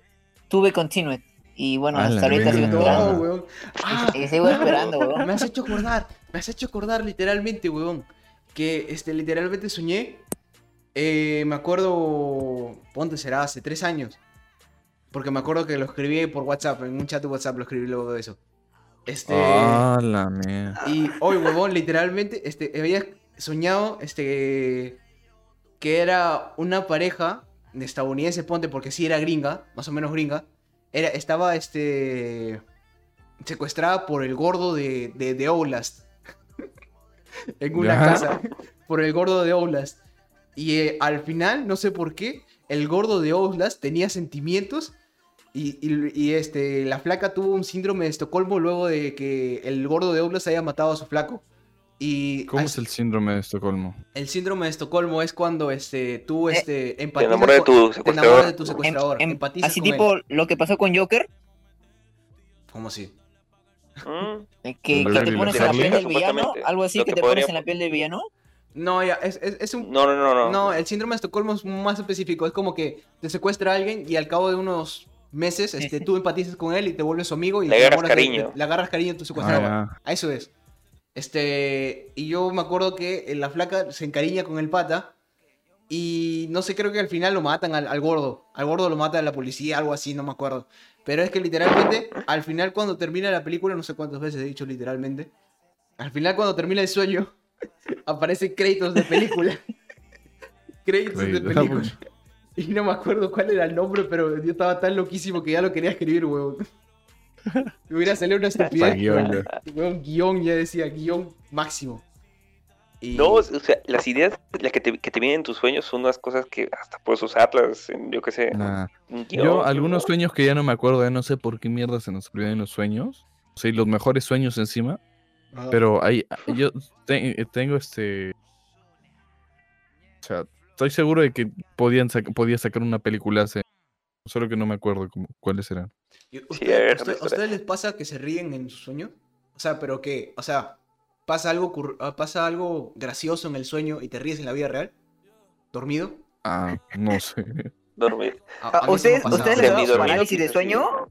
tuve continued. Y bueno, A hasta ahorita sigo esperando. Ah, Y sigo esperando, weón. me has hecho acordar. Me has hecho acordar literalmente, huevón. Que este, literalmente soñé. eh, me acuerdo. Ponte será hace tres años. Porque me acuerdo que lo escribí por WhatsApp. En un chat de WhatsApp lo escribí luego de eso. Este. La mierda. Y hoy, huevón, literalmente, este, había soñado, este, que era una pareja de estadounidense, ponte, porque sí era gringa, más o menos gringa. Era, estaba, este, secuestrada por el gordo de, de, de Oblast. en una Ya. casa, por el gordo de Oblast. Y eh, al final, no sé por qué, el gordo de Oblast tenía sentimientos y, y- y, este, la flaca tuvo un síndrome de Estocolmo luego de que el gordo de Oblast haya matado a su flaco. Y ¿Cómo es el síndrome de Estocolmo? el síndrome de Estocolmo es cuando este, tú este, Te empatizas enamoras de tu te enamoras de secuestrador. tu Em- secuestrador. em- empatizas así con tipo él. lo que pasó con Joker, ¿Cómo así? Mm, eh, que, te pones en la piel del villano, algo así que te pones en la piel del villano. No, ya, es, es- es un... No, no, no, no. No, el síndrome de Estocolmo es más específico. Es como que te secuestra a alguien y al cabo de unos meses este, tú empatizas con él y te vuelves su amigo y Le agarras cariño. le agarras cariño a tu secuestrador. Ah, A eso es. Este, y yo me acuerdo que eh, la flaca se encariña con el pata y no sé, creo que al final lo matan al, al gordo. Al gordo lo mata la policía, algo así, no me acuerdo. Pero es que literalmente, al final cuando termina la película, no sé cuántas veces he dicho literalmente, al final cuando termina el sueño, aparecen créditos de película. créditos de película. Y no me acuerdo cuál era el nombre, pero yo estaba tan loquísimo que ya lo quería escribir, huevón. Me hubiera salido una estupidez. Guión, guion, ya decía, guion máximo. Y... No, o sea, las ideas las que te, que te vienen en tus sueños son unas cosas que hasta puedes usarlas, en, yo qué sé. nah. un guion, Yo, algunos ¿no? sueños que ya no me acuerdo, ya no sé por qué mierda se nos olvidan los sueños. O sea, y los mejores sueños encima. Ajá. Pero ahí, yo te- tengo este. O sea, estoy seguro de que podían sac- podía sacar una película hace. Solo que no me acuerdo cómo- cuáles eran. ¿Y Sí, usted- a ver, usted- Ernesto, ¿A ustedes les pasa que se ríen en sus sueños? O sea, pero que, o sea, pasa algo, ah, pasa algo gracioso en el sueño y te ríes en la vida real? ¿Dormido? Ah, no sé. Dormir. A- Ah, a mí sí me ha ¿Ustedes, pasado. ¿ustedes les da parálisis de sueño?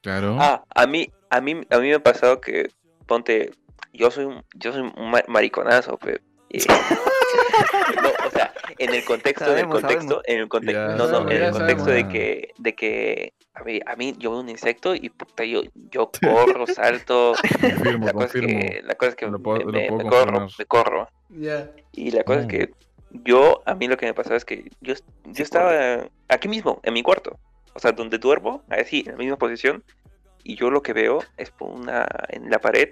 Claro. Ah, a mí, a mí, a mí me ha pasado que, ponte, yo soy un, yo soy un ma- mariconazo, pe. y- no, o sea, en el contexto, en el Sabemos, contexto, sabemos. en el contexto, no, no, en el sabemos. contexto de que, de que, a mí, a mí yo veo un insecto y puta, yo, yo corro, salto, Confirmo, la cosa es que, la cosa es que Lo puedo- me, lo me- puedo me corro, me corro. Y la cosa es Mm. que yo, a mí lo que me pasaba es que yo, yo estaba aquí mismo, en mi cuarto. O sea, donde duermo, así, en la misma posición. Y yo lo que veo es una, en la pared,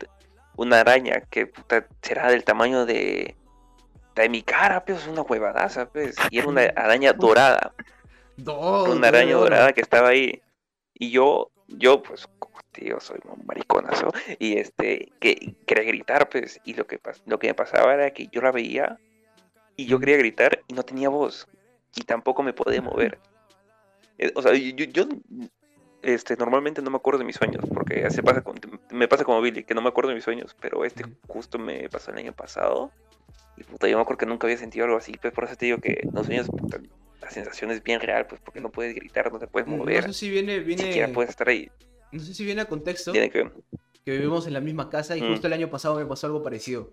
una araña que puta, será del tamaño de, de mi cara, pues, una huevadaza, pues. Y era una araña dorada, Do- una araña do- dorada que estaba ahí. Y yo, yo, pues, tío, soy un mariconazo. Y este, que quería gritar, pues. Y lo que, lo que me pasaba era que yo la veía y yo quería gritar y no tenía voz. Y tampoco me podía mover. Eh, O sea, yo, yo, este, normalmente no me acuerdo de mis sueños, porque se pasa con- me pasa como Billy, que no me acuerdo de mis sueños, pero este justo me pasó el año pasado. Y puta, yo me acuerdo que nunca había sentido algo así, pues por eso te digo que los sueños, puta, la sensación es bien real, pues porque no puedes gritar, no te puedes No mover, sé si viene, ni siquiera viene, puedes estar ahí. no sé si viene a contexto Tiene que... que vivimos en la misma casa y Mm. justo el año pasado me pasó algo parecido.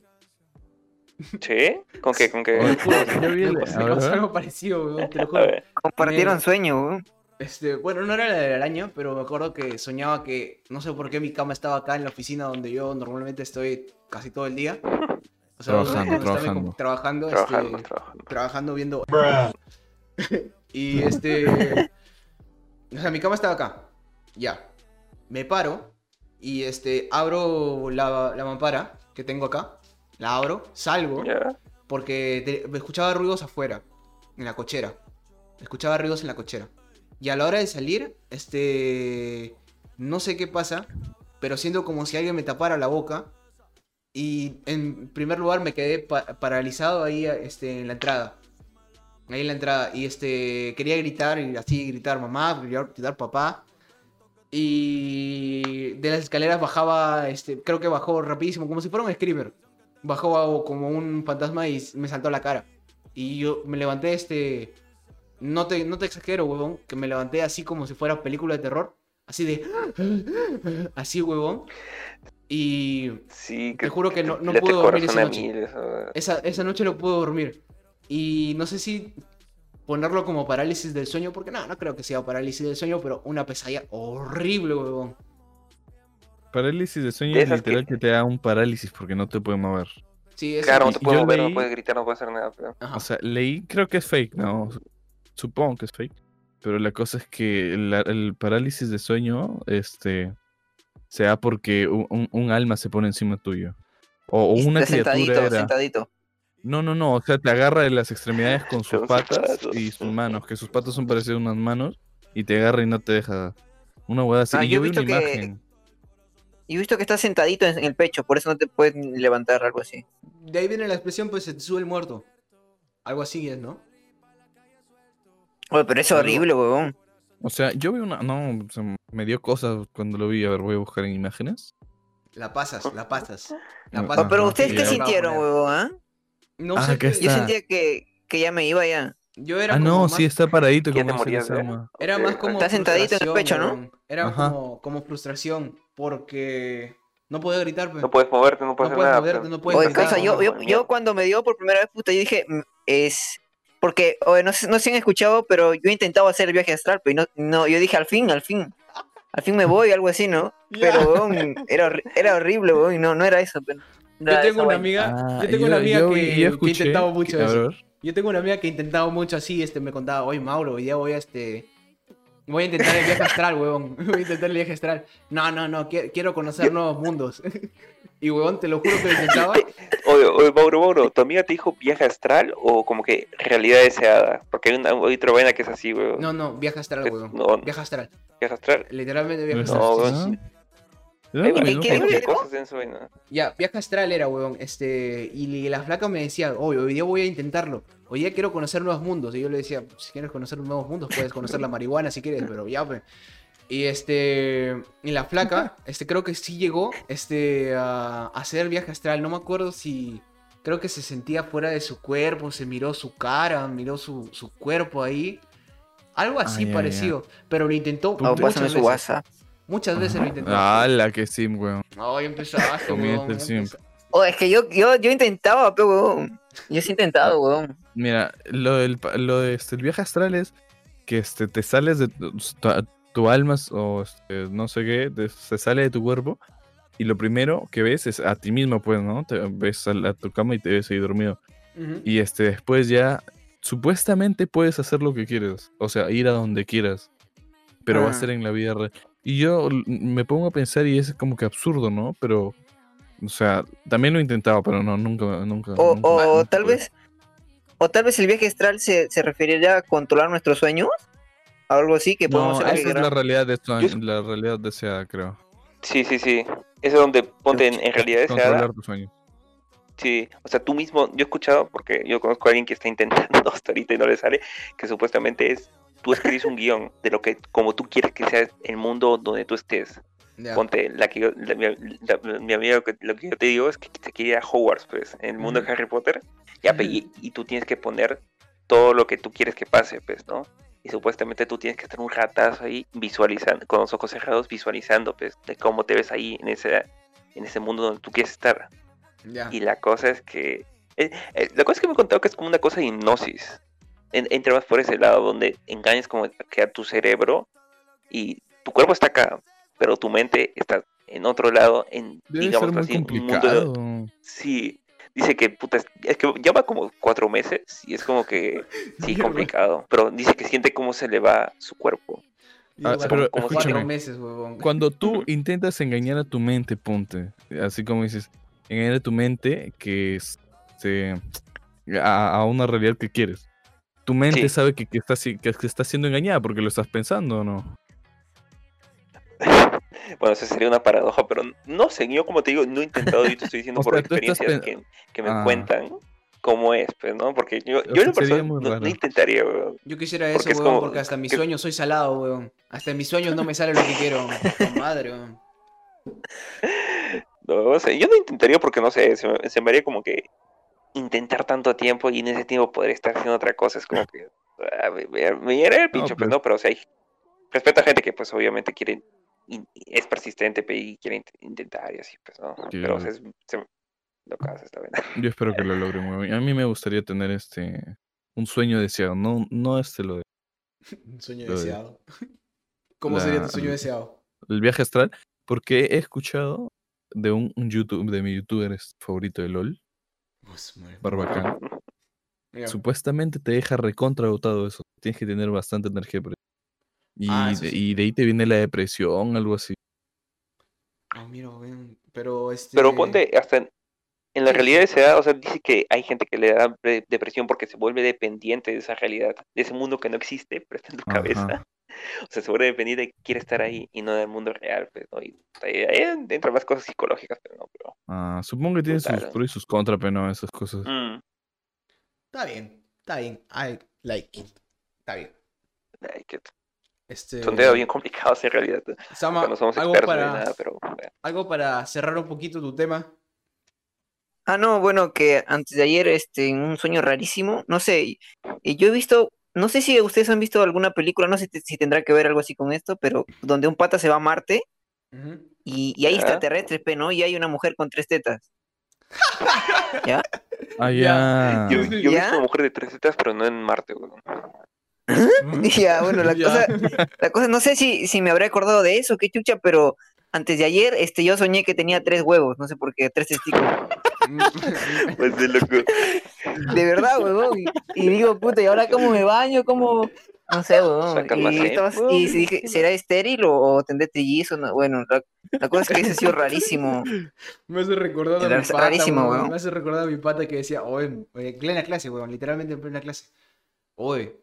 ¿Sí? ¿Con qué? ¿Con qué? Vi me el- pasó- algo parecido, weón, te lo juro. Compartieron Me- sueño, weón. Este, bueno, no era la del araña, pero me acuerdo que soñaba que, no sé por qué mi cama estaba acá en la oficina donde yo normalmente estoy casi todo el día. O sea, Trabajando, trabajando. trabajando, trabajando, este, trabajando. trabajando viendo. y este. O sea, mi cama estaba acá. Ya. Me paro y este abro la, la mampara que tengo acá. La abro, salgo. Ya. Porque te- me escuchaba ruidos afuera, en la cochera. Escuchaba ruidos en la cochera. Y a la hora de salir, este. No sé qué pasa, pero siento como si alguien me tapara la boca. Y en primer lugar me quedé pa- paralizado ahí este, en la entrada. Ahí en la entrada. Y este. Quería gritar y así gritar mamá, gritar papá. Y de las escaleras bajaba, este, creo que bajó rapidísimo, como si fuera un screamer. Bajó como un fantasma y me saltó a la cara. Y yo me levanté, este. No te, no te exagero, huevón. Que me levanté así como si fuera película de terror. Así de. Así, huevón. Y Sí, Te juro que no- no pude dormir esa noche. mil, eso- esa, esa noche no pude dormir. Y no sé si ponerlo como parálisis del sueño, porque no, no creo que sea parálisis del sueño, pero una pesadilla horrible, huevón. Parálisis de sueño De es literal que- que... te da un parálisis porque no te puedes mover. Sí, es Claro, no te yo mover, leí- no puedes gritar, no puedes hacer nada. pero-. O sea, leí, creo que es fake, ¿no? Supongo que es fake. Pero la cosa es que la- el parálisis de sueño, este, se da porque un, un- un alma se pone encima tuyo. O, o una está criatura sentadito, era... sentadito. No, no, no, o sea, te agarra de las extremidades con sus patas y sus manos, que sus patas son parecidas a unas manos, y te agarra y no te deja. Una hueá así. Ah, y yo yo he vi una visto que- imagen. Y he visto que está sentadito en el pecho, por eso no te puedes levantar, algo así. De ahí viene la expresión, pues se te sube el muerto. Algo así es, ¿no? Oye, pero es horrible, huevón. O sea, yo vi una. No, me dio cosas cuando lo vi. A ver, voy a buscar en imágenes. La pasas, la pasas. La Ah, pasas. Pero ustedes qué sintieron, huevón, ah? No Ah, sé que qué- Yo sentía que, que ya me iba ya. Yo era Ah, como no, más- sí, está paradito. Como se morías, ¿eh? desarma. Era más como. Está sentadito en el pecho, ¿no? Era como, como frustración. Porque no podía gritar, pues. No puedes moverte, no puedes No hacer puedes nada. moverte, pero- no puedes Oye, gritar, cosa, yo, yo, yo cuando me dio por primera vez, puta, yo dije, mm, es... Porque, oye, no sé, no sé si han escuchado, pero yo he intentado hacer el viaje astral, pero no, no, yo dije, al fin, al fin. Al fin me voy, algo así, ¿no? Ya. Pero, weón, era, era horrible, weón, y no, no era eso. Pero, Yo Nada de tengo una amiga, Ah, yo tengo una amiga yo- que, yo escuché intentado que- mucho eso. Yo tengo una amiga que ha intentado mucho así, este, me contaba, oye Mauro, hoy día voy a este. Voy a intentar el viaje astral, huevón. Voy a intentar el viaje astral. No, no, no, qui- quiero conocer nuevos mundos. y huevón, te lo juro que lo intentaba. Oye, oye, Mauro, Mauro, ¿tu amiga te dijo viaje astral o como que realidad deseada? Porque hay, una, hay otra vaina que es así, weón. No, no, viaje astral, huevón. no. Viaje astral. Viaje astral. Literalmente viaje No, astral. No, weón. Ya, viaje astral era, huevón. Este, y la flaca me decía, oye, hoy día voy a intentarlo. Hoy día quiero conocer nuevos mundos. Y yo le decía, si quieres conocer nuevos mundos, puedes conocer la marihuana si quieres, pero ya, pues. Y este. Y la flaca, este creo que sí llegó este, a, a hacer viaje astral. No me acuerdo si. Creo que se sentía fuera de su cuerpo, se miró su cara, miró su, su cuerpo ahí. Algo así Ah, parecido. Pero lo intentó O muchas pásame veces. su WhatsApp. Muchas veces lo intentó. Ah, la que sim, weón. No, ya empezaste, Comienza weón, el empezaste. Oh, es que yo, yo, yo intentaba, pero weón. Yo sí he intentado, weón. Mira, lo del pa- lo de este, el viaje astral es que este, te sales de tu, tu- alma o este, no sé qué, te- se sale de tu cuerpo y lo primero que ves es a ti mismo, pues, ¿no? Te ves a, tu cama y te ves ahí dormido. Y este, después ya, supuestamente puedes hacer lo que quieres, o sea, ir a donde quieras, pero va a Ah. ser en la vida real. Y yo me pongo a pensar y es como que absurdo, ¿no? Pero, o sea, también lo he intentado, pero no, nunca, nunca. O, nunca- o nunca tal pude. vez. O tal vez el viaje astral se, se referiría a controlar nuestros sueños. Algo así, que podemos No, esa es la realidad de esto, Yo- la realidad deseada, creo. Sí, sí, sí. Eso es donde ponte en, en realidad deseada. Controlar tu sueño. Sí, o sea, tú mismo, yo he escuchado, porque yo conozco a alguien que está intentando hasta ahorita y no le sale, que supuestamente es, tú escribes un guion de lo que, como tú quieres que sea el mundo donde tú estés. Ya. Ponte, la que yo, la- mi, la- mi amiga, lo que, yo te digo es que se quiere a Hogwarts, pues, en el mundo Ujú. de Harry Potter, ya, y, y tú tienes que poner todo lo que tú quieres que pase, pues, ¿no? Y supuestamente tú tienes que estar un ratazo ahí visualizando, con los ojos cerrados, visualizando, pues, de cómo te ves ahí en ese, en ese mundo donde tú quieres estar. Ya. Y la cosa es que. eh, eh, la cosa es que me he contado que es como una cosa de hipnosis. En- entra más por ese lado, donde engañas como que a tu cerebro y tu cuerpo está acá, pero tu mente está en otro lado, en, Debe digamos ser muy así, un mundo de- complicado. Sí, dice que puta, es, que lleva como cuatro meses y es como que sí, complicado. Pero dice que siente cómo se le va su cuerpo. Ah, pero como escúchame. cuatro meses, huevón. Cuando tú intentas engañar a tu mente, ponte, así como dices, engañar a tu mente que es, se- a, a una realidad que quieres. Tu mente Sí. sabe que, que, está, si- que, que está siendo engañada porque lo estás pensando o no. Bueno, eso sería una paradoja, pero no sé, yo como te digo, no he intentado, yo te estoy diciendo O por sea, estás experiencias pen- que, que me Ah. cuentan cómo es, pues, ¿no? Porque yo, O yo sea, en muy no, intentaría, weón. Yo quisiera eso, Porque es weón, como porque hasta en mis que- sueños soy salado, weón. Hasta en mis sueños no me sale lo que quiero. Madre, weón. No, sé, yo no intentaría porque, no sé, se me, se me haría como que intentar tanto tiempo y en ese tiempo poder estar haciendo otra cosa es como que ah, me, me, me llenaría el pincho, pues, pues. ¿no? Pero, o sea, hay, respeto a gente que, pues, obviamente quiere, es persistente pe, y quiere int- intentar y así, pues, ¿no? Pero, o sea, es, se, lo que hace está bien. Yo espero que lo logre muy bien. A mí me gustaría tener este un sueño deseado, no, no este lo de Un sueño Lo de- deseado. ¿Cómo la- sería tu sueño deseado? el viaje astral, porque he escuchado de un, un YouTube, de mi youtuber este, favorito de LOL, Pues. Barbacán. Supuestamente te deja recontra agotado eso. Tienes que tener bastante energía. Y, Ah, de, sí. y de ahí te viene la depresión, algo así. Ah, mira. Pero este. Pero ponte, hasta en, en la Sí, realidad sí. deseada, o sea, dice que hay gente que le da de- depresión porque se vuelve dependiente de esa realidad, de ese mundo que no existe, pero está en tu Ajá. cabeza. O sea, se vuelve dependiente quiere estar ahí y no del mundo real, pues, ¿no? Y ahí, ahí entran más cosas psicológicas, pero no, pero... Ah, supongo que tiene sus pros y sus contras, pero no, esas cosas. mm, Está bien, está bien. I like it. Está bien. ay, que Este. son temas bien complicados en realidad. Sama, no somos algo expertos ni para, nada, pero... bueno. algo para cerrar un poquito tu tema. Ah, no, bueno, que antes de ayer, este, en un sueño rarísimo, no sé, yo he visto, no sé si ustedes han visto alguna película, no sé si, tendrá que ver algo así con esto, pero donde un pata se va a Marte y, y hay extraterrestres, ¿no? Y hay una mujer con tres tetas. ¿Ya? Ah, Ya. ya. Yo, yo he visto una mujer de tres tetas, pero no en Marte, weón. Ya, bueno, la Ya. cosa, la cosa, no sé si, si me habré acordado de eso, qué chucha, pero antes de ayer, este, yo soñé que tenía tres huevos, no sé por qué, tres testículos. Pues de loco. De verdad, huevón. Y, y digo, puta, ¿y ahora cómo me baño? ¿Cómo? No sé, huevón. Y, estabas- huevón. y dije, ¿será estéril o, o tendré trillizos? No, bueno, la, la cosa es que eso ha sido rarísimo. Me hace recordar a mi pata, rarísimo. Me hace recordar a mi pata que decía, oye, en plena clase, weón, literalmente en plena clase. Oye,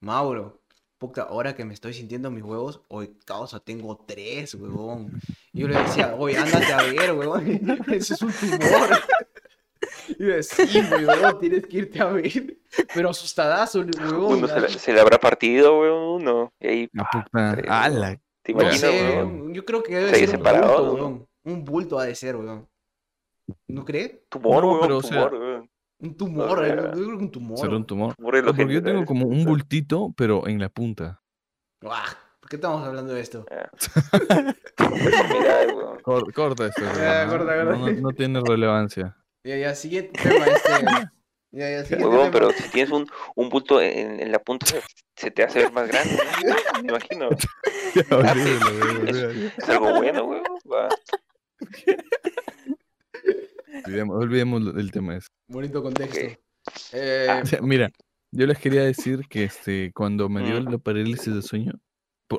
Mauro, puta, ahora que me estoy sintiendo mis huevos, hoy, causa, tengo tres, weón. Y yo le decía, oye, ándate a ver, weón, eso es un tumor. Y yo decía, sí, weón, tienes que irte a ver. Pero asustadazo, weón. Uno se, la- se le habrá partido, weón, uno. Y ahí, La puta. weón. ¿Te No imaginas, sé, weón? yo creo que debe Se ser un bulto, ¿no? weón. Un bulto ha de ser, weón. ¿No crees? Tumor, No, weón, pero, o sea, tumor, weón. Un tumor, O sea, yo creo que un tumor. Será un tumor. No, porque yo tengo como un bultito, pero en la punta. Ah, ¿Por qué estamos hablando de esto? Cor- corta esto. Ya, ¿no? corta, No, corta. no- no tiene relevancia. Ya, ya, siguiente tema, este. Ya, ya, siguiente Huevón, tema. pero si tienes un, un bulto en, en la punta, se, te hace ver más grande, ¿no? Me imagino. Horrible, horrible. Es algo bueno, weón. Olvidemos, olvidemos el tema ese. Bonito contexto. Eh, Ah, O sea, Mira, yo les quería decir que este, cuando me dio Mm. la parálisis de sueño,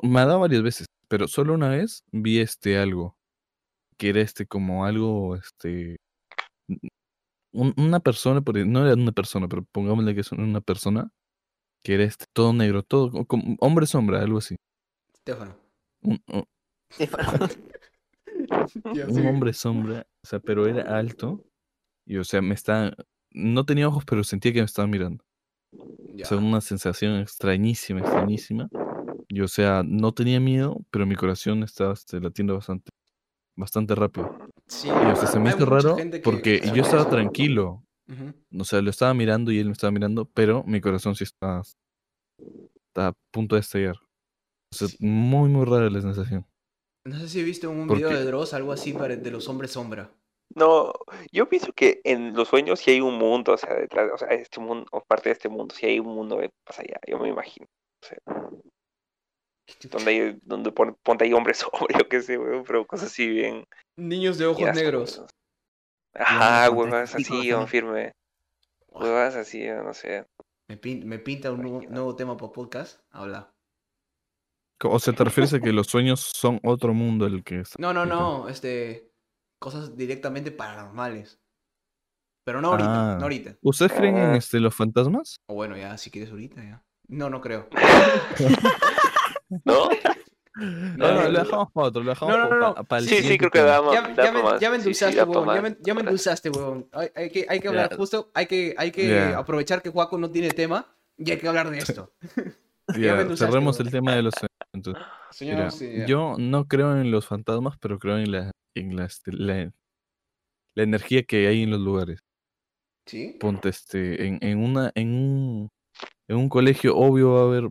me ha dado varias veces, pero solo una vez vi este algo, que era este como algo, este, un- una persona, porque no era una persona, pero pongámosle que es una persona, que era este todo negro, todo como hombre sombra, algo así. Stefano. Un, un- hombre sombra, o sea, pero era alto, y o sea, me está, no tenía ojos, pero sentía que me estaba mirando. Ya. O sea, una sensación extrañísima, extrañísima. Y o sea, no tenía miedo, pero mi corazón estaba este, latiendo bastante, bastante rápido. Sí, Y o sea, se me hizo raro porque que yo estaba eso. tranquilo. Ujú. O sea, lo estaba mirando y él me estaba mirando, pero mi corazón sí estaba, estaba a punto de estallar. O sea, Sí. muy, muy rara la sensación. No sé si viste un ¿Por video qué? de Dross, algo así para, de los hombres sombra. No, yo pienso que en los sueños sí hay un mundo, o sea, detrás, o sea, este mundo, o parte de este mundo, sí hay un mundo que pasa allá, yo me imagino. O sea, donde hay, donde pon- ponte ahí hombres sobre, yo qué sé, weón, pero cosas así bien. Niños de ojos negros. asquerosas. Ajá, huevas así, on firme. Huevas así, yo no sé. Me, pin- me pinta un nuevo, nuevo tema para podcast. Habla. O sea, ¿te refieres a que los sueños son otro mundo el que está? No, no, no. Este. Cosas directamente paranormales. Pero no ahorita, Ah. no ahorita. ¿Ustedes creen en este, los fantasmas? O bueno, ya, si quieres ahorita, ya. No, no creo. ¿No? No, no, no, lo dejamos para otro, lo dejamos no, no, para el Sí, sí, creo que tema. da más. Ya, ya me, ya me Sí, sí, endulzaste, huevón. Ya me, ya me endulzaste, huevón. Hay, hay que, hay que hablar justo. Hay que, hay que aprovechar que Juaco no tiene tema y hay que hablar de esto. Ya Ya, me endulzaste, cerremos huevón. el tema de los sueños. Entonces. Señor, Mira, sí, ya. yo no creo en los fantasmas, pero creo en la, en la, este, la, la energía que hay en los lugares. ¿Sí? Ponte este, en, en una, en un, en un colegio, obvio va a haber,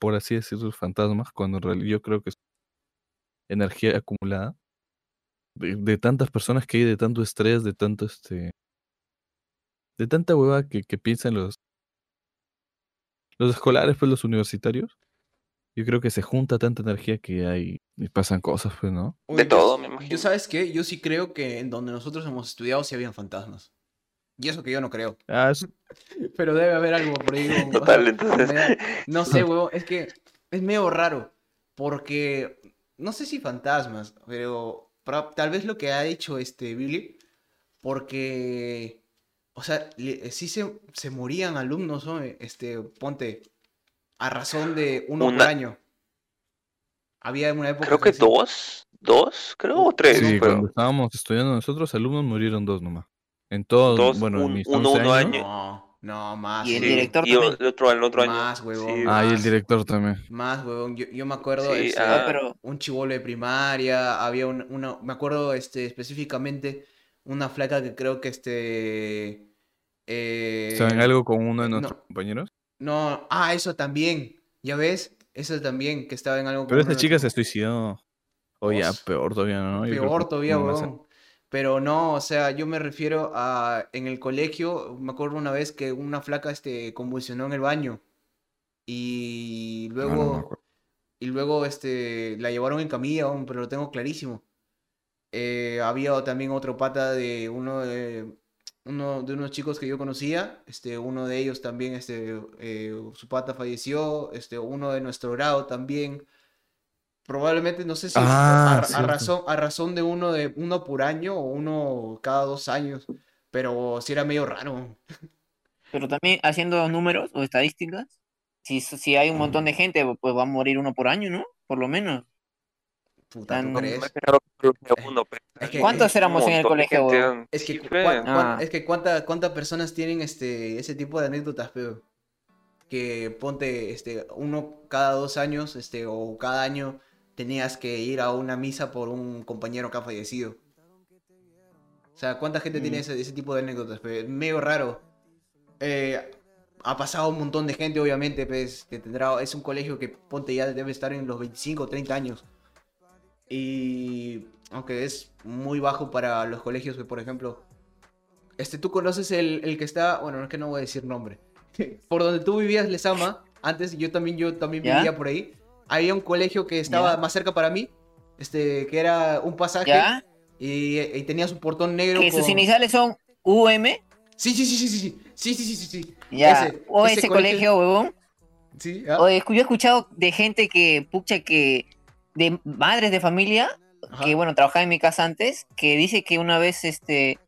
por así decirlo, fantasmas, cuando en realidad yo creo que es energía acumulada de, de tantas personas que hay, de tanto estrés, de tanto este, de tanta hueva que, que piensan los, los escolares, pues los universitarios. Yo creo que se junta tanta energía que hay y pasan cosas, pues, ¿no? Oye, De yo todo, me Yo, imagino. ¿sabes qué? Yo sí creo que en donde nosotros hemos estudiado sí habían fantasmas. Y eso que yo no creo. Ah, es- Pero debe haber algo por ahí. Total, entonces. No sé, huevón. Es que es medio raro. Porque no sé si fantasmas, pero tal vez lo que ha hecho este Billy. Porque. O sea, le- sí se, se morían alumnos, ¿no? Este, ponte. A razón de uno por Una- año. Había una época. Creo que dos, dos, creo, o tres, sí, pero cuando estábamos estudiando nosotros, alumnos murieron dos nomás. En todo, Dos, bueno, en un- mis uno, 11 uno años. año. No, no, más. Y el sí, director y también. el otro, el otro año. Más, huevón, sí. Ah, y el director también. Más, huevón. Yo, yo me acuerdo, Sí, este, ah. pero un chivolo de primaria, había un- una, me acuerdo este, específicamente una flaca que creo que este... eh, ¿Saben algo con uno de no. nuestros compañeros? No, ah, eso también, ya ves, eso también, que estaba en algo Pero de chica se suicidó. O ya, Os. peor todavía, ¿no? Yo Peor todavía, huevón. Pero no, o sea, yo me refiero a en el colegio, me acuerdo una vez que una flaca este convulsionó en el baño y no luego y luego este la llevaron en camilla, pero lo tengo clarísimo. Eh, había también otro pata de uno de uno de unos chicos que yo conocía, este uno de ellos también este eh, su pata falleció, este uno de nuestro grado también. Probablemente no sé si Ah, a, a razón a razón de uno de uno por año o uno cada dos años, pero sí era medio raro. Pero también haciendo números o estadísticas, si, si hay un montón de gente, pues va a morir uno por año, ¿no? Por lo menos. Puta, ¿tú Tan- crees? Pero Es que- ¿Cuántos éramos en el colegio? Es que, sí, cu- fe. cuan- cuan- Ah. es que cuánta- cuántas personas tienen este, ese tipo de anécdotas, pero que ponte este, uno cada dos años este, o cada año tenías que ir a una misa por un compañero que ha fallecido. O sea, ¿cuánta gente tiene Mm. ese, ese tipo de anécdotas? pe? Medio raro. Eh, ha pasado un montón de gente, obviamente, pues, que tendrá, es un colegio que ponte ya debe estar en los 25 o 30 años. Y aunque es muy bajo para los colegios, que, por ejemplo, este, tú conoces el, el que está, bueno, es que no voy a decir nombre. por donde tú vivías, Lesama, antes yo también, yo también ¿Ya? vivía por ahí. Había un colegio que estaba ¿Ya? más cerca para mí, este, que era un pasaje ¿Ya? y, y tenía su portón negro. Que sus iniciales son UM. Sí, sí, sí, sí, sí, sí, sí, sí, sí, sí, sí. Ya. Ese- o ese colegio- huevón. Sí, ¿ah? Oye, yo he escuchado de gente que, pucha, que. De madres de familia, Ajá. que bueno, trabajaba en mi casa antes, que dice que una vez este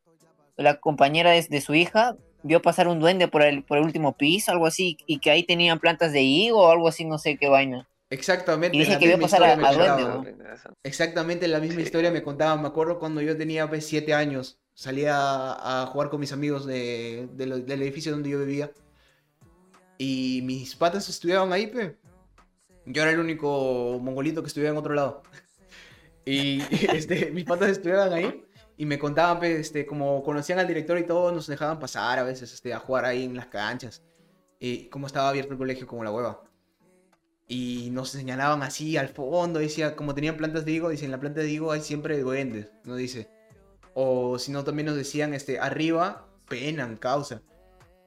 la compañera de, de su hija vio pasar un duende por el, por el último piso, algo así, y que ahí tenían plantas de higo o algo así, no sé qué vaina. Exactamente. Y dice la que vio misma pasar historia a- duende. Exactamente la misma Sí. historia me contaban. Me acuerdo cuando yo tenía pues, siete años. Salía a, a jugar con mis amigos de, de lo- del edificio donde yo vivía. Y mis patas estudiaban ahí, pe. Yo era el único mongolito que estudiaba en otro lado. Y este, mis patas estudiaban ahí. Y me contaban, pe, este, como conocían al director y todo, nos dejaban pasar a veces este, a jugar ahí en las canchas. Y como estaba abierto el colegio como la hueva. Y nos señalaban así al fondo, decía, como tenían plantas de higo, dice, en la planta de higo hay siempre duendes, ¿no? Dice. O si no, también nos decían, este, arriba, penan, causa.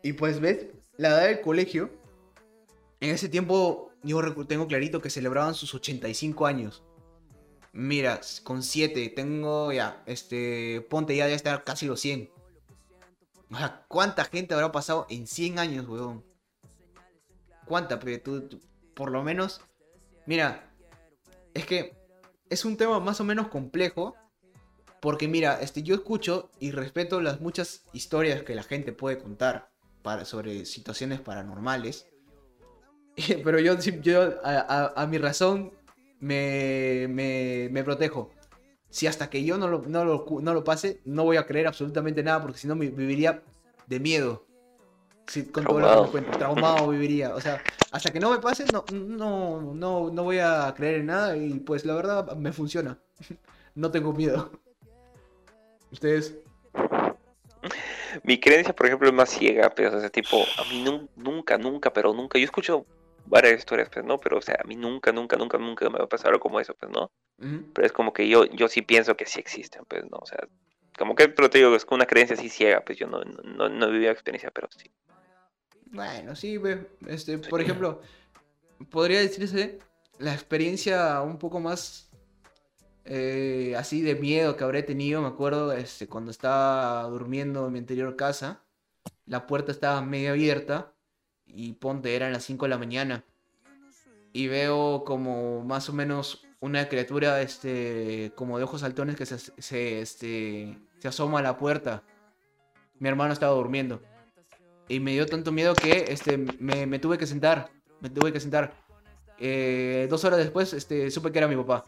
Y pues, ¿ves? La edad del colegio, en ese tiempo, yo tengo clarito que celebraban sus 85 años. Mira, con 7, tengo ya, este, ponte ya de estar casi los 100. O sea, ¿cuánta gente habrá pasado en 100 años, weón? ¿Cuánta? Pero tú- por lo menos, mira, es que es un tema más o menos complejo. Porque mira, este, yo escucho y respeto las muchas historias que la gente puede contar para, sobre situaciones paranormales. Pero yo, yo a, a- a mi razón me, me, me protejo. Si hasta que yo no lo, no, lo, no lo pase, no voy a creer absolutamente nada porque si no me viviría de miedo. Sí, con todo lo que me Traumado. cuento. Traumado viviría. O sea, hasta que no me pase, no, no, no, no voy a creer en nada y pues la verdad me funciona. No tengo miedo. Ustedes. Mi creencia, por ejemplo, es más ciega, pero o sea, tipo, a mí nun- nunca, nunca, pero nunca, yo escucho varias historias, pues, ¿no? Pero, o sea, a mí nunca, nunca, nunca, nunca me va a pasar algo como eso, pues, ¿no? Pero es como que yo, yo sí pienso que sí existen, pues, ¿no? O sea, como que, pero te digo, es una creencia así ciega, pues yo no, no, no, he vivido experiencia, pero sí. Bueno, sí, ve, este, por ejemplo, podría decirse la experiencia un poco más eh, así de miedo que habré tenido, me acuerdo, este, cuando estaba durmiendo en mi anterior casa, la puerta estaba medio abierta y ponte, eran las 5 de la mañana y veo como más o menos una criatura, este, como de ojos saltones que se, se, este, se asoma a la puerta. Mi hermano estaba durmiendo. Y me dio tanto miedo que este, me, me tuve que sentar. Me tuve que sentar. Eh, dos horas después este, supe que era mi papá.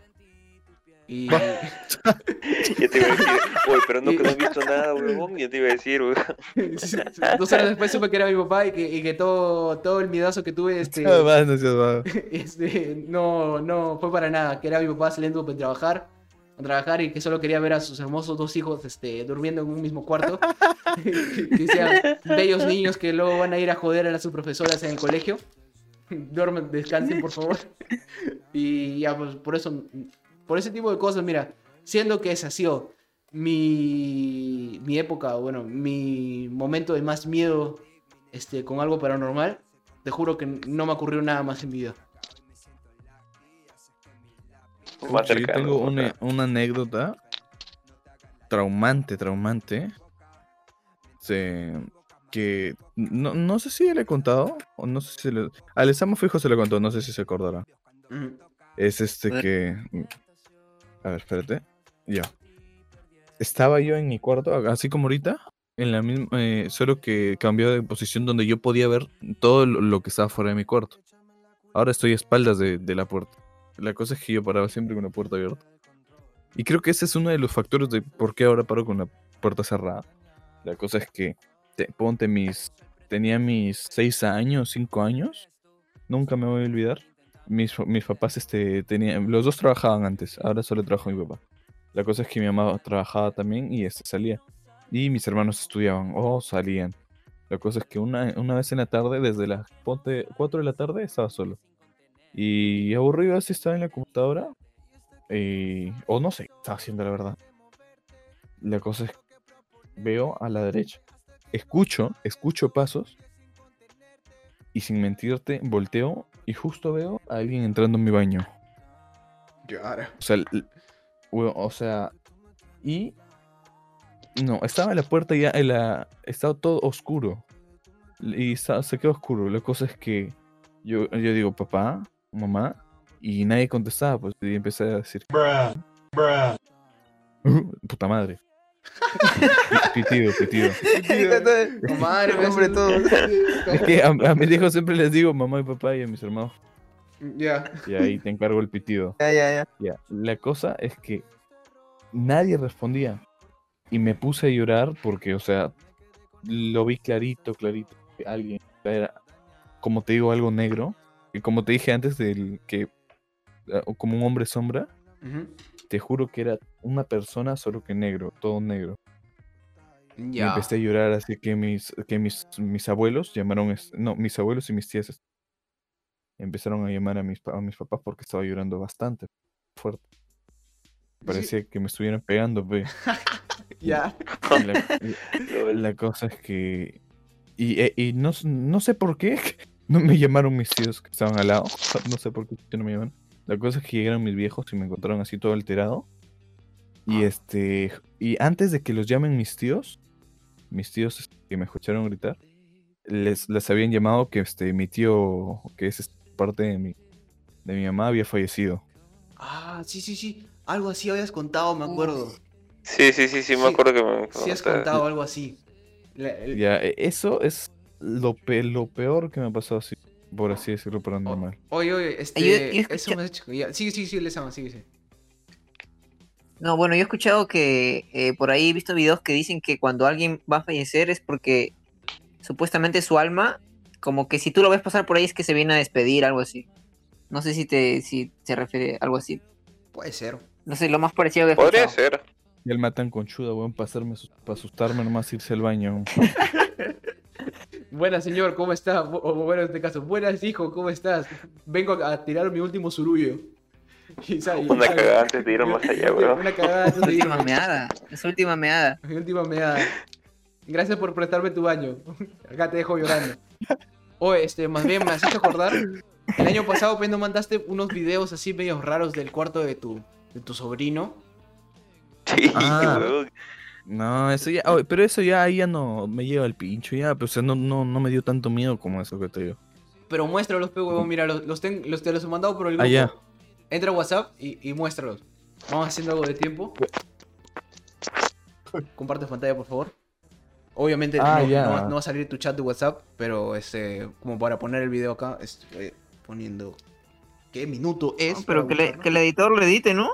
Y Yo te iba a decir, uy, pero no, que no he visto nada, huevón, yo te iba a decir, huevón. dos horas después supe que era mi papá y que, y que todo, todo el miedazo que tuve este, No, más, no este, no, no fue para nada. Que era mi papá saliendo para trabajar, a trabajar y que solo quería ver a sus hermosos dos hijos este, durmiendo en un mismo cuarto. que sean bellos niños que luego van a ir a joder a las sus profesoras en el colegio. Duermen, descansen, por favor. y ya, pues por eso, por ese tipo de cosas, mira, siendo que esa ha sido mi, mi época, bueno, mi momento de más miedo este, con algo paranormal, te juro que no me ocurrió nada más en mi vida. Más yo cercano, tengo una, una anécdota traumante, traumante. Se- que no, no sé si le he contado, o no sé si le... A Alessandro Fijo se le contó, no sé si se acordará. Es este ver. que... A ver, espérate. Ya. Estaba yo en mi cuarto, así como ahorita, en la misma... eh, solo que cambió de posición donde yo podía ver todo lo, que estaba fuera de mi cuarto. Ahora estoy a espaldas de, la puerta. La cosa es que yo paraba siempre con la puerta abierta. Y creo que ese es uno de los factores de por qué ahora paro con la puerta cerrada. La cosa es que, te- ponte mis... Tenía mis 6 años, 5 años. Nunca me voy a olvidar. Mis, mis papás este, tenían, los dos trabajaban antes, ahora solo trabaja mi papá. La cosa es que mi mamá trabajaba también y este salía. Y mis hermanos estudiaban o salían. La cosa es que una, una vez en la tarde, desde las ponte, 4 de la tarde, estaba solo. Y aburrido así estaba en la computadora. y- o no sé, estaba haciendo la verdad. La cosa es que veo a la derecha. Escucho, escucho pasos. Y sin mentirte, volteo y justo veo a alguien entrando en mi baño. Yara. O sea, o sea, y no, estaba en la puerta ya, en la, estaba todo oscuro. Y esta- se quedó oscuro. La cosa es que yo, yo digo, papá, mamá, y nadie contestaba, pues, y empecé a decir, puta madre. Pi- Pitido, pitido. Madre, Hombre, todo. Es que a, a mis hijos siempre les digo mamá y papá y a mis hermanos. Ya. Y ahí te encargo el pitido. Ya, ya, ya. Ya, la cosa es que nadie respondía. Y me puse a llorar porque, o sea, lo vi clarito, clarito. que Alguien era, como te digo, algo negro. Y como te dije antes, del que como un hombre sombra, te juro que era una persona solo que negro, todo negro. Ya. empecé a llorar así que mis, que mis, mis abuelos llamaron, no, mis abuelos y mis tías empezaron a llamar a mis, a mis papás porque estaba llorando bastante fuerte. Parecía que me estuvieran pegando, pe. Ya. La, cosa es que... Y, e- y no, no sé por qué no me llamaron mis tíos que estaban al lado. No sé por qué no me llaman. La cosa es que llegaron mis viejos y me encontraron así todo alterado. Y este... Y antes de que los llamen mis tíos, mis tíos este, que me escucharon gritar, les, les habían llamado que este, mi tío, que es este, parte de mi, de mi mamá, había fallecido. Ah, sí, sí, sí. Algo así habías contado, me acuerdo. Sí, sí, sí, sí, me Sí, acuerdo que me Sí has contado algo así. La- el- Ya, e- eso es lo, pe- lo peor que me ha pasado así, por así decirlo, paranormal. Oye, oye, este. Eso me has hecho. Ya. Sigue, sigue, sigue, les ama, sigue, sigue. No, bueno, yo he escuchado que eh, por ahí he visto videos que dicen que cuando alguien va a fallecer es porque supuestamente su alma, como que si tú lo ves pasar por ahí es que se viene a despedir, algo así. No sé si te si se refiere a algo así. Puede ser. No sé, lo más parecido que he Podría escuchado. ser. Y el matan conchuda, weón, pasarme, para asustarme nomás irse al baño. Buenas, señor, ¿cómo está? O bueno, en este caso, buenas, hijo, ¿cómo estás? Vengo a a tirar mi último surullo. Una cagada antes de ir más allá, bro. Una cagada antes de última meada, es última meada. Mi última meada. Gracias por prestarme tu baño. Acá te dejo llorando. Oye, este, más bien me hiciste acordar. El año pasado, pues, no mandaste unos videos así medios raros del cuarto de tu, de tu sobrino. Sí, Ah. No, eso ya, pero eso ya ahí ya no me lleva el pincho, ya, pero o sea, no, no, no me dio tanto miedo como eso que te digo. Pero muéstralos, pe huevón. Mira, los, los, ten- los te los he mandado por el grupo. Ah, ya. Entra a WhatsApp y, y muéstralos. Vamos haciendo algo de tiempo. Comparte pantalla, por favor. Obviamente Ah, no, va- no va a salir tu chat de WhatsApp, pero este, como para poner el video acá, estoy poniendo qué minuto es. No, pero que, le- buscarlo. que el editor lo edite, ¿no?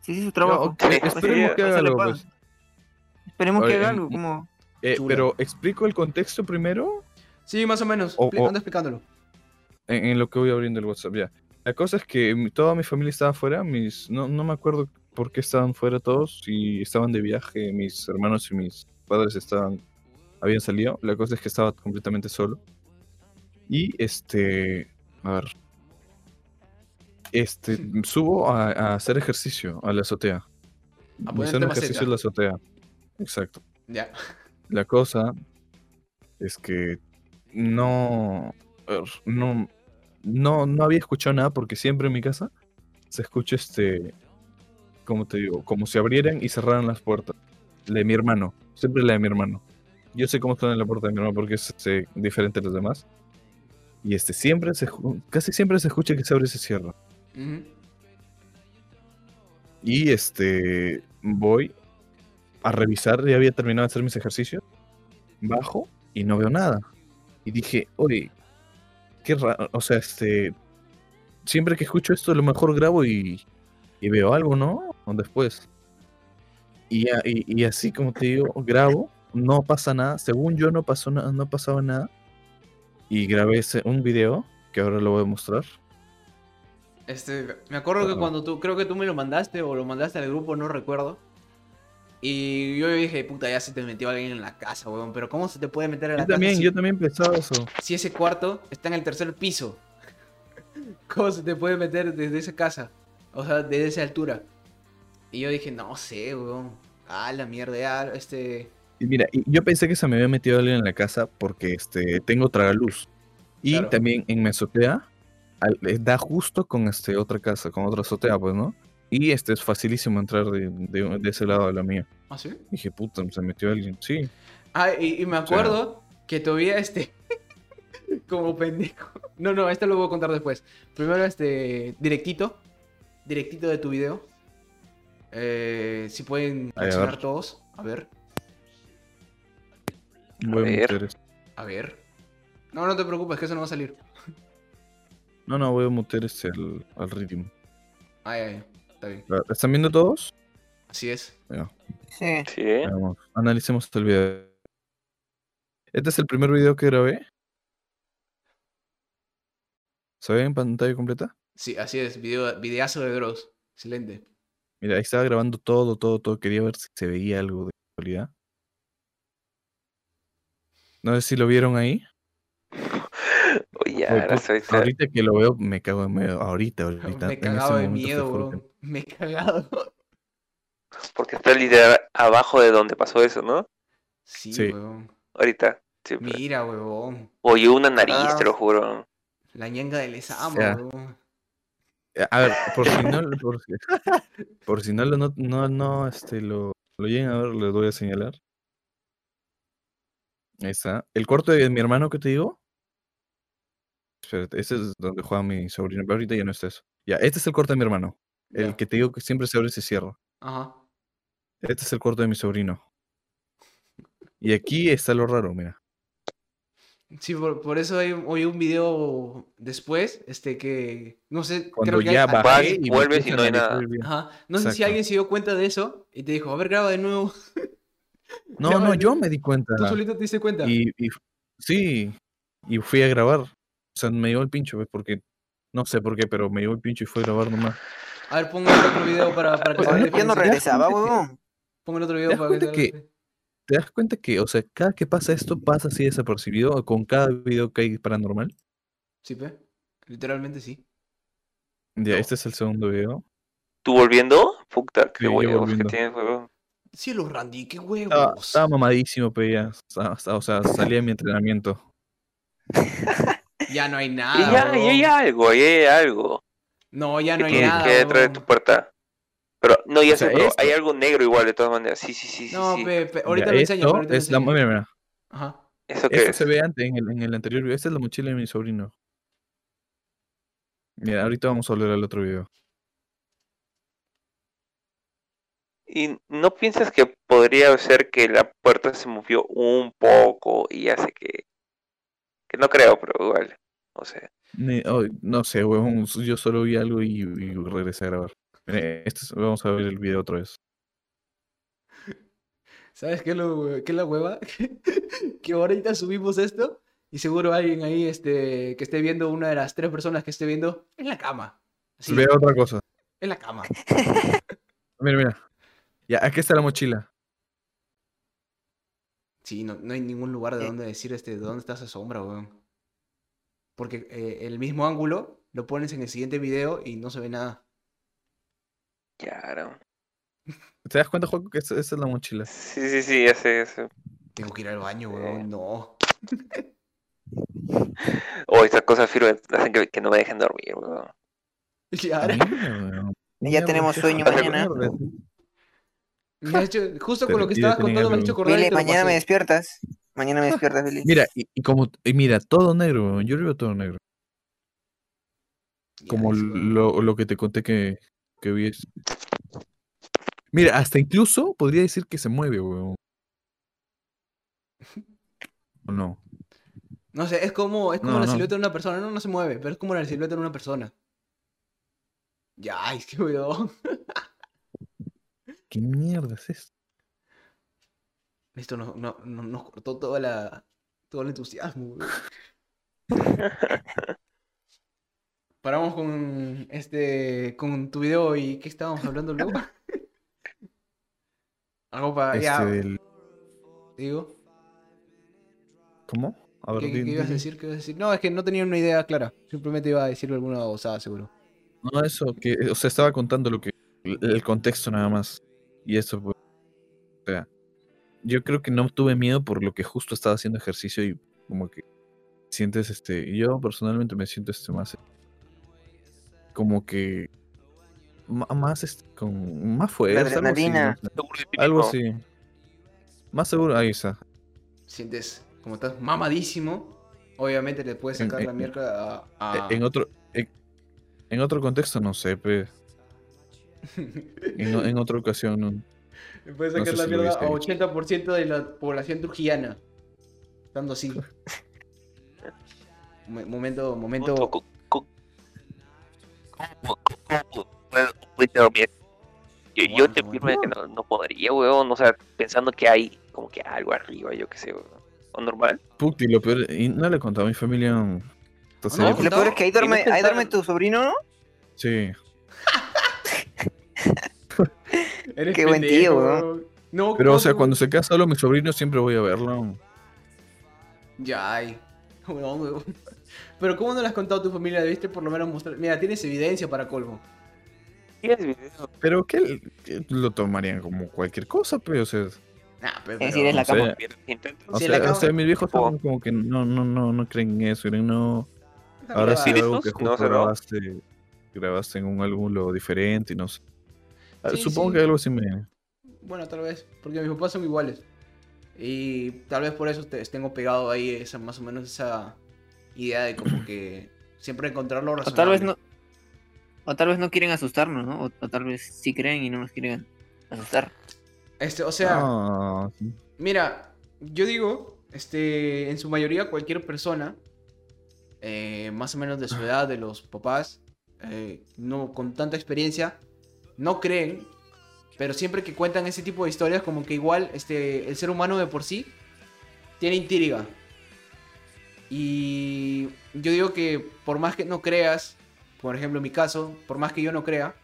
Sí, sí, su trabajo. Esperemos que haga algo, pues. Esperemos que haga algo, como... Eh, pero explico el contexto primero Sí, más o menos. O- Expli- o- Anda explicándolo. en, en lo que voy abriendo el WhatsApp, ya. La cosa es que toda mi familia estaba fuera, mis, no, no me acuerdo por qué estaban fuera todos, y estaban de viaje, mis hermanos y mis padres estaban, habían salido, la cosa es que estaba completamente solo. Y este, a ver, este, subo a, a hacer ejercicio a la azotea. A maceta. ejercicio en la azotea. Exacto. Ya. La cosa es que no, no, no, no había escuchado nada porque siempre en mi casa se escucha este, como te digo, como si abrieran y cerraran las puertas. La de mi hermano, siempre la de mi hermano. Yo sé cómo suena la puerta de mi hermano porque es este, diferente a los demás. Y este siempre se, casi siempre se escucha que se abre y se cierra. Y este voy a revisar, ya había terminado de hacer mis ejercicios. Bajo y no veo nada. Y dije, oye, qué raro. O sea, este. Siempre que escucho esto, a lo mejor grabo y, y veo algo, ¿no? O después. Y, ya- y, y así como te digo, grabo, no pasa nada. Según yo, no pasó nada, no pasaba nada. Y grabé ese, un video que ahora lo voy a mostrar. Este, me acuerdo que cuando tú, creo que tú me lo mandaste o lo mandaste al grupo, no recuerdo. Y yo dije, puta, ya se te metió alguien en la casa, weón. Pero ¿cómo se te puede meter en la Yo casa también, si, yo también pensaba eso. si ese cuarto está en el tercer piso? ¿Cómo se te puede meter desde esa casa? O sea, desde esa altura. Y yo dije, no sé, weón. Ah, la mierda, ya, este... Y mira, yo pensé que se me había metido alguien en la casa porque este tengo tragaluz. Y Claro. también en mi azotea al- eh, da justo con este otra casa, con otra azotea, pues, ¿no? Y este es facilísimo entrar de, de- de ese lado a la mía. ¿Ah, sí? Dije, puta, se metió alguien. Sí. Ah, y, y me acuerdo que todavía este. como pendejo. No, no, esto lo voy a contar después. Primero, este. Directito. Directito de tu video. Eh, si pueden A ver. reaccionar todos. A ver, Voy a ver. mutear esto. a ver. No, no te preocupes, que eso no va a salir. No, no, voy a mutear este al, al ritmo. Ay, ay, está bien. ¿La- ¿Están viendo todos? Así es. Sí. Sí. Veamos, analicemos el video. Este es el primer video que grabé. ¿Se ve en pantalla completa? Sí, así es. Video, videazo de Gross. Excelente. Mira, ahí estaba grabando todo, todo, todo. Quería ver si se veía algo de calidad. No sé si lo vieron ahí. Oye, ya, Oye, ahora soy ahorita que lo veo, me cago en medio. Ahorita, ahorita. Me en cagaba ese de miedo, weón. Me he cagado. Porque está literal abajo de donde pasó eso, ¿no? Sí, Sí. weón. Ahorita. Sí, Mira, weón. Oye, una nariz, Ah. te lo juro. La ñenga del Ya. weón. Eh, A ver, por si no, por si, por si no, lo- no, no, no, este, lo, lo llegan a ver, les voy a señalar. Ahí está. El cuarto de mi hermano que te digo. Espérate, ese es donde juega mi sobrino, pero ahorita ya no está eso. Ya, este es el cuarto de mi hermano. El que te digo que siempre se abre y se cierra. Ajá. Este es el cuarto de mi sobrino. Y aquí está lo raro, mira. Sí, por, por eso hay, hoy un video después, este que, no sé, Cuando creo que ya bajé y vuelves y no hay nada. Ajá. No sé si alguien se dio cuenta de eso y te dijo, a ver, graba de nuevo. No, Ya, no, yo me di cuenta. Tú solito te diste cuenta. Y, sí, y fui a grabar. O sea, me dio el pincho, ¿ves? Porque no sé por qué, pero me dio el pincho y fui a grabar nomás. A ver, pongo el otro video para, para que se Oye, vea Yo no regresaba, huevón. Pongo el otro ¿Te video das para que cuenta que- la- ¿Te das cuenta que, o sea, cada que pasa esto, pasa así desapercibido o con cada video que hay paranormal? Sí, pe. Literalmente sí. Ya, No. este es el segundo video. ¿Tú volviendo? Puta, qué Sí, huevos que tienes, huevón. Cielo, Randy, qué huevos. estaba mamadísimo, ya, estaba- o sea, salía de mi entrenamiento. Ya no hay Y nada. ya, y huevón. hay algo, y hay algo. No, ya que no hay nada. que detrás de tu puerta. Pero, no, ya O sea, sé, pero esto- hay algo negro igual de todas maneras. Sí, sí, sí, sí. No, sí. pe, pe, ahorita lo enseño. esto ahorita lo es la, mira, mira, Ajá. ¿Eso qué es? se ve antes en el, en el anterior video. Esta es la mochila de mi sobrino. Mira, ahorita vamos a volver al otro video. ¿Y no piensas que podría ser que la puerta se movió un poco y hace que... Que no creo, pero igual. No sé. Ni- oh, no sé, huevón. Yo solo vi algo y, y regresé a grabar. Este es- vamos a ver el video otra vez. ¿Sabes qué es, lo, qué es la hueva? que ahorita subimos esto y seguro alguien ahí este, que esté viendo, una de las tres personas que esté viendo, en la cama. Así, Ve otra cosa. en la cama. Mira, mira. Ya, aquí está la mochila. Sí, no, no hay ningún lugar de Eh. donde decir este, de dónde está esa sombra, weón. Porque eh, el mismo ángulo lo pones en el siguiente video y no se ve nada. Claro. ¿Te das cuenta, Juan, que esa, esa es la mochila? Sí, sí, sí, ya sé, ya sé. Tengo que ir al baño, Eh. weón. No. O estas cosas firmes hacen que, que no me dejen dormir, weón. Weón. Ya tenemos sueño mañana. me has hecho, justo con lo que y estabas tenía contando me has algo. hecho acordar lo mañana me pasé. despiertas. Mañana me despiertas, Billy. Mira, y, y como, y mira, todo negro, weón. Yo lo veo todo negro. Ya, Como eso, lo, lo que te conté que, que es- Mira, hasta incluso podría decir que se mueve, weón. ¿O no? No sé, es como, es como No, la no. silueta de una persona. No, no se mueve, pero es como la silueta de una persona. Ya, es que weón. ¿Qué mierda es esto? Esto nos, no- no- nos cortó toda la, todo el entusiasmo, weón. Paramos con este con tu video y ¿qué estábamos hablando luego? Algo para Este, ya, del- digo. ¿Cómo? A ver, ¿Qué, ibas a decir? ¿Qué ibas a decir? No, es que no tenía una idea clara. Simplemente iba a decir alguna osada, seguro. No, eso, que, o sea, estaba contando lo que, el, el contexto nada más. Y eso, pues, o sea, yo creo que no tuve miedo por lo que justo estaba haciendo ejercicio y como que sientes, este, yo personalmente me siento, este, más, como que, más, este, con, más fuerza, algo así, algo. Más seguro, ahí está. Sientes como estás mamadísimo. Obviamente le puedes En- sacar la en- mierda a. a- E- En otro, en, en otro contexto, no sé, pues, en, otra ocasión, no. Le puedes No sacar sé la si mierda a hubiese 80% de la población trujillana. Estando así. Mo- momento, momento. ¿Cómo? Yo, yo te aguanta. afirmo de que no, no podría, weón. O sea, pensando que hay como que algo arriba, yo qué sé, weón. ¿O normal? Puti, lo peor, y no le he contado a mi familia. Entonces, No, yo- Lo peor es que ahí duerme, no ahí duerme tu sobrino, ¿no? sí. Eres Qué buen tío, weón. No, Pero, ¿cómo o sea, cuando se queda solo mi sobrino, siempre voy a verlo. Ya, ay. Weón, weón. Pero ¿cómo no le has contado a tu familia? Debiste por lo menos mostrar. Mira, tienes evidencia para colmo. Pero que, lo tomarían como cualquier cosa, pues, o sea. Nah, pero, Es decir, es la o sea, cama. Intentas. O sea, o mis viejos son como que no, no, no, no creen en eso. creen, no. Ahora sí, algo que justo no. grabaste, grabaste en un álbum lo diferente y no sé. Ah, Sí, Supongo sí. que algo así me. Bueno, tal vez. Porque mis papás son iguales. Y tal vez por eso te, tengo pegado ahí esa, más o menos esa idea de como que siempre encontrarlo O razonable. tal vez no. O tal vez no quieren asustarnos, ¿no? O, o tal vez sí creen y no nos quieren asustar. Este, o sea, sí. Mira, yo digo, este, en su mayoría cualquier persona, eh, más o menos de su edad, de los papás, eh, no con tanta experiencia, no creen, pero siempre que cuentan ese tipo de historias, como que igual, este, el ser humano de por sí tiene intriga. Y yo digo que por más que no creas, por ejemplo en mi caso, por más que yo no crea,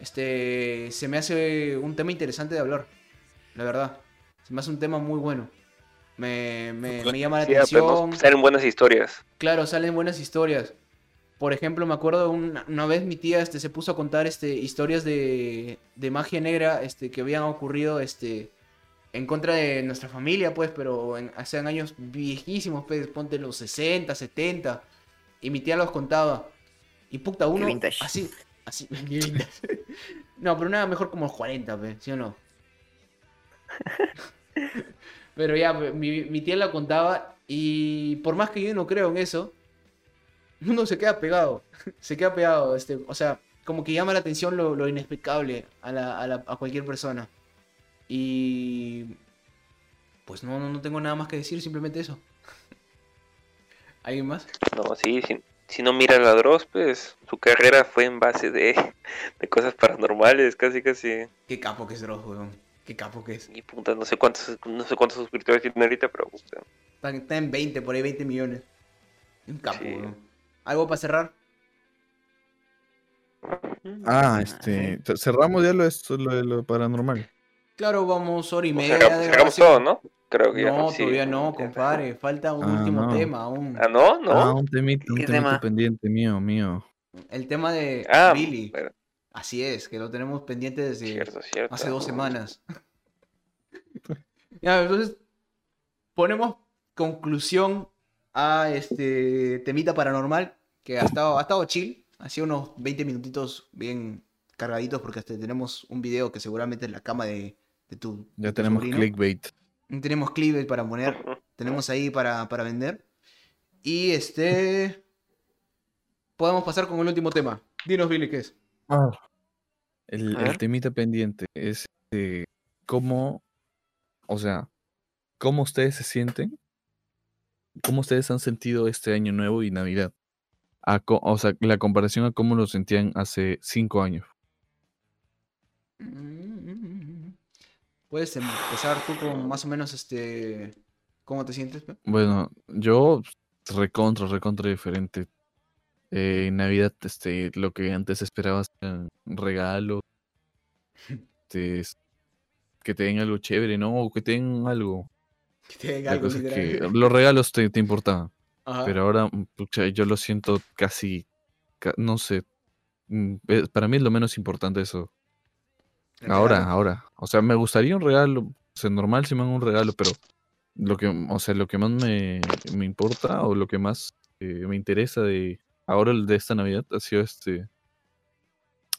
este, se me hace un tema interesante de hablar, la verdad. Se me hace un tema muy bueno. Me, me- me llama la Sí, pues, atención. salen buenas historias. Claro, salen buenas historias. Por ejemplo, me acuerdo una, una vez mi tía este, se puso a contar este, historias de, de magia negra este, que habían ocurrido este, en contra de nuestra familia, pues, pero en, hace años viejísimos, pues, ponte los 60, 70. Y mi tía los contaba. Y puta, uno vintage. así, así, vintage. No, pero nada mejor como los 40, pues, ¿sí o no? Pero ya, mi, mi tía la contaba y por más que yo no creo en eso, uno se queda pegado, se queda pegado, este, o sea, como que llama la atención lo, lo inexplicable a, la- a la- a cualquier persona. Y pues no, no, no tengo nada más que decir, simplemente eso. ¿Alguien más? No, sí, si, si no mira a Dross, pues su carrera fue en base de, de cosas paranormales, casi, casi. Qué capo que es Dross, weón. Qué capo que es. Y puta, no sé cuántos, no sé cuántos suscriptores tiene ahorita, pero puta. Está, está en 20, por ahí 20 millones. Un capo, Sí. weón. ¿Algo para cerrar? Ah, este. ce- Cerramos ya lo, esto, lo de lo paranormal. Claro, vamos hora y Pues media cerramos, de cerramos todo, ¿no? Creo que ya. No, sí. todavía no, compadre. Falta un Ah, último no. tema aún. Ah, no, no. Ah, un temita, un ¿Qué temita tema? pendiente mío, mío. El tema de Ah, Billy. bueno, Así es, que lo tenemos pendiente desde cierto, cierto. hace dos semanas. ya, entonces ponemos conclusión a este temita paranormal que ha estado, ha estado chill. Ha sido unos 20 minutitos bien cargaditos porque hasta tenemos un video que seguramente es la cama de, de tu. Ya de tu tenemos sobrino. clickbait. Tenemos clips para poner. Tenemos ahí para, para vender. Y este. Podemos pasar con el último tema. Dinos, Billy, ¿qué es? El, A el ver. temita pendiente es eh, cómo, o sea, cómo ustedes se sienten, cómo ustedes han sentido este año nuevo y Navidad. A co- o sea, la comparación a cómo lo sentían hace cinco años. Puedes empezar tú con más o menos este. ¿Cómo te sientes? Bueno, yo recontra, recontra diferente. Eh, en Navidad, este, lo que antes esperabas eran regalos, este, que te den algo chévere, ¿no? O que te den algo. Que te den algo es que los regalos te, te importaban. Ajá. Pero ahora, mm, pucha, yo lo siento casi, ca- no sé. mm, eh, Para mí es lo menos importante eso. Ahora, ahora. O sea, me gustaría un regalo. O sea, normal si me dan un regalo, pero lo que, o sea, lo que más me, me importa o lo que más eh, me interesa de ahora el de esta Navidad ha sido este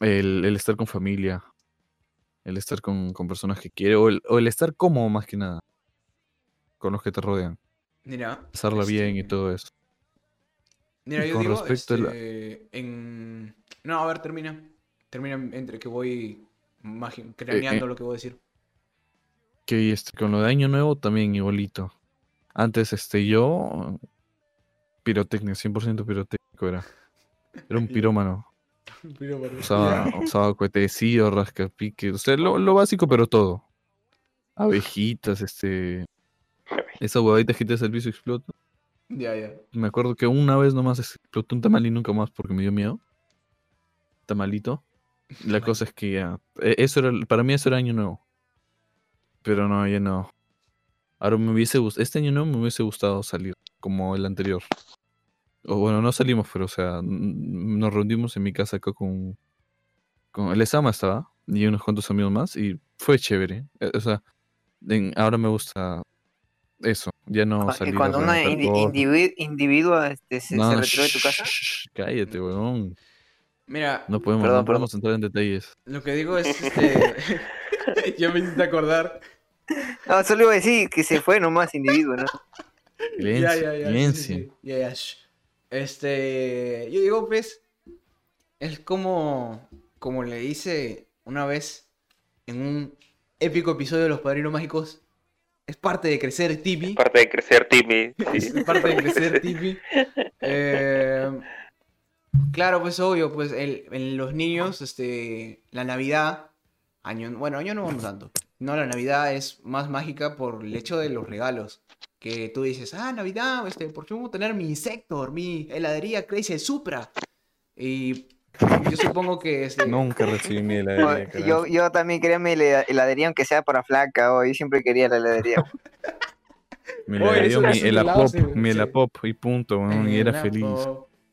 el, el estar con familia, el estar con, con personas que quiero, o el, o el estar cómodo más que nada, con los que te rodean, Mira. pasarla bien y este, todo eso. Mira, Y yo con digo, respecto a la- este, en... No, a ver, termina. Termina entre que voy magi- craneando lo que voy a decir. Que este, con lo de Año Nuevo también igualito. Antes, este, yo, pirotecnia, 100% pirotécnico era. Era un pirómano. Usaba, usaba cohetecillos, rascapiques, o sea, lo, lo básico, pero todo. Abejitas, este. Esa huevadita que te hace el piso explota. Ya, ya. Me acuerdo que una vez nomás explotó un tamal y nunca más porque me dio miedo. Tamalito. La cosa es que ya. e- Eso era, para mí eso era año nuevo. Pero no, ya no. Ahora me hubiese gustado. Este año nuevo me hubiese gustado salir. Como el anterior. O bueno, no salimos, pero o sea, nos reunimos en mi casa acá con. Con el Esama estaba. Y unos cuantos amigos más. Y fue chévere. eh, O sea, en- ahora me gusta eso. Ya no Cu- salir cuando una reventar indi- cosas. indivi- individua este, se, No, se de tu casa. shh, cállate, weón. Mira, No podemos, Perdón, no podemos entrar en detalles. lo que digo es, este... yo me intento acordar. No, solo iba a decir que se fue nomás individuo, ¿no? Silencio, Ya, ya, ya, sí, sí, silencio. sí. Ya, ya, shh. Este, yo digo, pues, es como, como le hice una vez en un épico episodio de Los Padrinos Mágicos, es parte de crecer Tibi, Parte de crecer Timmy. es parte de crecer Tibi. Eh, claro, pues obvio, pues el- en los niños, este, la Navidad, año, bueno, año no tanto, no, la Navidad es más mágica por el hecho de los regalos. Que tú dices, ah, Navidad, este, por fin voy a tener mi Insector, mi heladería Crazy Supra. Y yo supongo que este, Nunca recibí mi No, heladería, yo, carajo. yo también quería mi hela- heladería, aunque sea para flaca, o yo siempre quería la heladería. Me Oye, la dio eso- mi esos el helados pop, se- mi se- pop y punto, y era feliz.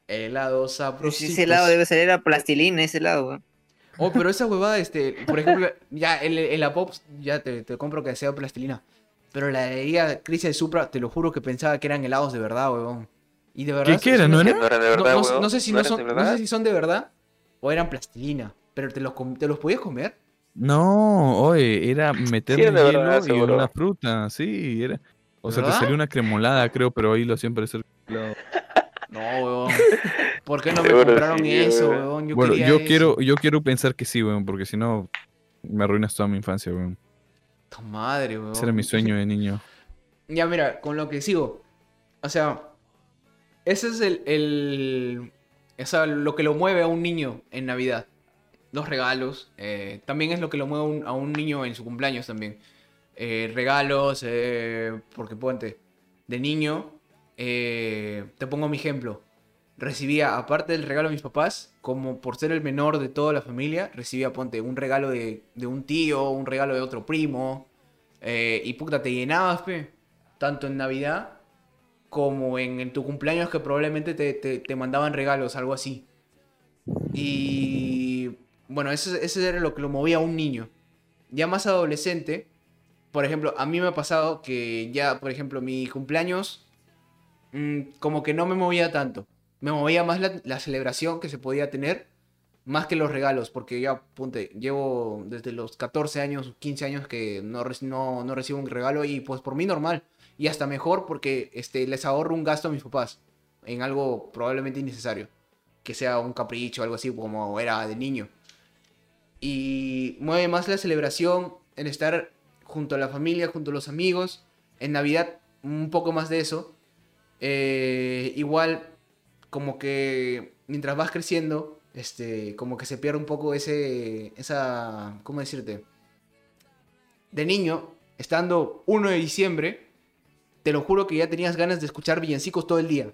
Helado Pues sabrositos. ese helado debe ser era plastilina, ese helado. weón. Oh, pero esa huevada, este, por ejemplo, ya el, el Apop, ya te, te compro que sea plastilina. Pero la heladería Crisis de Supra, te lo juro que pensaba que eran helados de verdad, huevón. Y de verdad. ¿Qué, no no eran de No, verdad, no- weón. no sé si ¿No no eran son, de no verdad? sé si son de verdad o eran plastilina. Pero te los, te los podías comer. No, oye, era meterle verdad, hielo y seguro. una fruta, sí, era. O ¿De sea, te salió una cremolada, creo, pero ahí lo siempre parecer helado. No, huevón. ¿Por qué no me Seguro compraron sí, eso, weón. Yo bueno, yo eso. quiero, yo quiero pensar que sí, weón, porque si no me arruinas toda mi infancia, weón. Tu madre, huevón. Ese era mi sueño de niño. Ya, mira, con lo que sigo. O sea, ese es el, el- o sea, lo que lo mueve a un niño en Navidad. Los regalos. eh, también es lo que lo mueve a un, a un niño en su cumpleaños también. Eh, regalos, eh, porque ponte, de niño, eh, te pongo mi ejemplo. Recibía, aparte del regalo de mis papás, como por ser el menor de toda la familia, recibía, ponte, un regalo de, de un tío, un regalo de otro primo. eh, y puta, te llenabas, pe. Tanto en Navidad como en, en tu cumpleaños que probablemente te, te- te mandaban regalos, algo así. Y bueno, eso, eso era lo que lo movía a un niño. Ya más adolescente, por ejemplo, a mí me ha pasado que ya, por ejemplo, mi cumpleaños, mm, como que no me movía tanto. Me movía más la, celebración que se podía tener, más que los regalos, porque ya, ponte, llevo desde los 14 años, 15 años que no, no, no recibo un regalo y pues por mí normal. Y hasta mejor porque este, les ahorro un gasto a mis papás en algo probablemente innecesario. Que sea un capricho algo así como era de niño. Y mueve más la celebración en estar junto a la familia, junto a los amigos. En Navidad un poco más de eso. Eh, igual como que mientras vas creciendo, este, como que se pierde un poco ese, esa, ¿cómo decirte? De niño, estando 1 de diciembre, te lo juro que ya tenías ganas de escuchar villancicos todo el día.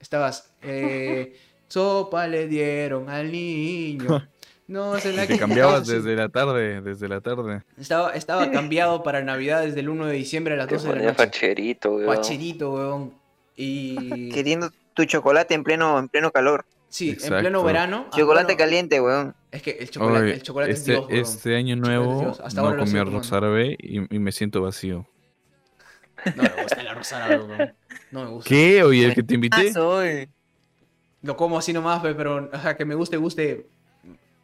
Estabas, eh, Sopa le dieron al niño. No se la Y te cambiabas desde la tarde, desde la tarde. Estaba, estaba cambiado para Navidad desde el 1 de diciembre a las Te 12 de la noche. facherito, weón. Pacherito, weón. Y. Queriendo tu chocolate en pleno, en pleno calor. Sí, en Exacto. pleno verano. ah, Chocolate bueno, caliente, weón. Es que el chocolate, Oye, el chocolate es este, Dios, weón. este año es nuevo Dios. Hasta no comí arroz árabe y, y me siento vacío. No me gusta el arroz árabe, weón. No me gusta. ¿Qué? Oye, el que te invité. Ah, soy. Lo como así nomás, pe, pero, o sea, que me guste, guste.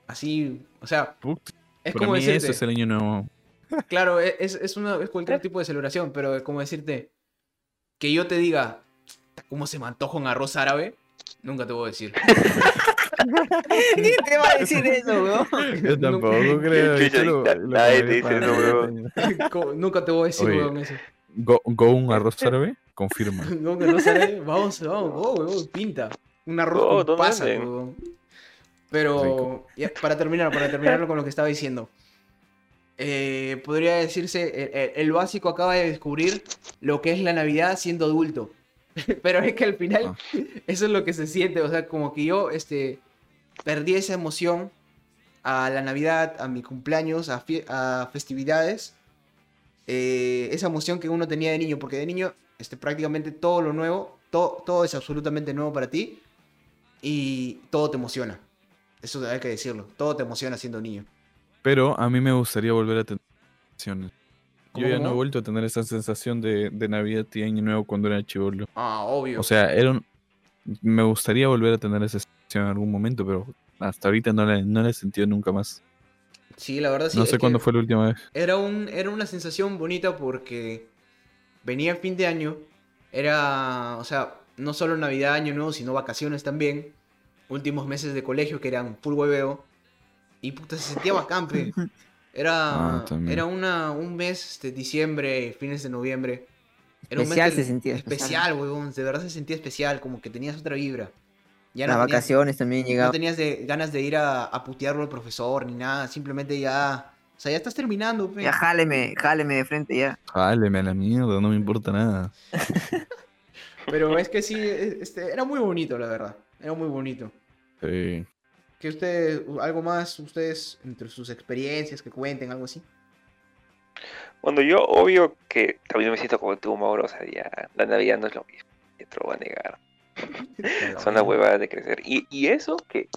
Así, o sea, Put, es como mí decirte. eso es el año nuevo. Claro, e, es, es, una, es cualquier tipo de celebración, pero es como decirte que yo te diga, ¿cómo se me antoja un arroz árabe? Nunca te voy a decir. ¿Quién te va a decir eso, weón? Yo tampoco creo. Chucha, yo lo- na- lo nadie te dice eso, weón. Nunca te voy a decir, weón, eso. Go, go un arroz árabe, confirma. No, que no sale. Vamos, vamos, weón, pinta. Un arroz Oh, con ¿dónde pasas, venden? weón. Pero, ya, para terminar, para terminarlo con lo que estaba diciendo. Eh, podría decirse, el básico acaba de descubrir lo que es la Navidad siendo adulto. Pero es que al final, Ah. eso es lo que se siente. O sea, como que yo este, perdí esa emoción a la Navidad, a mi cumpleaños, a, festividades. eh, esa emoción que uno tenía de niño. Porque de niño, este, prácticamente todo lo nuevo, todo, todo es absolutamente nuevo para ti. Y todo te emociona. Eso hay que decirlo. Todo te emociona siendo niño. Pero a mí me gustaría volver a tener sensaciones. Yo ¿Cómo, ya no he vuelto a tener esa sensación de, de Navidad y Año Nuevo cuando era chivolo. Ah, obvio. O sea, era un- me gustaría volver a tener esa sensación en algún momento, pero hasta ahorita no la, no la he sentido nunca más. sí, la verdad sí. no sé cuándo fue la última vez. Era, un, era una sensación bonita porque venía fin de año, era, o sea, no solo Navidad, Año Nuevo, sino vacaciones también, últimos meses de colegio que eran full hueveo, y puta, se sentía bacán. Era, Ah, era una, un mes, este, diciembre, fines de noviembre. Era un mes Especial se sentía, Especial, huevón, de verdad se sentía especial, como que tenías otra vibra. Ya Las no tenías- vacaciones también no llegaban. tenías de, ganas de ir a, a putearlo al profesor ni nada, simplemente ya. O sea, ya estás terminando, pe. Ya jáleme, jáleme de frente ya. Jáleme a la mierda, no me importa nada. Pero es que sí, e- este, era muy bonito, la verdad. Era muy bonito. Sí. Que ustedes, algo más, ustedes, entre sus experiencias, que cuenten, algo así. Bueno, yo obvio que también me siento como tú, Mauro. O sea, ya la Navidad no es lo mismo. Te lo voy a negar. Son las huevadas de crecer. Y, y eso que,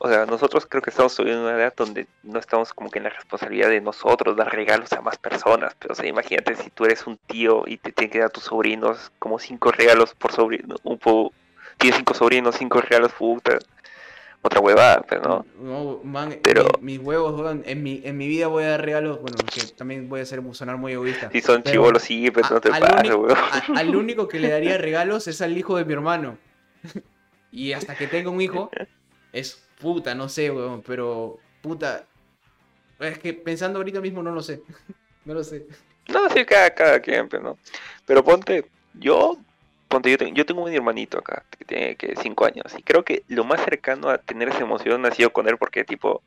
o sea, nosotros creo que estamos en una edad donde no estamos como que en la responsabilidad de nosotros dar regalos a más personas. Pero, o sea, imagínate si tú eres un tío y te tienen que dar a tus sobrinos como cinco regalos por sobrino. Un po, tienes cinco sobrinos, cinco regalos, puta. Otra huevada, pero no. No, man, Pero- mi- mis huevos, weón, en mi, en mi vida voy a dar regalos, bueno, que también voy a ser, sonar muy egoísta. Si son chivolos, sí, pero a- no te pases, weón. a- al único que le daría regalos es al hijo de mi hermano. y hasta que tenga un hijo, es puta, no sé, weón, pero puta. Es que pensando ahorita mismo no lo sé. no lo sé. No, sí, cada, cada quien, pero no. Pero ponte, yo, ponte, yo, tengo- yo tengo un hermanito acá que tiene que 5 años y creo que lo más cercano a tener esa emoción ha sido con él porque tipo,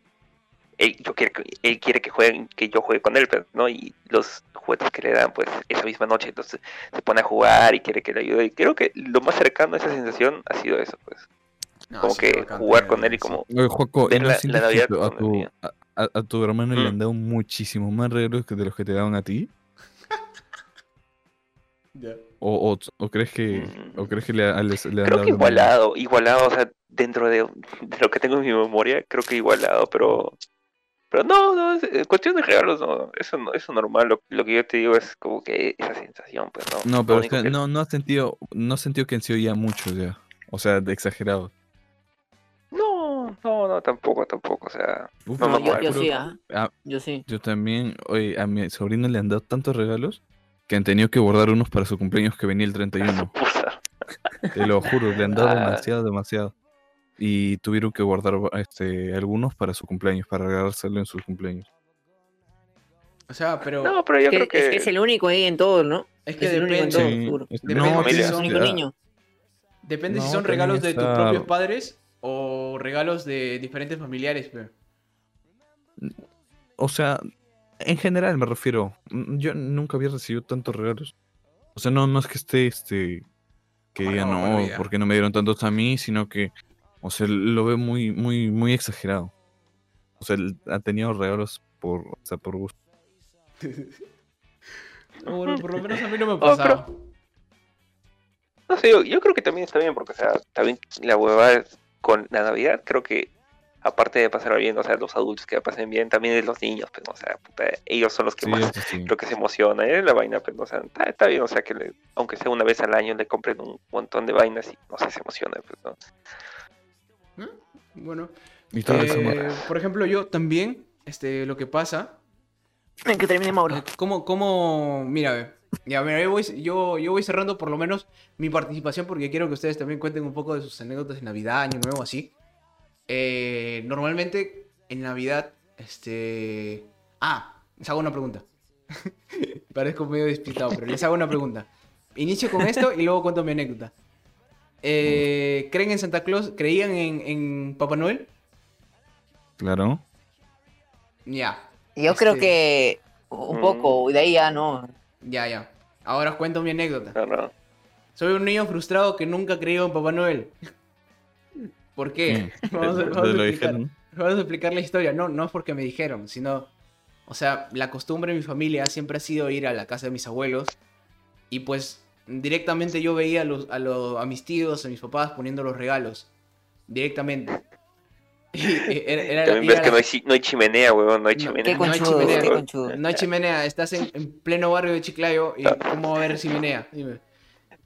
él, yo quiere, que- él quiere que jueguen, que yo juegue con él, pero, ¿no? Y los juguetes que le dan, pues, esa misma noche, entonces se pone a jugar y quiere que le ayude. Y creo que lo más cercano a esa sensación ha sido eso, pues. No, como sí, que bacán jugar con él y como... Oye, Joaco, ¿y Ver no la- Navidad a, tu, el a, a- a tu hermano le Mm. han dado muchísimos más regalos que de los que te daban a ti? Ya. ¿O, o, o crees que, o Mm. crees que le, le han Creo dado que igualado, igualado, o sea, dentro de, de lo que tengo en mi memoria, creo que igualado, pero pero no, no, es, eh, cuestión de regalos, no, eso no, eso normal, lo, lo que yo te digo es como que esa sensación, pues no. No, pero es que no, no has sentido, no has sentido que han sido ya muchos ya. O sea, de exagerado. No, no, no, tampoco, tampoco, o sea, Uf, No, No, no, yo, no, yo pero- sí, Yo sí. Yo también, oye, a mi sobrino le han dado tantos regalos que han tenido que guardar unos para su cumpleaños que venía el 31. puta. Te lo juro, le han dado Ah. demasiado, demasiado. Y tuvieron que guardar este, algunos para su cumpleaños, para regalárselo en sus cumpleaños. O sea, pero No, pero yo Es que, creo que, es que es el único ahí en todo, ¿no? es que es el único en depende. todo, Sí, Depende no, si el son- único niño. Depende si son regalos de tus propios padres o regalos de diferentes familiares, pero. O sea, en general me refiero. mm, Yo nunca había recibido tantos regalos. O sea, no, no es que esté este. Que diga, no, bueno, ya. no me dieron tantos a mí, sino que. O sea, lo veo muy, muy, muy exagerado. O sea, él ha tenido regalos por, o sea, por gusto. No, bueno, por lo menos a mí no me Oh, pasaba. No sé, yo, yo creo que también está bien, porque, o sea, también la huevada con la Navidad, creo que, aparte de pasar bien, o sea, los adultos que la pasen bien, también es los niños, pues, o sea, puta, ellos son los que Sí, más sí. creo que se emocionan, es la vaina, pero, o sea, está, está bien, o sea, que le- aunque sea una vez al año le compren un montón de vainas y, no sé, se emociona, pues, ¿no? Bueno, Y eh, por ejemplo, yo también, este, lo que pasa En que termine Mauro. Eh, ¿Cómo, cómo, mira, ve, ya, mira, yo voy, yo, yo voy cerrando por lo menos mi participación porque quiero que ustedes también cuenten un poco de sus anécdotas de Navidad, Año Nuevo, así. Eh, normalmente en Navidad, este... Ah, les hago una pregunta. Parezco medio despistado, pero les hago una pregunta. Inicio con esto y luego cuento mi anécdota. Eh, ¿Creen en Santa Claus? ¿Creían en, en Papá Noel? Claro. Ya, Yo creo Este- que un poco, de ahí ya no. ya, ya. Ahora os cuento mi anécdota. No. Soy un niño frustrado que nunca creído en Papá Noel. ¿Por qué? Mm. Vamos, a, ¿Te- vamos te a lo explicar, dijeron? vamos a explicar la historia. No, no es porque me dijeron, sino... O sea, la costumbre de mi familia siempre ha sido ir a la casa de mis abuelos. Y pues directamente yo veía a, los, a, los- a mis tíos, a mis papás poniendo los regalos. Directamente. Eh, era- era- También ves que la- no hay, chi- no hay chimenea, huevón, no hay No, chimenea. Qué no hay chimenea. qué. No hay chimenea, estás en, en pleno barrio de Chiclayo y ¿cómo va a haber chimenea? Dime.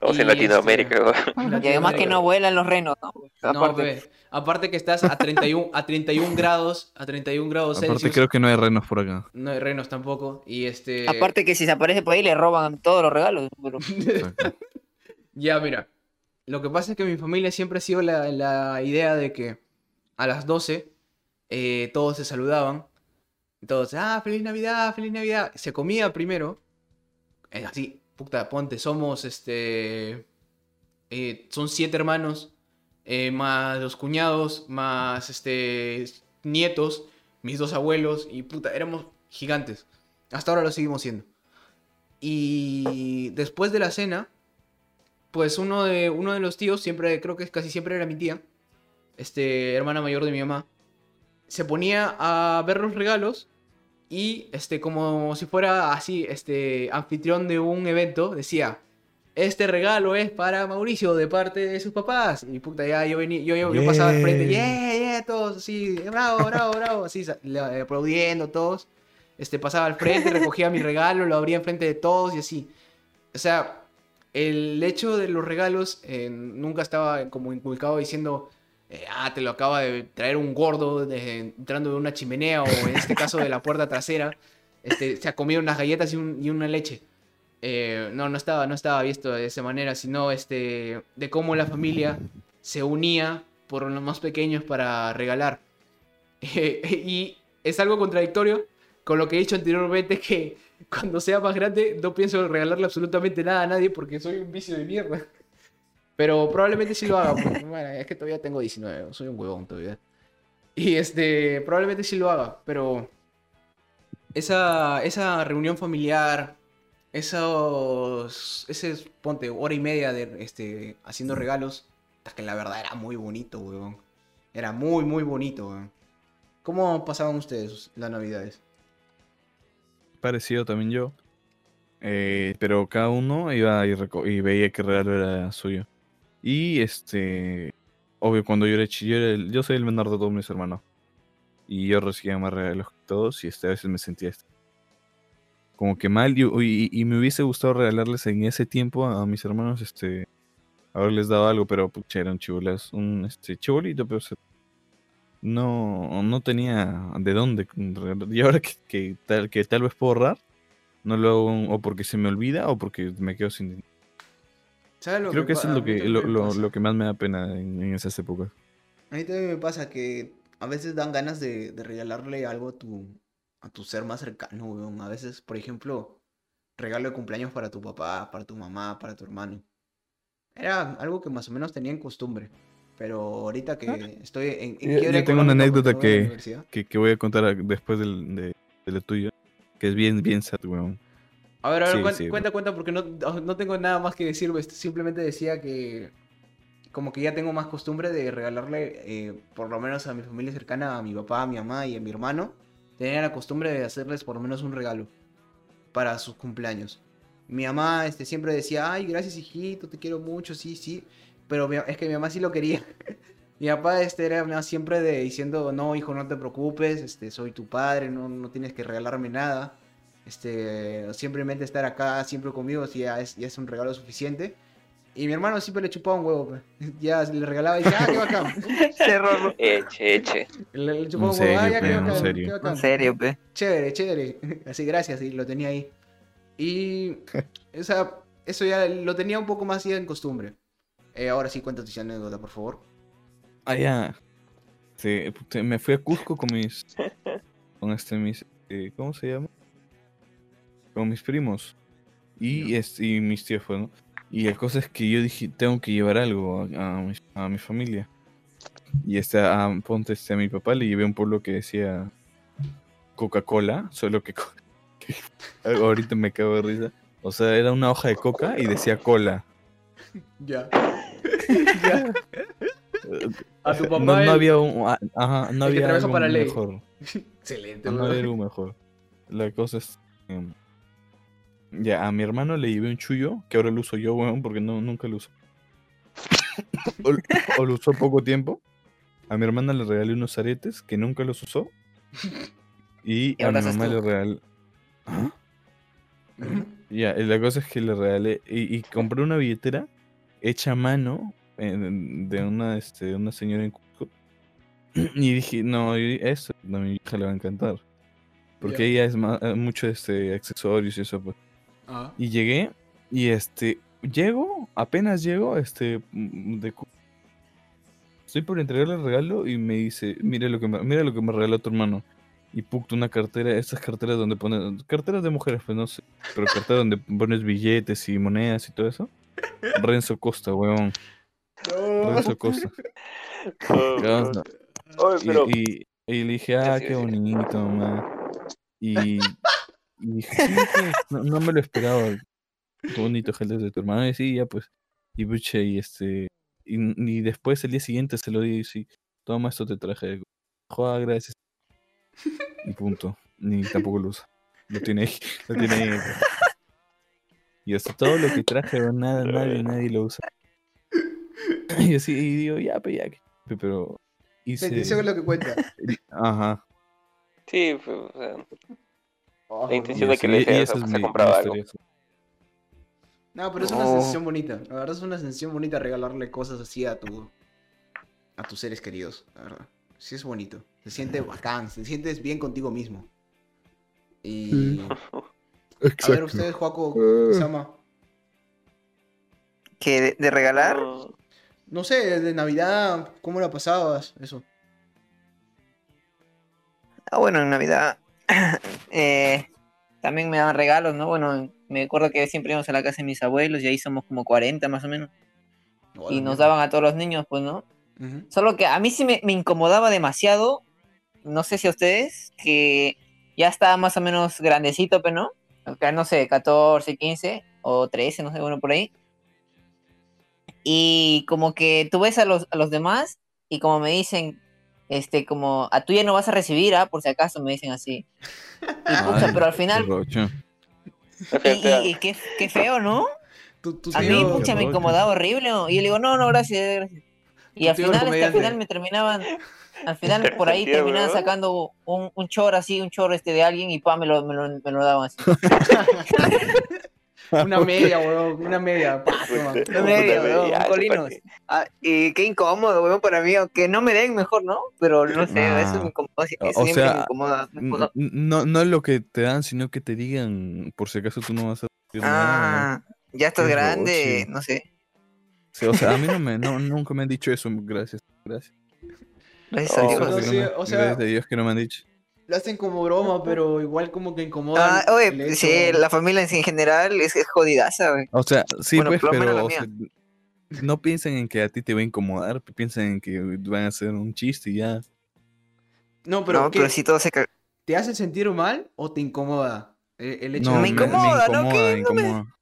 Estamos en y Latinoamérica, este-. Y además que no vuelan los renos, ¿no? No, Aparte. pe, aparte que estás a 31, a 31 grados, a 31 grados Aparte Celsius. creo que no hay renos por acá. No hay renos tampoco. Y este. Aparte que si se aparece por ahí le roban todos los regalos. pero-. Ya, mira. Lo que pasa es que mi familia siempre ha sido la, la idea de que a las 12 eh, todos se saludaban. Todos, ah, feliz Navidad, feliz Navidad. Se comía primero. eh, así, puta, ponte, somos este. eh, son siete hermanos. eh, más los cuñados, más este. nietos, mis dos abuelos. Y puta, éramos gigantes. Hasta ahora lo seguimos siendo. Y después de la cena, pues uno de, uno de los tíos, siempre, creo que casi siempre era mi tía, este, hermana mayor de mi mamá, se ponía a ver los regalos y, este, como si fuera así, este, anfitrión de un evento, decía, este regalo es para Mauricio de parte de sus papás. Y puta, ya yo venía, yo, yo, yo pasaba al frente, Yeah. yeah, todos así, bravo, bravo, bravo, así, le- aplaudiendo todos. Este, pasaba al frente, recogía mi regalo, lo abría enfrente de todos y así. O sea, el hecho de los regalos eh, nunca estaba como inculcado diciendo, eh, ah, te lo acaba de traer un gordo entrando de una chimenea o en este caso de la puerta trasera. Este, se ha comido unas galletas y una leche. Eh, no, no estaba, no estaba visto de esa manera, sino este, de cómo la familia se unía por los más pequeños para regalar. y es algo contradictorio con lo que he dicho anteriormente que cuando sea más grande no pienso regalarle absolutamente nada a nadie porque soy un vicio de mierda. Pero probablemente sí lo haga. porque, bueno, es que todavía tengo 19, soy un huevón todavía. Y este, probablemente sí lo haga, pero esa, esa reunión familiar, esos, ese, ponte, hora y media de, este, haciendo regalos, que la verdad era muy bonito, huevón. Era muy, muy bonito, huevón. ¿Cómo pasaban ustedes las navidades? Parecido también yo. Eh, pero cada uno iba y, y veía qué regalo era suyo. Y este. Obvio, cuando yo era chi- yo, soy el menor de todos mis hermanos. Y yo recibía más regalos que todos. Y este, a veces me sentía este, como que mal. Y, me hubiese gustado regalarles en ese tiempo a, mis hermanos. Este. Haberles dado algo, pero pucha, eran chibolas. Un este, chibolito, pero no, no tenía de dónde. Y ahora que, que tal, que tal vez puedo ahorrar, no lo hago o porque se me olvida o porque me quedo sin dinero. ¿Sabes lo Creo que eso es lo que, lo, lo- que más me da pena en, en esas épocas. A mí también me pasa que a veces dan ganas de, de regalarle algo a tu, a tu ser más cercano, weón. A veces, por ejemplo, regalo de cumpleaños para tu papá, para tu mamá, para tu hermano. Era algo que más o menos tenía en costumbre. Pero ahorita que estoy en, en. Yo- tengo una anécdota la que- universidad. Que, que voy a contar después del, de, de lo tuyo. Que es bien, bien sad, weón. A ver, a ver, Sí, cuen- sí, cuenta, cuenta, porque no, no tengo nada más que decir. este, Simplemente decía que como que ya tengo más costumbre de regalarle, eh, por lo menos a mi familia cercana, a mi papá, a mi mamá y a mi hermano, tenía la costumbre de hacerles por lo menos un regalo para sus cumpleaños. Mi mamá este, siempre decía, ay, gracias hijito, te quiero mucho, sí, sí. Pero mi- es que mi mamá sí lo quería. mi papá este, era siempre de diciendo, no, hijo, no te preocupes, este, soy tu padre, no, no tienes que regalarme nada. Este, simplemente estar acá siempre conmigo, sí, ya es, ya es un regalo suficiente. Y mi hermano siempre le chupaba un huevo, ya le regalaba y decía, ah, qué bacán. Cerro, Eche, eche. Le, le chupaba un huevo, ah, ya, qué bacán, serio. qué bacán. en serio, pe. Chévere, chévere. Así, gracias, y lo tenía ahí. Y o sea, eso ya lo tenía un poco más ya en costumbre. Eh, ahora sí, cuéntate esa anécdota, por favor. Allá. Sí, puta, me fui a Cusco con mis. Con este, mis. eh, ¿Cómo se llama? Con mis primos. Y, este, y mis tíos, pues, ¿no? Y la cosa es que yo dije, tengo que llevar algo a, a mi, a mi familia. Y este, a, ponte este, a mi papá le llevé un pueblo que decía Coca-Cola, solo que, que ahorita me cago de risa. O sea, era una hoja de coca y decía cola. Ya. Eh, A tu papá. No, no había un, ah, ajá, no había algo para mejor. Excelente, No, había algo mejor. La cosa es. Ya, a mi hermano le llevé un chullo, que ahora lo uso yo, weón, porque no, nunca lo uso. o, o lo usó poco tiempo. A mi hermana le regalé unos aretes que nunca los usó. Y, Y a mi mamá le regalé. ¿Ah? Ya, y la cosa es que le regalé. Y, y compré una billetera hecha a mano de una, este, una señora en Cusco. Y dije, no, eso a mi hija le va a encantar. Porque ella es ma- eh, mucho este, accesorios y eso, pues. Ah. Y llegué, y este, llego, apenas llego, este, mm, de Estoy por entregarle el regalo y me dice, mira lo que me, mira lo que me regaló tu hermano. Y puto una cartera, estas carteras donde pones, carteras de mujeres, pues no sé, pero carteras donde pones billetes y monedas y todo eso. Renzo Costa, weón. No. Renzo Costa. Y, y- y le dije, ah, qué bonito, mamá. Y, y dije, sí, pues, no, no me lo esperaba. Qué bonito, gente de tu hermano. Y sí, ya pues. Y pucha, y este. Y, y después el día siguiente se lo di y sí, toma esto te traje. Joder, gracias. Y punto. Ni tampoco lo usa. Lo tiene ahí. Lo tiene ahí. pues. Y hasta todo lo que traje, nada, nadie, nadie lo usa. Y así, y digo, ya, pues ya. que- Pero hice. Bendición es lo que cuenta. Ajá. sí, pues, o sea, Oh, La intención de que le o es sea, se mi- compraba algo. No, pero es una No. sensación bonita. La verdad es una sensación bonita regalarle cosas así a tu a tus seres queridos, la verdad. Sí es bonito. Se siente bacán, te sientes bien contigo mismo. Y a ver ustedes, Joaco, Sama, Que de, de regalar, mm, no sé, de Navidad, ¿cómo la pasabas? Eso. ah, bueno, en Navidad eh, también me daban regalos, ¿no? Bueno, me acuerdo que siempre íbamos a la casa de mis abuelos y ahí somos como 40 más o menos. Y nos daban a todos los niños, pues, ¿no? Solo que a mí sí me, me incomodaba demasiado, no sé si a ustedes, que ya estaba más o menos grandecito, pero no, Acá, no sé, 14, 15 o 13, no sé, bueno, por ahí. Y como que tú ves a los, a los demás y como me dicen, este, como, a tú ya no vas a recibir, ah, por si acaso, me dicen así. Y pucha, Ay, pero al qué final, rocho. y, y- y qué, qué feo, ¿no? Tu A mí, tío- pucha, me incomodaba horrible. ¿no? Y yo le digo, no, no, gracias, gracias. Y al final, este, al final me terminaban, al final por ahí terminaban sacando un, un chor así, un chor este de alguien y pa, me lo, me lo, me lo daban así. Una media, weón, una media. pa, toma. Puta, No me digas, puta, weón, colinos. Ah, y qué incómodo, weón, para mí, aunque no me den mejor, ¿no? Pero no sé, Ah. eso me incomoda, eso O siempre sea, me incomoda. me incomoda. No, no es lo que te dan, sino que te digan, por si acaso tú no vas a recibir nada. Ah, ya estás grande, no sé. Sí, o sea, a mí no me, no, nunca me han dicho eso, gracias. Gracias. Gracias a Oh, Dios. o sea- gracias a Dios que no me han dicho. Lo hacen como broma, pero igual como que incomoda. Ah, oye, hecho. sí, la familia en sí en general es, es jodidaza, güey. O sea, sí, Bueno, pues, pero la o sea, no piensen en que a ti te va a incomodar, piensen en que van a hacer un chiste y ya. No, pero, no, ¿qué? pero sí todo se... ¿te hace sentir mal o te incomoda? El, el hecho No, de... me incomoda, ¿no? incomoda, ¿Qué? No me- incomoda.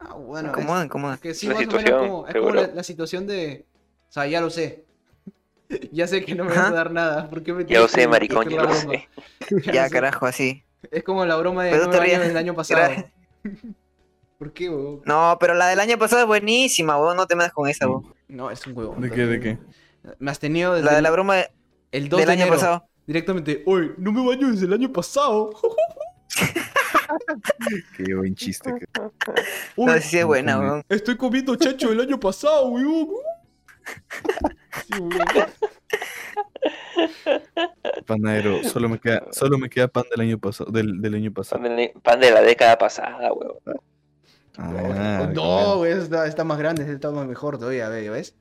Ah, Me bueno, incomoda, es- incomoda. es que sí, La más o menos situación, como, es como la, la situación de, O sea, ya lo sé. Ya sé que no me vas a dar nada. ¿Por qué me Ya lo tienes sé, que maricón, ya la lo sé. Ya Ya, lo sé. carajo, así. Es como la broma de nueve años del año pasado. ¿Por qué, huevón? No, pero la del año pasado es buenísima, weón. No te metas con esa, weón. No, es un huevón. ¿De qué, de qué? Me has tenido desde La de la broma de- el 2 del de año enero. pasado. Directamente, oye, no me baño desde el año pasado. Qué buen chiste. que- Uy, No, sí, es buena, weón. estoy comiendo chacho del año pasado, weón. Panadero, solo me queda, solo me queda pan del año pasado, del, del año pasado. Pan de, pan de la década pasada, weón. Ah, no, güey, está, está más grande, está más mejor todavía, ve, ¿ves?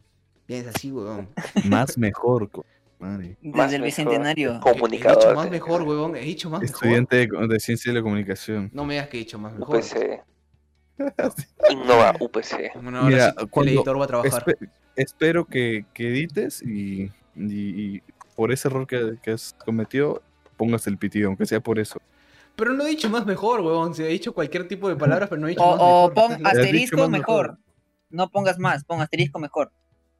Piensa así, weón. claro. más mejor. co- madre. Desde Más el mejor. bicentenario. He dicho Comunicador. más mejor, weón. He dicho más mejor. Estudiante de, de ciencia de la comunicación. No me digas que he dicho más mejor. UPC. Innova UPC. Bueno, ahora Mira, sí, cuando el editor va a trabajar. Espe- espero que, que edites y, y- y por ese error que, que has cometido pongas el pitido, aunque sea por eso. Pero no he dicho más mejor, weón. Se he dicho cualquier tipo de palabras, pero no he dicho O, más o mejor. pon asterisco mejor. mejor. No pongas más, pon asterisco mejor.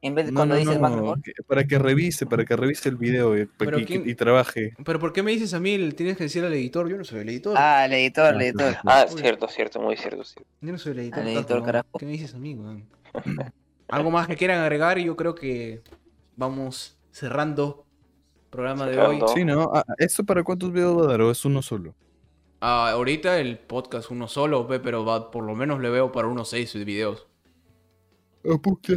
En vez de No, cuando no, dices no, más mejor. que- para que revise, para que revise el video y, quién- y trabaje. Pero ¿por qué me dices a mí? Tienes que decir al editor. Yo no soy el editor. Ah, el editor, el editor. Ah, Uy. cierto, cierto, muy cierto, cierto. Yo no soy el editor. Carajo. ¿Qué me dices a mí, weón? Algo más que quieran agregar y yo creo que vamos cerrando el programa de hoy. Sí, ¿no? Ah, ¿Esto para cuántos videos va a dar o es uno solo? Ah, ahorita el podcast uno solo, ve, pero va, por lo menos le veo para unos seis videos. Ah, puta.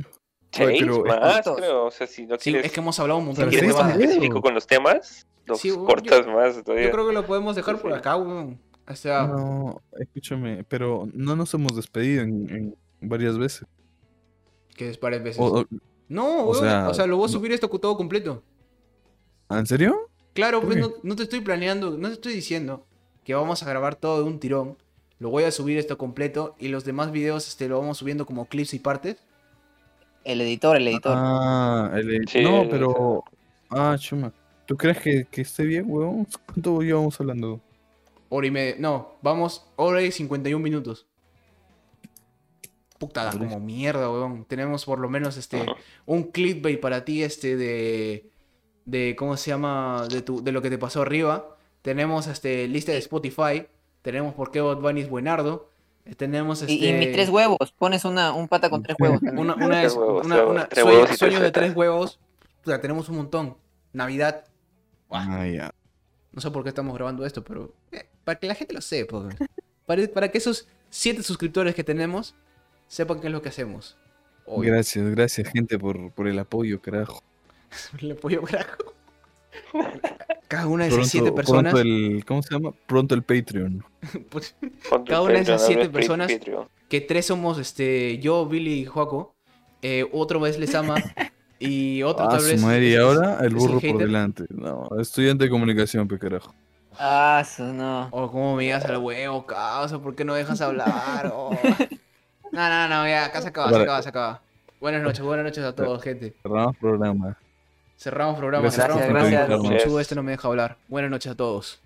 Oye, ¿Seis pero más, ¿cuántos? creo? O sea, si no Sí, quieres, es que hemos hablado un si montón de sí, más temas. video. específico con los temas, los Sí, cortas más Yo todavía. creo que lo podemos dejar Sí, por acá, weón. O sea, No, escúchame, pero no nos hemos despedido en, en varias veces. que es varias veces. O- o- no, o weón. sea, o sea, lo voy a no- subir esto todo completo. ¿En serio? Claro, ¿Por pues qué? no, no te estoy planeando, no te estoy diciendo que vamos a grabar todo de un tirón. Lo voy a subir esto completo y los demás videos este, lo vamos subiendo como clips y partes. El editor, el editor. Ah, el- Sí, no, el- pero. Ah, chuma. ¿Tú crees que, que esté bien, weón? ¿Cuánto llevamos hablando? Hora y media. No, vamos, hora y 51 minutos. Puta, como mierda, weón. Tenemos por lo menos este un clickbait para ti, este, de. de ¿cómo se llama? De, tu, de lo que te pasó arriba. Tenemos este lista de Spotify. Tenemos por qué Bad Bunny es buenardo. Eh, Tenemos este. Y, y mis tres huevos. Pones una, un pata con tres huevos también. Una, una, Tres es- huevos, una- tres una- huevos, tres sueño- huevos de tres huevos. O sea, tenemos un montón. Navidad. Ah. No sé por qué estamos grabando esto, pero eh, para que la gente lo sepa. Para, para que esos siete suscriptores que tenemos sepan qué es lo que hacemos. Hoy. Gracias, gracias, gente, por, por el apoyo, carajo. Le apoyo carajo. Cada una de esas siete Pronto, personas. pronto el. ¿Cómo se llama? Pronto el Patreon. pues, cada una de esas siete personas- Patreon. que tres somos este yo, Billy y Joaco. Eh, otro vez les ama. Y otro Ah, tal vez. madre, y ahora el burro por delante. No, estudiante de comunicación, pe carajo. Ah, su no. O como me digas al huevo, causa, ¿por qué no dejas hablar? Oh. No, no, no, ya, acá se acaba, se acaba, se acaba. Buenas noches, buenas noches a todos, gente. Cerramos programa. Cerramos programa, Gracias cerramos por programa. este no me deja hablar. Buenas noches a todos.